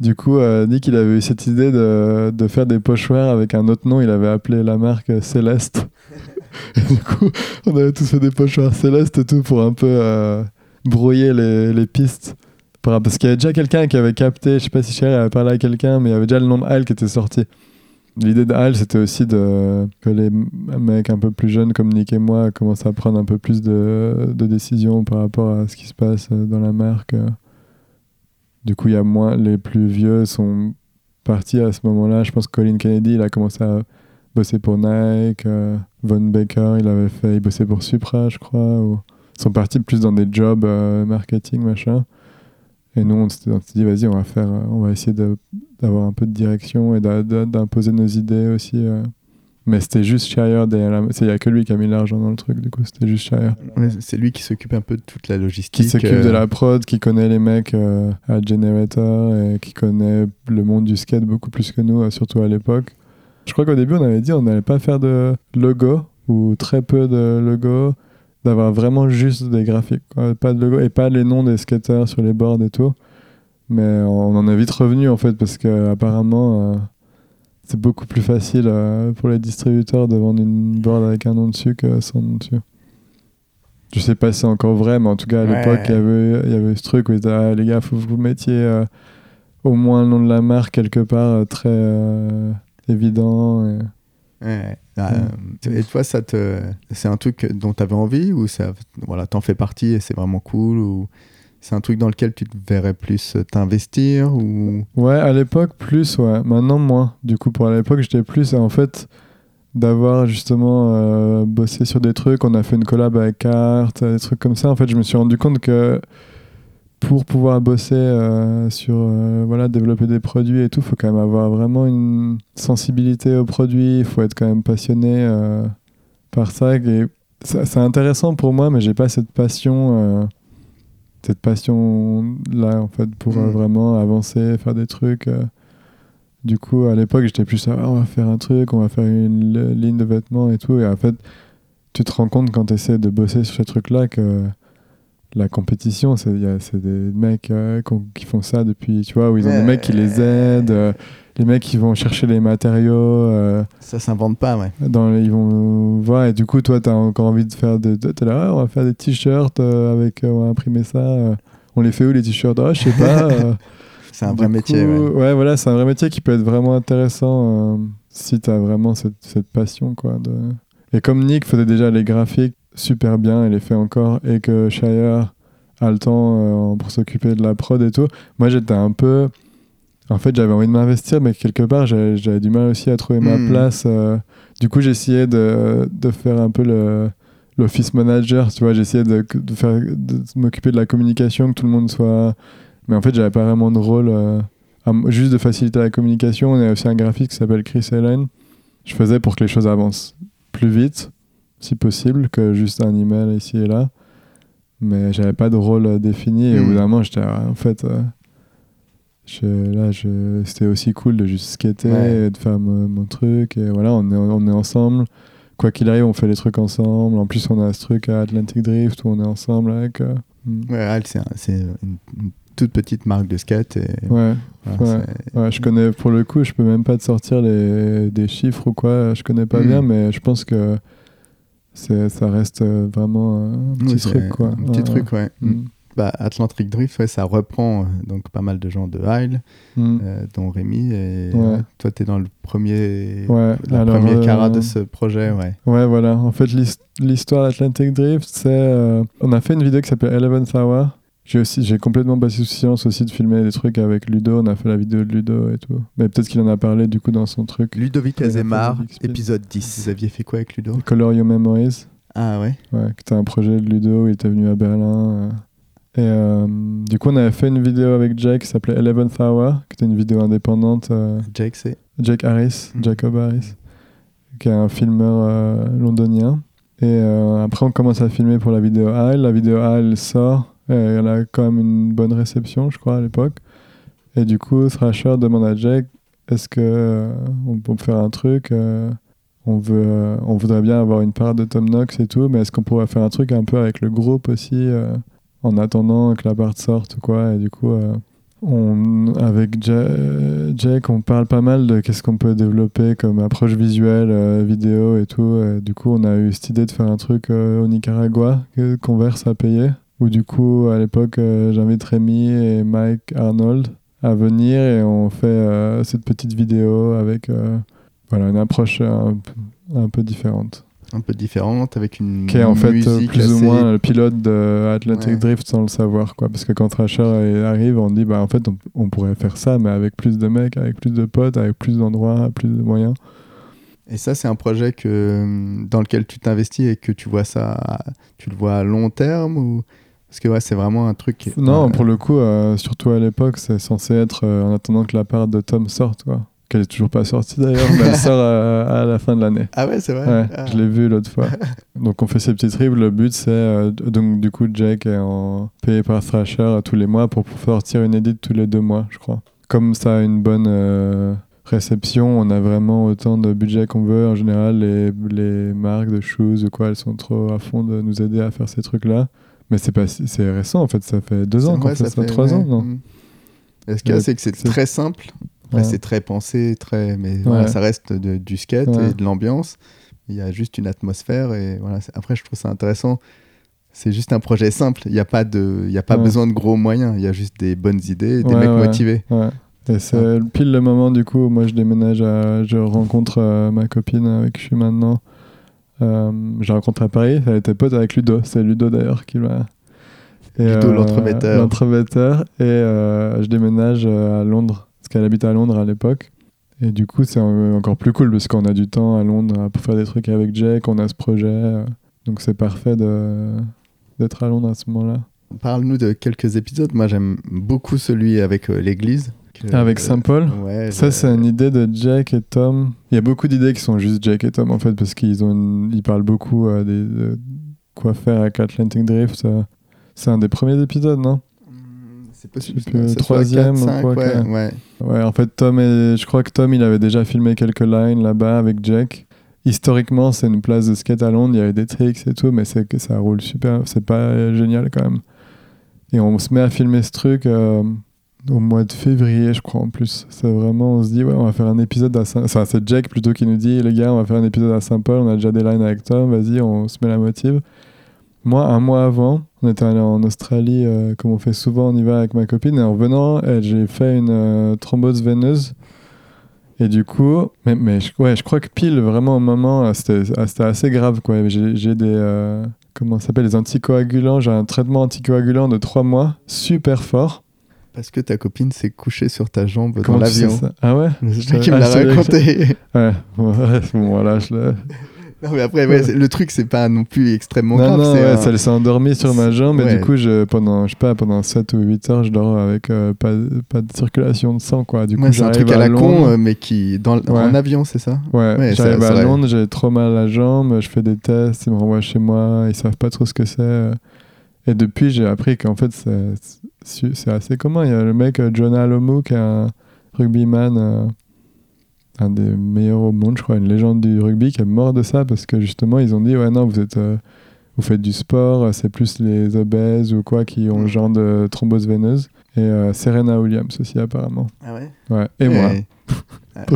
Du coup, euh, Nick, il avait eu cette idée de, faire des pochoirs avec un autre nom. Il avait appelé la marque Céleste. Du coup, on avait tous fait des pochoirs Céleste et tout pour un peu euh, brouiller les, pistes. Par- Parce qu'il y avait déjà quelqu'un qui avait capté, je sais pas si Chéri avait parlé à quelqu'un, mais il y avait déjà le nom de Hal qui était sorti. L'idée de Hal, c'était aussi de, que les mecs un peu plus jeunes comme Nick et moi commencent à prendre un peu plus de, décisions par rapport à ce qui se passe euh, dans la marque. Du coup, il y a moins, les plus vieux sont partis à ce moment-là. Je pense que Colin Kennedy, il a commencé à bosser pour Nike. euh, Von Baker, il avait fait, il bossait pour Supra, je crois. Ou... Ils sont partis plus dans des jobs euh, marketing, machin. Et nous, on s'est dit, vas-y, on va faire, on va essayer de- d'avoir un peu de direction et d'imposer nos idées aussi. euh. Mais c'était juste Shire. Il n'y a que lui qui a mis l'argent dans le truc, du coup, c'était juste Shire. Ouais, C'est lui qui s'occupe un peu de toute la logistique. Qui s'occupe euh, de la prod, qui connaît les mecs euh, à Generator et qui connaît le monde du skate beaucoup plus que nous, euh, surtout à l'époque. Je crois qu'au début, on avait dit on n'allait pas faire de logo ou très peu de logo, d'avoir vraiment juste des graphiques, quoi. pas de logo et pas les noms des skateurs sur les boards et tout. Mais on en est vite revenu en fait parce que apparemment euh, c'est beaucoup plus facile euh, pour les distributeurs de vendre une board avec un nom dessus que sans nom dessus. Je sais pas si c'est encore vrai, mais en tout cas à Ouais. l'époque il y avait il y avait ce truc où ils disaient, ah, les gars faut que vous mettiez euh, au moins le nom de la marque quelque part très évident. et- Ouais. Ah, euh, Et toi, ça te, c'est un truc dont tu avais envie ou ça, voilà, t'en fais partie et c'est vraiment cool ou c'est un truc dans lequel tu te verrais plus t'investir ou? Ouais, à l'époque, plus, ouais. Maintenant, moins. Du coup, pour l'époque, j'étais plus, en fait, d'avoir justement euh, bossé sur des trucs. On a fait une collab avec Carte, des trucs comme ça. En fait, je me suis rendu compte que pour pouvoir bosser euh, sur, euh, voilà, développer des produits et tout, faut quand même avoir vraiment une sensibilité aux produits. Il faut être quand même passionné euh, par ça. Et c'est intéressant pour moi, mais j'ai pas cette passion. Cette passion là en fait pour euh, Mm. vraiment avancer faire des trucs euh. du coup à l'époque j'étais plus ah, on va faire un truc on va faire une ligne de vêtements et tout et en fait tu te rends compte quand tu essaies de bosser sur ce truc là que la compétition c'est des mecs euh, qui font ça depuis tu vois où ils ont des mecs qui les aident euh, les mecs qui vont chercher les matériaux euh, ça s'invente pas, ouais. dans les- ils vont voir et du coup toi t'as encore envie de faire de, t'es là Ah, on va faire des t-shirts euh, avec euh, on va imprimer ça euh. on les fait où les t-shirts? Ah je sais pas. C'est un vrai métier. coup, ouais. voilà c'est un vrai métier qui peut être vraiment intéressant si t'as vraiment cette, cette passion quoi de... et comme Nick faisait déjà les graphiques super bien et les fait encore et que Shire a le temps pour s'occuper de la prod et tout moi j'étais un peu en fait j'avais envie de m'investir mais quelque part j'avais du mal aussi à trouver ma Hmm. place euh. du coup j'essayais de, de faire un peu le l'office manager tu vois j'essayais de, de faire de m'occuper de la communication que tout le monde soit mais en fait j'avais pas vraiment de rôle euh, à juste de faciliter la communication on a aussi un graphiste qui s'appelle Chris Allen je faisais pour que les choses avancent plus vite si possible que juste un email ici et là mais j'avais pas de rôle euh, défini et au Hmm. bout d'un moment j'étais en fait euh, je, là je, c'était aussi cool de juste skater Ouais. et de faire mon, mon truc et voilà on est, on est ensemble quoi qu'il arrive on fait les trucs ensemble en plus on a ce truc à Atlantic Drift où on est ensemble avec euh, hmm. Ouais, Al, c'est un- c'est une, une toute petite marque de skate. Et, ouais, voilà, ouais. je connais pour le coup je peux même pas te sortir les, des chiffres ou quoi je connais pas Hmm. bien mais je pense que c'est, ça reste euh, vraiment un petit truc quoi Un petit truc, ouais. ouais. Bah, Atlantic Drift, ouais, ça reprend euh, donc pas mal de gens de Heil, Hmm. euh, dont Rémi. Et Ouais. euh, toi, tu es dans le premier, Ouais, la alors, première euh, cara de ce projet. Ouais. Ouais, voilà. En fait, l'his- l'histoire d'Atlantic Drift, c'est. euh, on a fait une vidéo qui s'appelle Eleventh Hour. J'ai aussi, j'ai complètement passé sous silence aussi de filmer des trucs avec Ludo. On a fait la vidéo de Ludo et tout. Mais peut-être qu'il en a parlé du coup dans son truc. Ludovic Azemar, épisode 10. Vous aviez fait quoi avec Ludo? Color Your Memories. Ah ouais Ouais, qui était un projet de Ludo. Il était venu à Berlin. Et euh, du coup, on avait fait une vidéo avec Jake qui s'appelait Eleventh Hour, qui était une vidéo indépendante. euh, Jake, c'est Jake Harris, Mhm. Jacob Harris, qui est un filmeur euh, londonien. Et euh, après, on commence à filmer pour la vidéo Isle. La vidéo Isle sort. Et elle a quand même une bonne réception, je crois, à l'époque. Et du coup, Thrasher demande à Jake est-ce euh, on peut faire un truc on, veut, on voudrait bien avoir une part de Tom Knox et tout, mais est-ce qu'on pourrait faire un truc un peu avec le groupe aussi en attendant que la part sorte ou quoi Et du coup, euh, avec Ja- Jake, on parle pas mal de qu'est-ce qu'on peut développer comme approche visuelle, euh, vidéo et tout. Et du coup, on a eu cette idée de faire un truc euh, au Nicaragua Converse a payé. Où du coup, à l'époque, euh, j'invite Rémi et Mike Arnold à venir et on fait euh, cette petite vidéo avec euh, voilà, une approche un peu différente. Un peu différente, avec une Qui est en fait plus ou assez- moins le pilote de Atlantic Ouais. Drift sans le savoir. Quoi. Parce que quand Thrasher arrive, on dit bah, en fait on, on pourrait faire ça, mais avec plus de mecs, avec plus de potes, avec plus d'endroits, plus de moyens. Et ça, c'est un projet que, dans lequel tu t'investis et que tu vois ça, tu le vois à long terme ou parce que ouais, c'est vraiment un truc. Non, euh, pour le coup, euh, surtout à l'époque, c'est censé être euh, en attendant que la part de Tom sorte. Quoi. Qu'elle est toujours pas sortie d'ailleurs, mais elle sort euh, à la fin de l'année. Ah ouais, c'est vrai? Ouais, Ah. je l'ai vu l'autre fois. donc on fait ces petits trips. Le but c'est euh, donc du coup Jake est en... payé par Thrasher euh, tous les mois pour sortir une édite tous les deux mois, je crois. Comme ça a une bonne euh, réception, on a vraiment autant de budget qu'on veut. En général, les, les marques de shoes ou quoi, elles sont trop à fond de nous aider à faire ces trucs là. Mais c'est pas c'est récent en fait, ça fait deux ans qu'on fait ça, fait- trois ouais. ans, non? Mm. Et ce qu'il y a, Ouais, c'est que c'est- très simple. Après, Ouais. c'est très pensé, très. Mais voilà, ça reste de- du skate Ouais. et de l'ambiance. Il y a juste une atmosphère et voilà. Après, je trouve ça intéressant. C'est juste un projet simple. Il n'y a pas de, il y a pas besoin de gros moyens. Il y a juste des bonnes idées, des mecs motivés. C'est pile le moment du coup où moi je déménage, à- je rencontre euh, ma copine avec qui je suis maintenant. Euh, je rencontre à Paris, elle était pote avec Ludo, c'est Ludo d'ailleurs qui m'a. Ludo, l'entremetteur. L'entremetteur. Et euh, je déménage euh, à Londres, qu'elle habite à Londres à l'époque. Et du coup, c'est en- encore plus cool parce qu'on a du temps à Londres euh, pour faire des trucs avec Jake, on a ce projet. euh, donc c'est parfait d'être à Londres à ce moment-là. Parle-nous de quelques épisodes. Moi, j'aime beaucoup celui avec euh, l'église. Avec Saint-Paul Ouais. Ça, c'est une idée de Jake et Tom. Il y a beaucoup d'idées qui sont juste Jake et Tom, en fait, parce qu'ils ont une- ils parlent beaucoup euh, des, de quoi faire avec Atlantic Drift. euh. C'est un des premiers épisodes, non? C'est possible. Soit troisième 4, ou 5, quoi, ouais, ouais. Ouais, en fait, Tom et... je crois que Tom, il avait déjà filmé quelques lines là-bas avec Jake. Historiquement, c'est une place de skate à Londres, il y avait des tricks et tout, mais c'est que ça roule super, c'est pas génial quand même. Et on se met à filmer ce truc euh, au mois de février, je crois en plus. C'est vraiment, on se dit, ouais, on va faire un épisode à Saint... Enfin, c'est Jake plutôt qui nous dit, les gars, on va faire un épisode à Saint-Paul, on a déjà des lines avec Tom, vas-y, on se met la motive. Moi, un mois avant, on était allé en Australie, euh, comme on fait souvent, on y va avec ma copine, et en revenant, j'ai fait une euh, thrombose veineuse. Et du coup, mais, mais je, ouais, je crois que pile, vraiment au moment, euh, c'était assez grave. quoi. J'ai des. euh, comment ça s'appelle Les anticoagulants. J'ai un traitement anticoagulant de 3 mois, super fort. Parce que ta copine s'est couchée sur ta jambe Comment dans l'avion. Ah ouais? C'est qui me l'a raconté. Ouais, bon, bon, voilà, je l'ai. Non, mais après, ouais, le truc, c'est pas non plus extrêmement Non, grave. non, ouais, un- ça s'est endormi sur ma jambe et Ouais. du coup, je, pendant, je sais pas, pendant 7 ou 8 heures, je dors avec euh, pas, pas de circulation de sang, quoi. Du coup, c'est un truc à la Londres. con, euh, mais qui. Dans. En avion, c'est ça? Ouais, j'arrive à. Londres, j'ai trop mal à la jambe, je fais des tests, ils me renvoient chez moi, ils savent pas trop ce que c'est. Et depuis, j'ai appris qu'en fait, c'est assez commun. Il y a le mec, euh, Jonah Lomu, qui est un rugbyman, euh, un des meilleurs au monde, je crois, une légende du rugby, qui est mort de ça parce que justement, ils ont dit Ouais, non, vous êtes. euh, vous faites du sport, euh, c'est plus les obèses ou quoi qui ont le genre de thrombose veineuse. Et euh, Serena Williams aussi, apparemment. Ah ouais? Ouais. Et moi.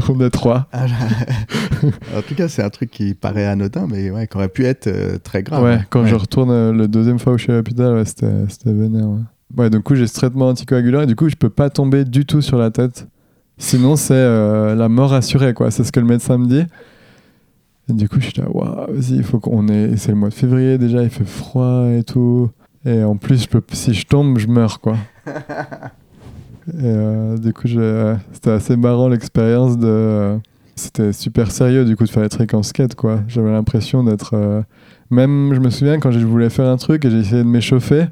On est trois. Ah, en tout cas, c'est un truc qui paraît anodin, mais ouais, qui aurait pu être euh, très grave. ouais, quand je retourne euh, le deuxième fois où je suis à l'hôpital, ouais, c'était c'était vénère. Ouais. ouais, du coup, j'ai ce traitement anticoagulant et du coup, je peux pas tomber du tout sur la tête. Sinon, c'est euh, la mort assurée, quoi. C'est ce que le médecin me dit. Et du coup, je suis là, waouh, vas-y, il faut qu'on ait. C'est le mois de février déjà, il fait froid et tout. Et en plus, je peux... si je tombe, je meurs, quoi. Et euh, du coup, c'était assez marrant l'expérience de. C'était super sérieux du coup de faire les trucs en skate quoi. J'avais l'impression d'être. euh, Même, je me souviens quand je voulais faire un truc et j'ai essayé de m'échauffer.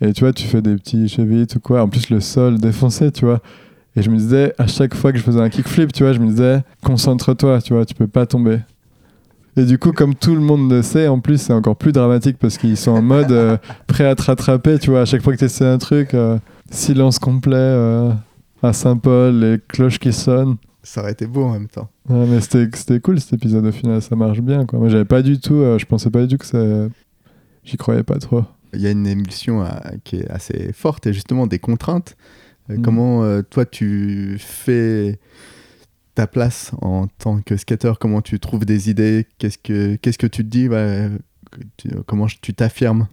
Et tu vois, tu fais des petits chevilles ou quoi. En plus, le sol défoncé, tu vois. Et je me disais, à chaque fois que je faisais un kickflip, tu vois, je me disais, concentre-toi, tu vois, tu peux pas tomber. Et du coup, comme tout le monde le sait, en plus, c'est encore plus dramatique parce qu'ils sont en mode euh, prêt à te rattraper, tu vois. À chaque fois que tu essaies un truc, euh, silence complet euh, à Saint-Paul, les cloches qui sonnent. Ça aurait été beau en même temps. Ouais, mais c'était cool cet épisode au final, ça marche bien, quoi. Mais j'avais pas du tout, je pensais pas du tout que ça. J'y croyais pas trop. Il y a une émulsion qui est assez forte et justement des contraintes. Euh, Mm. Comment euh, toi tu fais ta place en tant que skater? Comment tu trouves des idées? Qu'est-ce que qu'est-ce que tu te dis? Tu- Comment tu t'affirmes?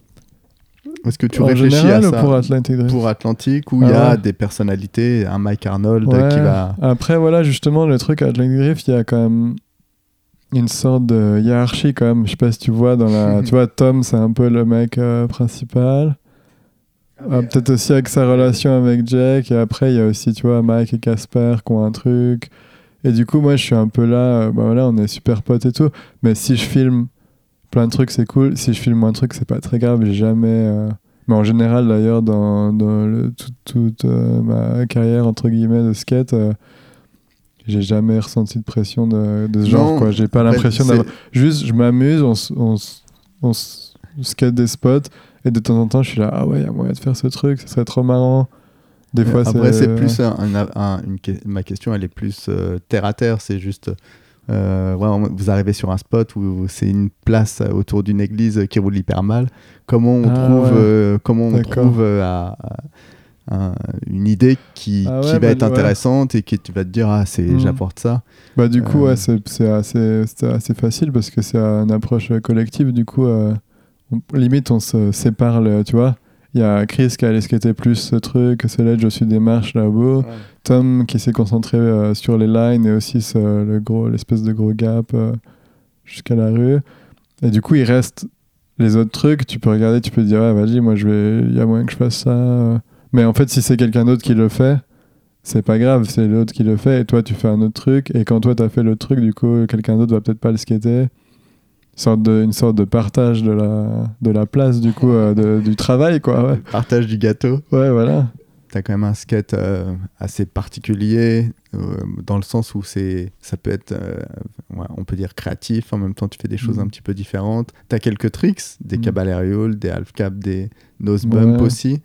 Est-ce que tu en réfléchis général à ça pour Atlantic Drift pour Atlantique où il y Ah a ouais. des personnalités, un Mike Arnold Ouais. qui va. Après, voilà, justement, le truc à Atlantic Drift, il y a quand même une sorte de hiérarchie, quand même. Je sais pas si tu vois dans la. tu vois, Tom, c'est un peu le mec euh, principal. Ah, Peut-être aussi avec sa relation avec Jack. Et après, il y a aussi, tu vois, Mike et Casper qui ont un truc. Et du coup, moi, je suis un peu là. euh, bah voilà, on est super potes et tout. Mais si je filme plein de trucs, c'est cool. Si je filme un truc, c'est pas très grave. J'ai jamais. euh, Mais en général, d'ailleurs, dans, dans le- toute, toute, euh, ma carrière, entre guillemets, de skate, euh, j'ai jamais ressenti de pression de, de ce genre. Non, quoi. J'ai pas l'impression d'avoir. Juste, je m'amuse, on, skate des spots, et de temps en temps, je suis là, ah ouais, il y a moyen de faire ce truc, ça serait trop marrant. Des fois, Après, c'est ouais. plus un, un- un- une que- ma question, elle est plus euh, terre à terre. C'est juste, euh, ouais, vous arrivez sur un spot où c'est une place euh, autour d'une église qui roule hyper mal. Comment on Ah, trouve, ouais. euh, comment on trouve euh, à- à- un- une idée qui, Ah qui ouais, va bah, être intéressante et qui tu vas te dire ah c'est Mhm. j'apporte ça. Bah, du coup, Euh, ouais, c'est assez, assez facile parce que c'est une approche collective. Du coup, euh, on- limite, on se sépare, le- tu vois. Il y a Chris qui a allé skater plus ce truc, Soledge au-dessus des marches là-haut. Tom qui s'est concentré euh, sur les lines et aussi ce- le gros, l'espèce de gros gap euh, jusqu'à la rue. Et du coup, il reste les autres trucs. Tu peux regarder, tu peux te dire, ouais, vas-y, moi, je vais, il y a moyen que je fasse ça. euh. Mais en fait, si c'est quelqu'un d'autre qui le fait, c'est pas grave, c'est l'autre qui le fait et toi, tu fais un autre truc. Et quand toi, t'as fait le truc, du coup, quelqu'un d'autre va peut-être pas le skater. Une sorte de, une sorte de partage de la, de la place, du coup, euh, de- du travail, quoi. Ouais, Partage du gâteau. ouais voilà. T'as quand même un skate euh, assez particulier euh, dans le sens où c'est ça peut être ouais, on peut dire créatif en même temps tu fais des choses Mhm. un petit peu différentes t'as quelques tricks des rolls, des half cap des nose bump Ouais. aussi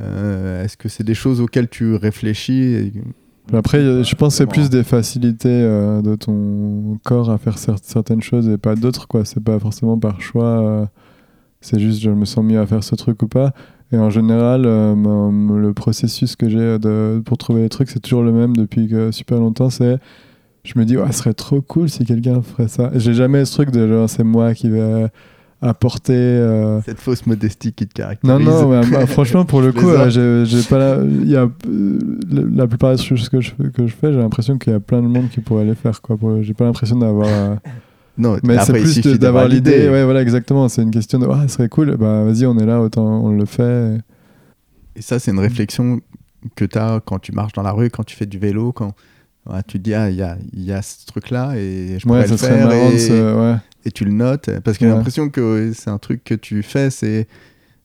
est-ce que c'est des choses auxquelles tu réfléchis et- Après, a- je pense que c'est plus des facilités euh, de ton corps à faire cer- certaines choses et pas d'autres, quoi. C'est pas forcément par choix. euh, c'est juste, je me sens mieux à faire ce truc ou pas. Et en général, euh, le processus que j'ai pour trouver les trucs, c'est toujours le même depuis que super longtemps. C'est, je me dis, ouais, ce serait trop cool si quelqu'un ferait ça. J'ai jamais ce truc de genre, c'est moi qui vais apporter. euh, cette fausse modestie qui te non, caractérise non, ouais, bah, franchement, pour le coup, euh, j'ai j'ai pas la, il y a, euh, la, plupart des choses que je, fais- que je fais, j'ai l'impression qu'il y a plein de monde qui pourrait les faire. quoi. J'ai pas l'impression d'avoir. non mais c'est plus d'avoir l'idée. Ouais, voilà, exactement. C'est une question de, ah, ce serait cool. Bah, vas-y, on est là, autant on le fait. et ça c'est une réflexion que tu as quand tu marches dans la rue quand tu fais du vélo quand ouais, tu te dis ah il y a, y a ce truc là et je pourrais Ouais, le ça serait marrant de et- se- ouais. Et tu le notes parce que j'ai l'impression que c'est un truc que tu fais c'est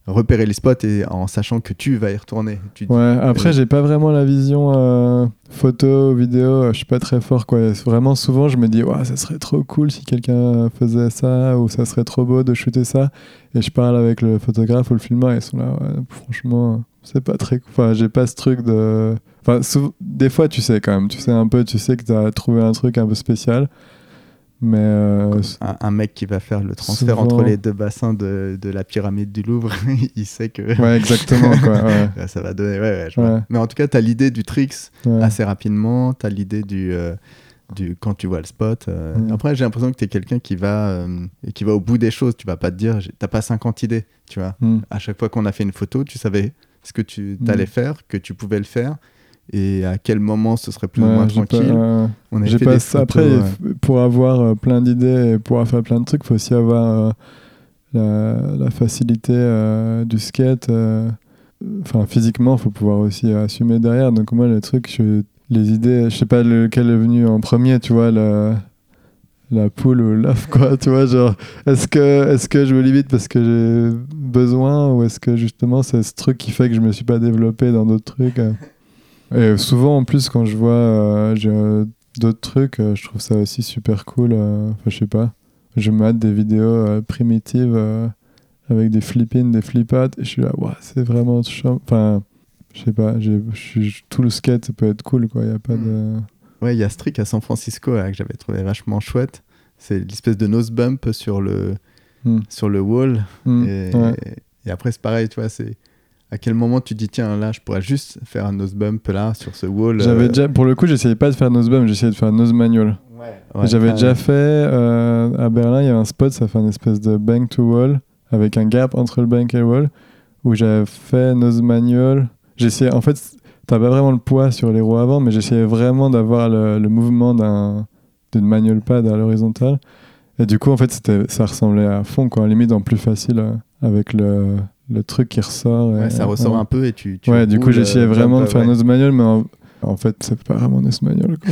repérer les spots et en sachant que tu vas y retourner tu Ouais, après, euh, j'ai pas vraiment la vision euh, photo, vidéo, euh, je suis pas très fort. Quoi. Vraiment, souvent, je me dis, ouais, ça serait trop cool si quelqu'un faisait ça, ou ça serait trop beau de shooter ça. Et je parle avec le photographe ou le filmeur, et ils sont là, ouais, franchement, c'est pas très cool. Enfin, j'ai pas ce truc de. Enfin, sou- des fois, tu sais quand même, tu sais un peu, tu sais que t'as trouvé un truc un peu spécial. Mais euh, Un, un mec qui va faire le transfert Souvent- entre les deux bassins de, de la pyramide du Louvre, il sait que ouais, exactement, quoi. Ouais, ça va donner. Ouais, ouais. Mais en tout cas, tu as l'idée du tricks assez rapidement, tu as l'idée du, euh, du quand tu vois le spot. euh. Après, j'ai l'impression que tu es quelqu'un qui, va, qui va au bout des choses. Tu vas pas te dire, t'as pas 50 idées. Tu vois. Hmm. À chaque fois qu'on a fait une photo, tu savais ce que tu allais Mm. faire, que tu pouvais le faire. Et à quel moment ce serait plus ou Ouais, moins j'ai pas- tranquille. On J'ai fait pas des photos, Après, euh, pour avoir euh, plein d'idées et pouvoir faire plein de trucs, il faut aussi avoir euh, la, la facilité euh, du skate. euh, Enfin, physiquement, il faut pouvoir aussi assumer derrière. Donc, moi, les trucs, je- les idées, je sais pas lequel est venu en premier, tu vois, la, la poule ou l'œuf, quoi, tu vois, genre, est-ce que, est que je me limite parce que j'ai besoin ou est-ce que justement c'est ce truc qui fait que je me suis pas développé dans d'autres trucs euh? Et souvent, en plus, quand je vois euh, euh, d'autres trucs, euh, je trouve ça aussi super cool. Enfin, je sais pas. Je me mate des vidéos primitives avec des flip-in, des flip-out, et je suis là, Ouah, c'est vraiment chiant. Enfin, je sais pas, tout le skate, ça peut être cool, quoi. Il y a pas de. Ouais, il y a ce trick à San Francisco là, que j'avais trouvé vachement chouette. C'est l'espèce de nose bump sur le, Hmm. sur le wall. Et, ouais. et après, c'est pareil, tu vois, c'est à quel moment tu dis, tiens, là, je pourrais juste faire un nose bump là, sur ce wall. J'avais euh, déjà, pour le coup, j'essayais pas de faire nose bump, j'essayais de faire nose manual. ouais, J'avais déjà fait euh, à Berlin, il y a un spot, ça fait une espèce de bank to wall avec un gap entre le bank et le wall où j'avais fait nose manual. J'essayais, en fait, t'as pas vraiment le poids sur les roues avant, mais j'essayais vraiment d'avoir le, le mouvement d'un, d'une manual pad à l'horizontale. Et du coup, en fait, ça ressemblait à fond, quoi, limite en plus facile euh, avec le, le truc qui ressort. et- ça ressort ouais. un peu et tu. tu Ouais, du coup, j'essayais euh, vraiment de faire ouais. nose manual, mais en, en fait, c'est pas vraiment nose manual,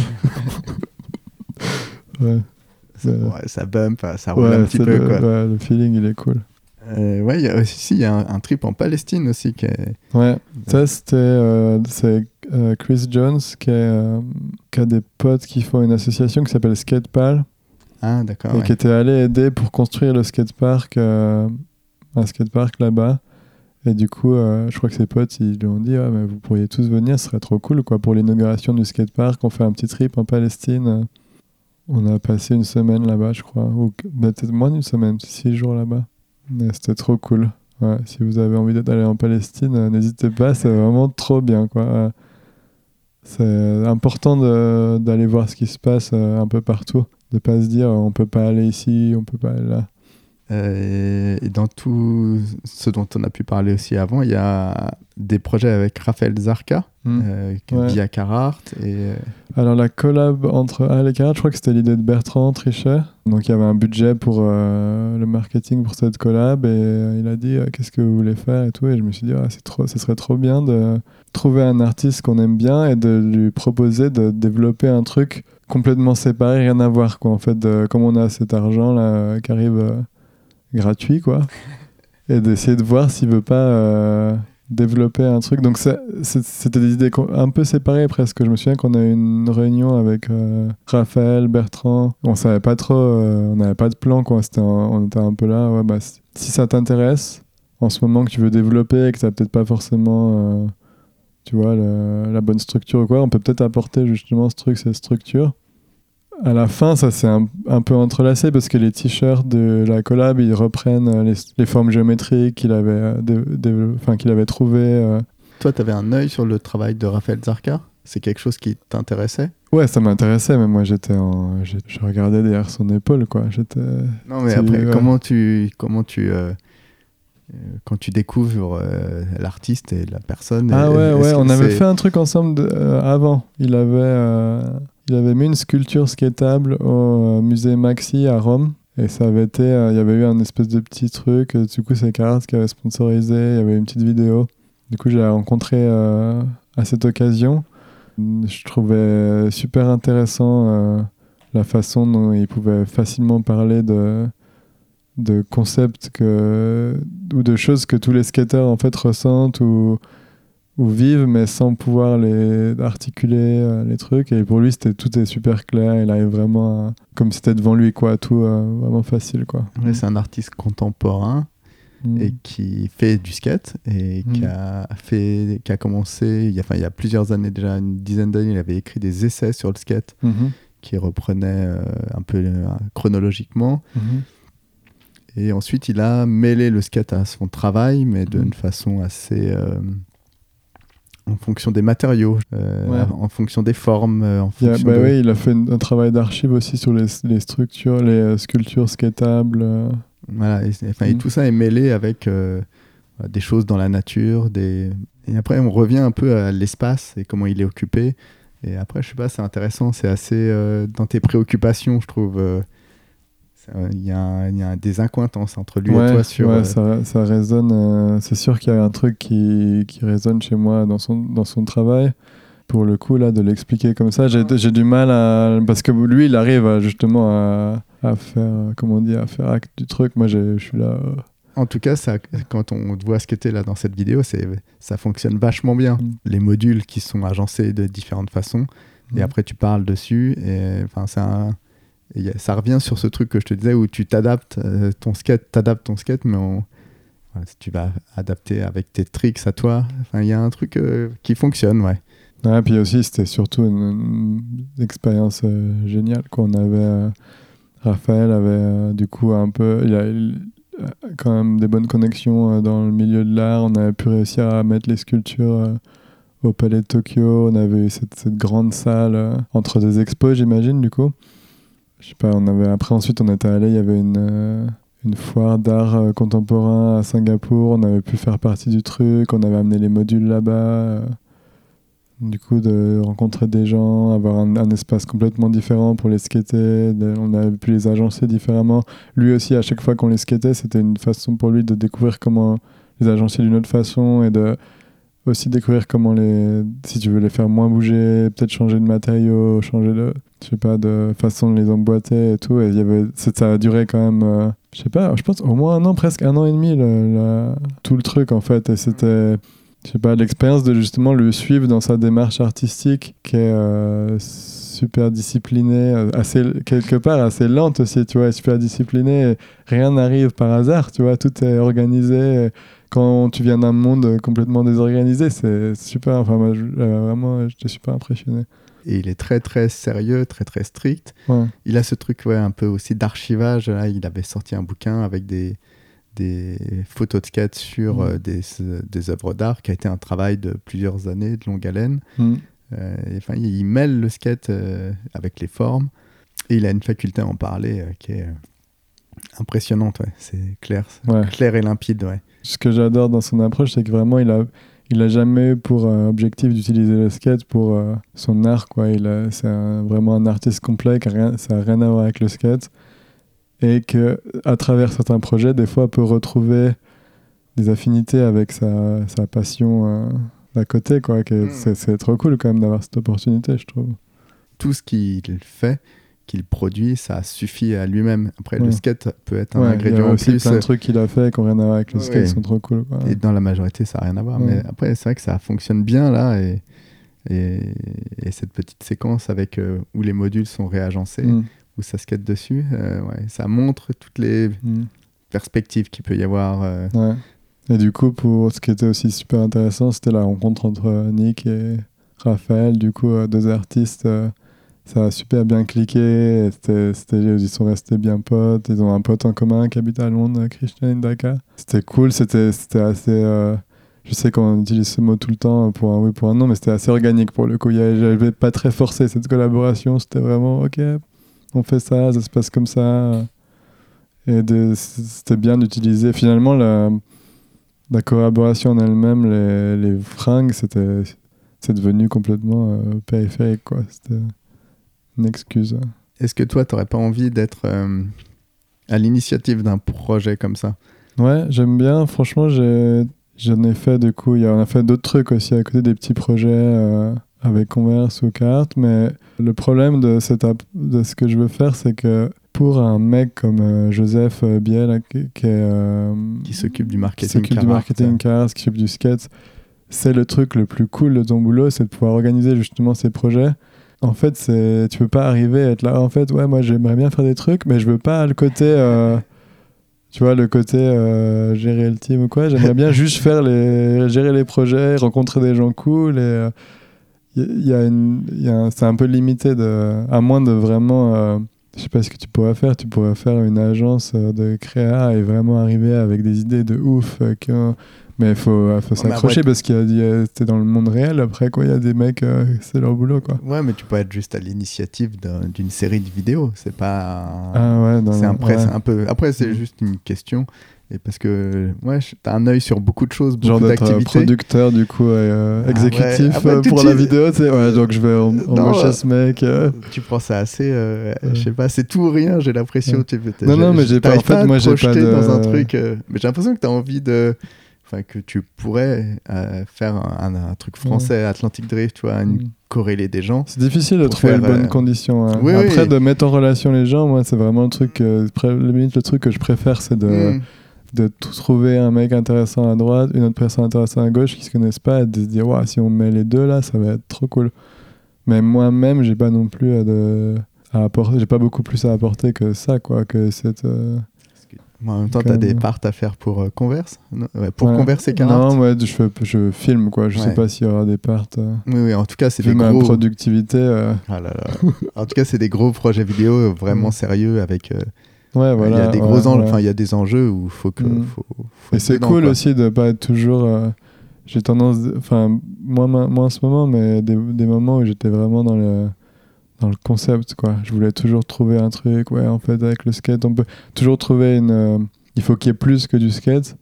ouais. Ça, ouais, ça bump, ça roule Ouais, un petit peu, le, quoi. ouais, le feeling, il est cool. Euh, ouais, il y a aussi, il y a un, un trip en Palestine aussi qui est. Ouais, ça c'était euh, c'est euh, Chris Jones qui, est, euh, qui a des potes qui font une association qui s'appelle Skatepal Ah, d'accord. et qui était allé aider pour construire le skatepark, euh, un skatepark là-bas. Et du coup, euh, je crois que ses potes ils lui ont dit ah, vous pourriez tous venir, ce serait trop cool quoi pour l'inauguration du skatepark. On fait un petit trip en Palestine. On a passé une semaine là-bas, je crois, ou bah, peut-être moins d'une semaine, six jours là-bas. Mais C'était trop cool. Ouais, si vous avez envie d'aller en Palestine, euh, n'hésitez pas, c'est vraiment trop bien. Quoi. C'est important d'aller voir ce qui se passe euh, un peu partout, de pas se dire on peut pas aller ici, on peut pas aller là. Euh, et dans tout ce dont on a pu parler aussi avant, il y a des projets avec Raphaël Zarka, euh, Ouais. via Carhartt. Et, euh, Alors la collab entre Al et Carrot, je crois que c'était l'idée de Bertrand Trichet. Donc il y avait un budget pour euh, le marketing pour cette collab et il a dit qu'est-ce que vous voulez faire et tout et je me suis dit ah, c'est trop, ce serait trop bien de trouver un artiste qu'on aime bien et de lui proposer de développer un truc complètement séparé, rien à voir quoi en fait. de- comme on a cet argent là qui arrive gratuit quoi et d'essayer de voir s'il veut pas euh, développer un truc. Donc c'était des idées un peu séparées presque. Je me souviens qu'on a eu une réunion avec euh, Raphaël, Bertrand. On savait pas trop, euh, on n'avait pas de plan quoi. C'était un- on était un peu là. Ouais, bah, si- ça t'intéresse en ce moment que tu veux développer et que t'as peut-être pas forcément, tu vois, la bonne structure ou quoi, on peut peut-être apporter justement ce truc, cette structure. À la fin, ça s'est un, un peu entrelacé parce que les t-shirts de la collab, ils reprennent euh, les, les formes géométriques qu'il avait, euh, qu'il avait trouvées. euh. toi, tu avais un œil sur le travail de Raphaël Zarka? C'est quelque chose qui t'intéressait? Ouais, ça m'intéressait, mais moi j'étais en... Je regardais derrière son épaule, quoi. J'étais... Non, mais Tu- après, ouais. comment tu, comment tu, euh, quand tu découvres euh, l'artiste et la personne Ah ouais, ouais, on avait fait un truc ensemble de- euh, avant. Il avait, il avait mis une sculpture skatable au euh, musée Maxi à Rome. Et ça avait été, euh, il y avait eu un espèce de petit truc. euh, Du coup, c'est Carrot qui avait sponsorisé. Il y avait une petite vidéo. Du coup, je l'ai rencontré à cette occasion. Je trouvais super intéressant la façon dont il pouvait facilement parler de, concepts ou de choses que tous les skateurs en fait ressentent ou, ou vivent, mais sans pouvoir les articuler euh, les trucs. Et pour lui, c'était tout est super clair. Il arrive vraiment à- comme si c'était devant lui, quoi, tout euh, vraiment facile, quoi. Ouais, c'est un artiste contemporain Mm. et qui fait du skate et qui Mm. a fait, qui a commencé, il y a, enfin, il y a plusieurs années déjà, une dizaine d'années, il avait écrit des essais sur le skate Mhm. qui reprenait euh, un peu chronologiquement. Mhm. Et ensuite, il a mêlé le skate à son travail, mais d'une Mhm. façon assez. En fonction des matériaux, euh, Ouais. en fonction des formes, euh, en bah de- oui, il a fait un travail d'archive aussi sur les, les structures, les euh, sculptures skatables. Voilà, et, Mm. tout ça est mêlé avec euh, des choses dans la nature. Des... Et après, on revient un peu à l'espace et comment il est occupé. Et après, je sais pas, c'est intéressant, c'est assez dans tes préoccupations, je trouve. Il y, a un- il y a des incointances entre lui ouais, et toi sur. ouais, euh, ça, ça résonne. euh, c'est sûr qu'il y a un truc qui, qui résonne chez moi dans son, dans son travail. Pour le coup, là, de l'expliquer comme ça, j'ai j'ai du mal à. Parce que lui, il arrive à, justement à, à faire. Comment on dit À faire acte du truc. Moi, je suis là. euh, En tout cas, ça, quand on voit ce tu es là dans cette vidéo, ça fonctionne vachement bien. Mm. Les modules qui sont agencés de différentes façons. Et Mm. après, tu parles dessus. Et enfin, c'est un- ça revient sur ce truc que je te disais où tu t'adaptes euh, ton skate, t'adaptes ton skate, mais on- tu vas adapter avec tes tricks à toi. Il y a un truc euh, qui fonctionne, ouais. Ouais, puis aussi, c'était surtout une, expérience euh, géniale. Quoi. On avait, Raphaël avait du coup un peu, il a, quand même des bonnes connexions dans le milieu de l'art. On avait pu réussir à mettre les sculptures au Palais de Tokyo. On avait eu cette, cette grande salle entre deux expos, j'imagine, du coup. Je sais pas, on avait, après, ensuite, on était allé, il y avait une, euh, une foire d'art euh, contemporain à Singapour. On avait pu faire partie du truc. On avait amené les modules là-bas. euh, du coup, de rencontrer des gens, avoir un, espace complètement différent pour les skater, on avait pu les agencer différemment. Lui aussi, à chaque fois qu'on les skatait, c'était une façon pour lui de découvrir comment les agencer d'une autre façon et de aussi découvrir comment les, si tu veux les faire moins bouger, peut-être changer de matériaux, changer de, je sais pas, de façon de les emboîter et tout. Et il y avait, ça a duré quand même, euh, je sais pas, je pense au moins un an, presque un an et demi, le- tout le truc en fait. Et c'était, je sais pas, l'expérience de justement le suivre dans sa démarche artistique qui est euh, super disciplinée, assez, quelque part assez lente aussi, tu vois, super disciplinée. rien n'arrive par hasard, tu vois, tout est organisé. Quand tu viens d'un monde complètement désorganisé, c'est super. Enfin, moi, je- euh, vraiment, j'étais super impressionné. Et il est très, très sérieux, très, très strict. Ouais. Il a ce truc ouais, un peu aussi d'archivage. Là, il avait sorti un bouquin avec des, des photos de skate sur Mm. euh, des, des œuvres d'art qui a été un travail de plusieurs années, de longue haleine. Mm. Euh, et enfin, il, mêle le skate euh, avec les formes. Et il a une faculté à en parler qui est impressionnante. Ouais. C'est clair, Ouais. clair et limpide. Ouais. Ce que j'adore dans son approche, c'est que vraiment, il a, il a jamais eu pour euh, objectif d'utiliser le skate pour euh, son art. Quoi. Il a- c'est un- vraiment un artiste complet, qui a rien, ça n'a rien à voir avec le skate. Et que à travers certains projets, des fois, peut retrouver des affinités avec sa, sa passion euh, d'à côté. Quoi, que Mm. c'est, c'est trop cool quand même d'avoir cette opportunité, je trouve. Tout ce qu'il fait, qu'il produit, ça suffit à lui-même. Après, le skate peut être un Ouais, il y ingrédient a aussi plein de trucs qu'il a fait qui n'ont rien à voir avec le Ouais. skate, sont trop cool. Quoi. Et dans la majorité, ça n'a rien à voir. Mais après, c'est vrai que ça fonctionne bien là. Et, et, et cette petite séquence avec euh, où les modules sont réagencés, Mm. où ça skate dessus, euh, ça montre toutes les Mm. perspectives qu'il peut y avoir. euh. Et du coup, pour ce qui était aussi super intéressant, c'était la rencontre entre euh, Nick et Raphaël, du coup, euh, deux artistes. Ça a super bien cliqué. c'était- ils sont restés bien potes. Ils ont un pote en commun qui habite à Londres, Christian Indaka. C'était cool. C'était c'était assez. euh, je sais qu'on utilise ce mot tout le temps pour un oui, pour un non, mais c'était assez organique pour le coup. J'avais pas très forcé cette collaboration. C'était vraiment OK, on fait ça, ça se passe comme ça. Et c'était bien d'utiliser. Finalement, la, la collaboration en elle-même, les, fringues, c'était, c'est devenu complètement euh, périphérique. Quoi. Une excuse. Est-ce que toi, tu n'aurais pas envie d'être euh, à l'initiative d'un projet comme ça? Ouais, j'aime bien. Franchement, j'en ai fait du coup. Y a, on a fait d'autres trucs aussi à côté des petits projets euh, avec Converse ou Carte. Mais le problème de, cette de ce que je veux faire, c'est que pour un mec comme euh, Joseph Biel, qui, qui qui s'occupe du qui marketing s'occupe du marketing cars, qui s'occupe du skate, c'est le truc le plus cool de ton boulot, c'est de pouvoir organiser justement ces projets. En fait, c'est tu peux pas arriver à être là. En fait, ouais, moi j'aimerais bien faire des trucs, mais je veux pas le côté, euh, tu vois, le côté euh, gérer le team ou quoi. J'aimerais bien juste faire les, gérer les projets, rencontrer des gens cool et, euh, il y a y a un- c'est un peu limité de, à moins de vraiment, euh, je sais pas ce que tu pourrais faire. Tu pourrais faire une agence euh, de créa et vraiment arriver avec des idées de ouf. euh, mais il faut, faut s'accrocher parce a- t'es dans le monde réel. Après quoi, il y a des mecs, euh, c'est leur boulot quoi. Ouais, mais tu peux être juste à l'initiative d'un- d'une série de vidéos. C'est pas. un- Ah ouais, c'est un, après, ouais. c'est un peu. Après, c'est Mm. juste une question. Et parce que ouais, t'as un œil sur beaucoup de choses, Genre beaucoup euh, d'activités. producteur du coup, euh, Ah exécutif ouais. Ah bah, pour la vidéo. tu sais, Ouais, donc je vais embaucher euh, ce mec. Tu prends ça assez. Je sais pas, c'est tout ou rien, j'ai l'impression. Non, non, mais j'ai pas- en fait, moi, j'ai pas de- dans un truc. mais j'ai l'impression que t'as envie de. Enfin, que tu pourrais euh, faire un, un- un truc français, Atlantic Drift, tu vois, une Mm. corréler des gens. C'est difficile de trouver faire, les bonnes euh, conditions. hein. oui, Après, oui. de mettre en relation les gens, moi, c'est vraiment le truc. euh, limite, le truc que je préfère, c'est de, Mm. de tout trouver un mec intéressant à droite, une autre personne intéressante à gauche qui se connaissent pas, et de se dire, Ouah, si on met les deux là, ça va être trop cool. Mais moi-même, j'ai pas non plus à, de, à apporter, j'ai pas beaucoup plus à apporter que ça, quoi, que cette. Mais en même temps, Quand t'as des parts à faire pour euh, Converse Non, ouais, Pour. Converse et Non, ouais, je, filme, quoi. Je sais Ouais. pas s'il y aura des parts. euh, Oui, oui, en tout cas, c'est des ma gros. productivité. euh, Ah là là. en tout cas, c'est des gros projets vidéo vraiment Mm. sérieux avec. euh, Ouais, voilà. il y a des gros enjeux. Enfin, il y a des enjeux où faut que. Mm. Faut, faut Et c'est cool quoi. aussi de pas être toujours. j'ai tendance. Enfin, moi, ma- moi en ce moment, mais des, des moments où j'étais vraiment dans le, dans le concept, quoi. Je voulais toujours trouver un truc. Ouais, en fait, avec le skate, on peut toujours trouver une. euh, il faut qu'il y ait plus que du skate.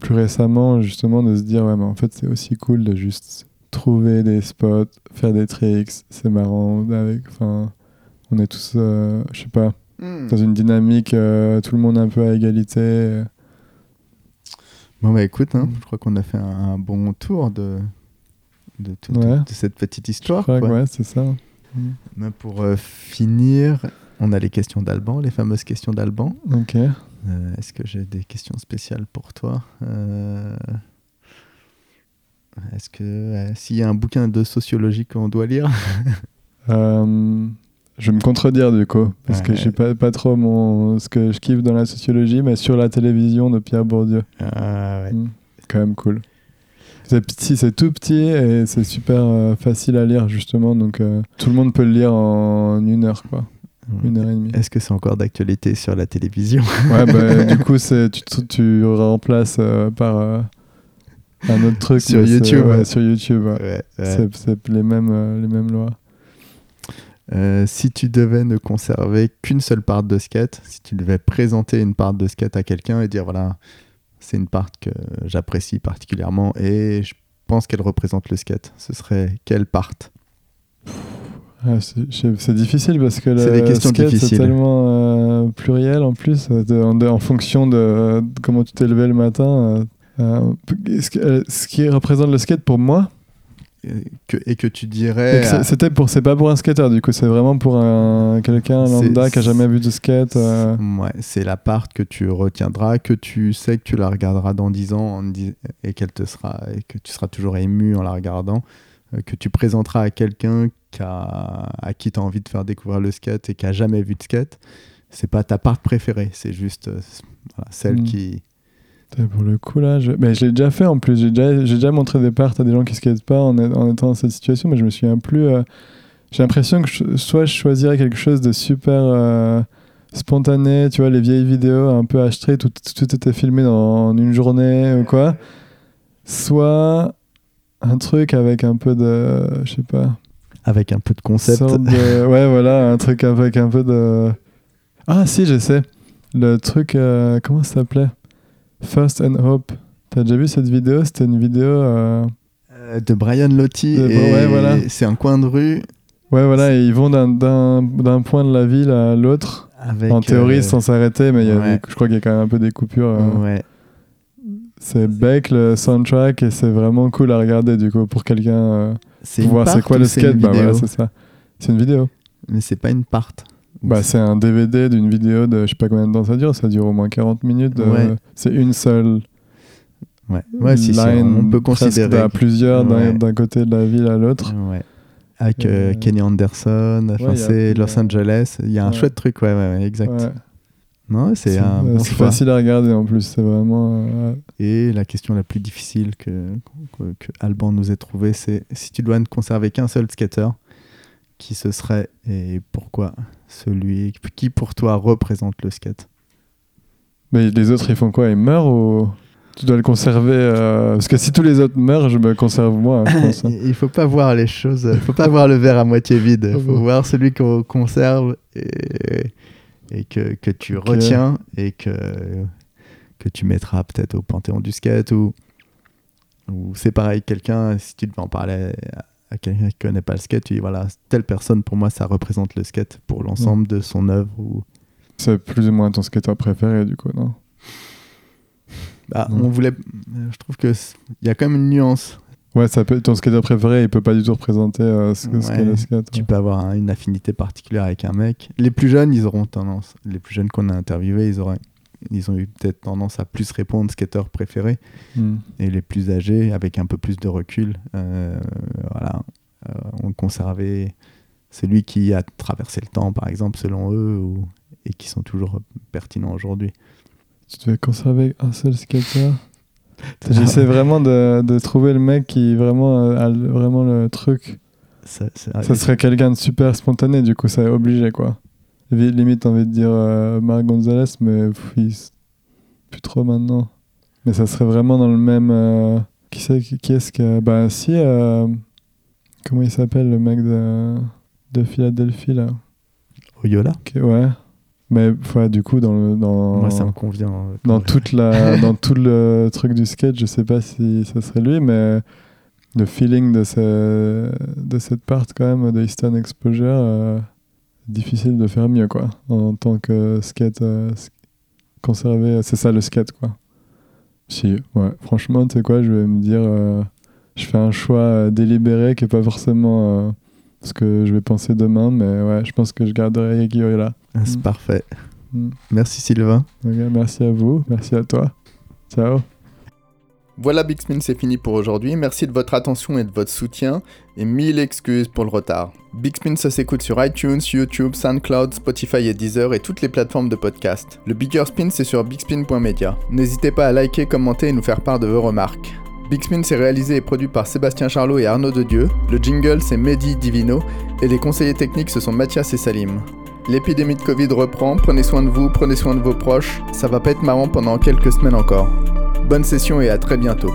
Plus récemment, justement, de se dire, ouais, mais en fait, c'est aussi cool de juste trouver des spots, faire des tricks. C'est marrant. Avec, enfin, on est tous, euh, je sais pas, Mm. dans une dynamique, euh, tout le monde un peu à égalité. Bon, bah écoute, hein, Mm. je crois qu'on a fait un, un bon tour de, de, tout- Ouais. de cette petite Je histoire. crois que quoi. ouais, c'est ça. Mais Pour euh, finir, on a les questions d'Alban, les fameuses questions d'Alban. Ok. Euh, Est-ce que j'ai des questions spéciales pour toi Euh, Est-ce que s'il y a un bouquin de sociologie qu'on doit lire je vais me contredire du coup, parce que je sais pas, pas trop mon, ce que je kiffe dans la sociologie, mais sur la télévision de Pierre Bourdieu. Ah ouais. Mm. Quand même cool. C'est petit, c'est tout petit et c'est super euh, facile à lire justement, donc euh, tout le monde peut le lire en une heure quoi, une heure et demie. Est-ce que c'est encore d'actualité sur la télévision? Ouais, bah, du coup c'est tu, tu- remplaces euh, par euh, un autre truc Sur YouTube, ouais, ouais. sur YouTube. ouais. C'est les mêmes euh, les mêmes lois. Si tu devais ne conserver qu'une seule part de skate, si tu devais présenter une part de skate à quelqu'un et dire voilà, c'est une part que j'apprécie particulièrement et je pense qu'elle représente le skate, ce serait quelle part? Ah, c'est difficile parce que le skate, c'est tellement euh, pluriel en plus, euh, de- en, de- en fonction de, de comment tu t'es levé le matin. euh, euh, ce, qui représente le skate pour moi, que, et que tu dirais c'était pour, c'est pas pour un skater du coup, c'est vraiment pour un, quelqu'un lambda qui a jamais vu de skate. euh, Ouais, c'est la part que tu retiendras, que tu sais que tu la regarderas dans 10 ans et qu'elle te sera et que tu seras toujours ému en la regardant, euh, que tu présenteras à quelqu'un à qui tu as envie de faire découvrir le skate et qui a jamais vu de skate. C'est pas ta part préférée, c'est juste euh, voilà, celle Mm. qui. Pour le coup, là, je, mais je l'ai déjà fait en plus. J'ai déjà, j'ai déjà montré des parts à des gens qui skatent pas en, étant dans cette situation, mais je me souviens plus. euh, j'ai l'impression que je- soit je choisirais quelque chose de super euh, spontané, tu vois, les vieilles vidéos un peu achetées, tout, tout était filmé dans, en une journée ou quoi. Soit un truc avec un peu de. Je sais pas. Avec un peu de concept. de- ouais, voilà, un truc avec un peu de. Ah, si, je sais. Le truc. euh, comment ça s'appelait? First and Hope. T'as déjà vu cette vidéo? C'était une vidéo. euh, Euh, de Brian Lotti. De- et ouais, voilà. C'est un coin de rue. Ouais, voilà, et ils vont d'un- point de la ville à l'autre. En théorie, euh, sans s'arrêter, mais il y a ouais. des- je crois qu'il y a quand même un peu des coupures. Ouais. C'est Beck, le soundtrack, et c'est vraiment cool à regarder, du coup, pour quelqu'un. C'est voir c'est quoi le skate. Bah voilà, vidéo? c'est ça. C'est une vidéo. Mais c'est pas une part. Bah, c'est un DVD d'une vidéo de je sais pas combien de temps ça dure, ça dure au moins 40 minutes. Ouais. C'est une seule Ouais, ouais si, on peut considérer. à plusieurs d'un Ouais. d'un côté de la ville à l'autre. Ouais. Avec euh, Euh, Kenny Anderson, c'est Los Angeles. Il y a un chouette truc, ouais, exact. Non, c'est un euh, bon facile à regarder en plus. C'est vraiment. euh, Et la question la plus difficile que, que, que Alban nous ait trouvée, c'est si tu dois ne conserver qu'un seul skater, qui ce serait et pourquoi celui qui pour toi représente le skate Mais les autres, ils font quoi? Ils meurent ou tu dois le conserver euh, Parce que si tous les autres meurent, je me conserve moi. je pense, hein. Il faut pas voir les choses, il faut pas voir le verre à moitié vide. Ah Il faut bon. voir celui qu'on conserve et, et que, que tu retiens et que, que tu mettras peut-être au panthéon du skate ou, ou c'est pareil, quelqu'un, si tu devais en parler à, quelqu'un qui connaît pas le skate, tu dis voilà, telle personne pour moi ça représente le skate pour l'ensemble de son œuvre. Ou... C'est plus ou moins ton skater préféré, du coup, non? Bah, Mm. on voulait, je trouve que il y a quand même une nuance. Ouais, ça peut, ton skater préféré, il peut pas du tout représenter euh, ce, que- ce qu'est le skate. Tu ouais. peux avoir un- une affinité particulière avec un mec. Les plus jeunes, ils auront tendance. Les plus jeunes qu'on a interviewés, ils, auraient, ils ont eu peut-être tendance à plus répondre skater préféré. Hmm. Et les plus âgés, avec un peu plus de recul, euh, voilà, euh, ont conservé celui qui a traversé le temps, par exemple, selon eux, ou- et qui sont toujours pertinents aujourd'hui. Tu devais conserver un seul skater? J'essaie vraiment de, de trouver le mec qui vraiment euh, a vraiment le truc. Ça, Ça serait quelqu'un de super spontané, du coup, ça est obligé, quoi. Limite, envie de dire euh, Marc Gonzalez, mais pff, il plus trop maintenant. Mais ça serait vraiment dans le même. euh, Qui c'est qui, est-ce que. Bah, si. euh, Comment il s'appelle, le mec de, de Philadelphie, là? Oyola? Qui- Ouais. Mais ouais, du coup, dans le. Dans... Moi, ça me convient. euh, dans toute la dans tout le truc du skate je sais pas si ça serait lui mais le feeling de ce, de cette part quand même de Eastern Exposure euh, difficile de faire mieux quoi en tant que skate euh, conservé c'est ça le skate quoi si ouais franchement tu sais quoi je vais me dire euh, je fais un choix euh, délibéré qui est pas forcément euh, ce que je vais penser demain mais ouais je pense que je garderai Yagi là Ah, C'est Mm. parfait. Mm. Merci Sylvain. Merci à vous merci à toi ciao Voilà Big Spin, c'est fini pour aujourd'hui. Merci de votre attention et de votre soutien. Et mille excuses pour le retard. Big Spin, ça s'écoute sur iTunes, YouTube, SoundCloud, Spotify et Deezer et toutes les plateformes de podcast. Le Bigger Spin, c'est sur bigspin.media. N'hésitez pas à liker, commenter et nous faire part de vos remarques. Big Spin, c'est réalisé et produit par Sébastien Charlot et Arnaud de Dieu. Le jingle, c'est Mehdi Divino. Et les conseillers techniques, ce sont Mathias et Salim. L'épidémie de Covid reprend, prenez soin de vous, prenez soin de vos proches. Ça va pas être marrant pendant quelques semaines encore. Bonne session et à très bientôt.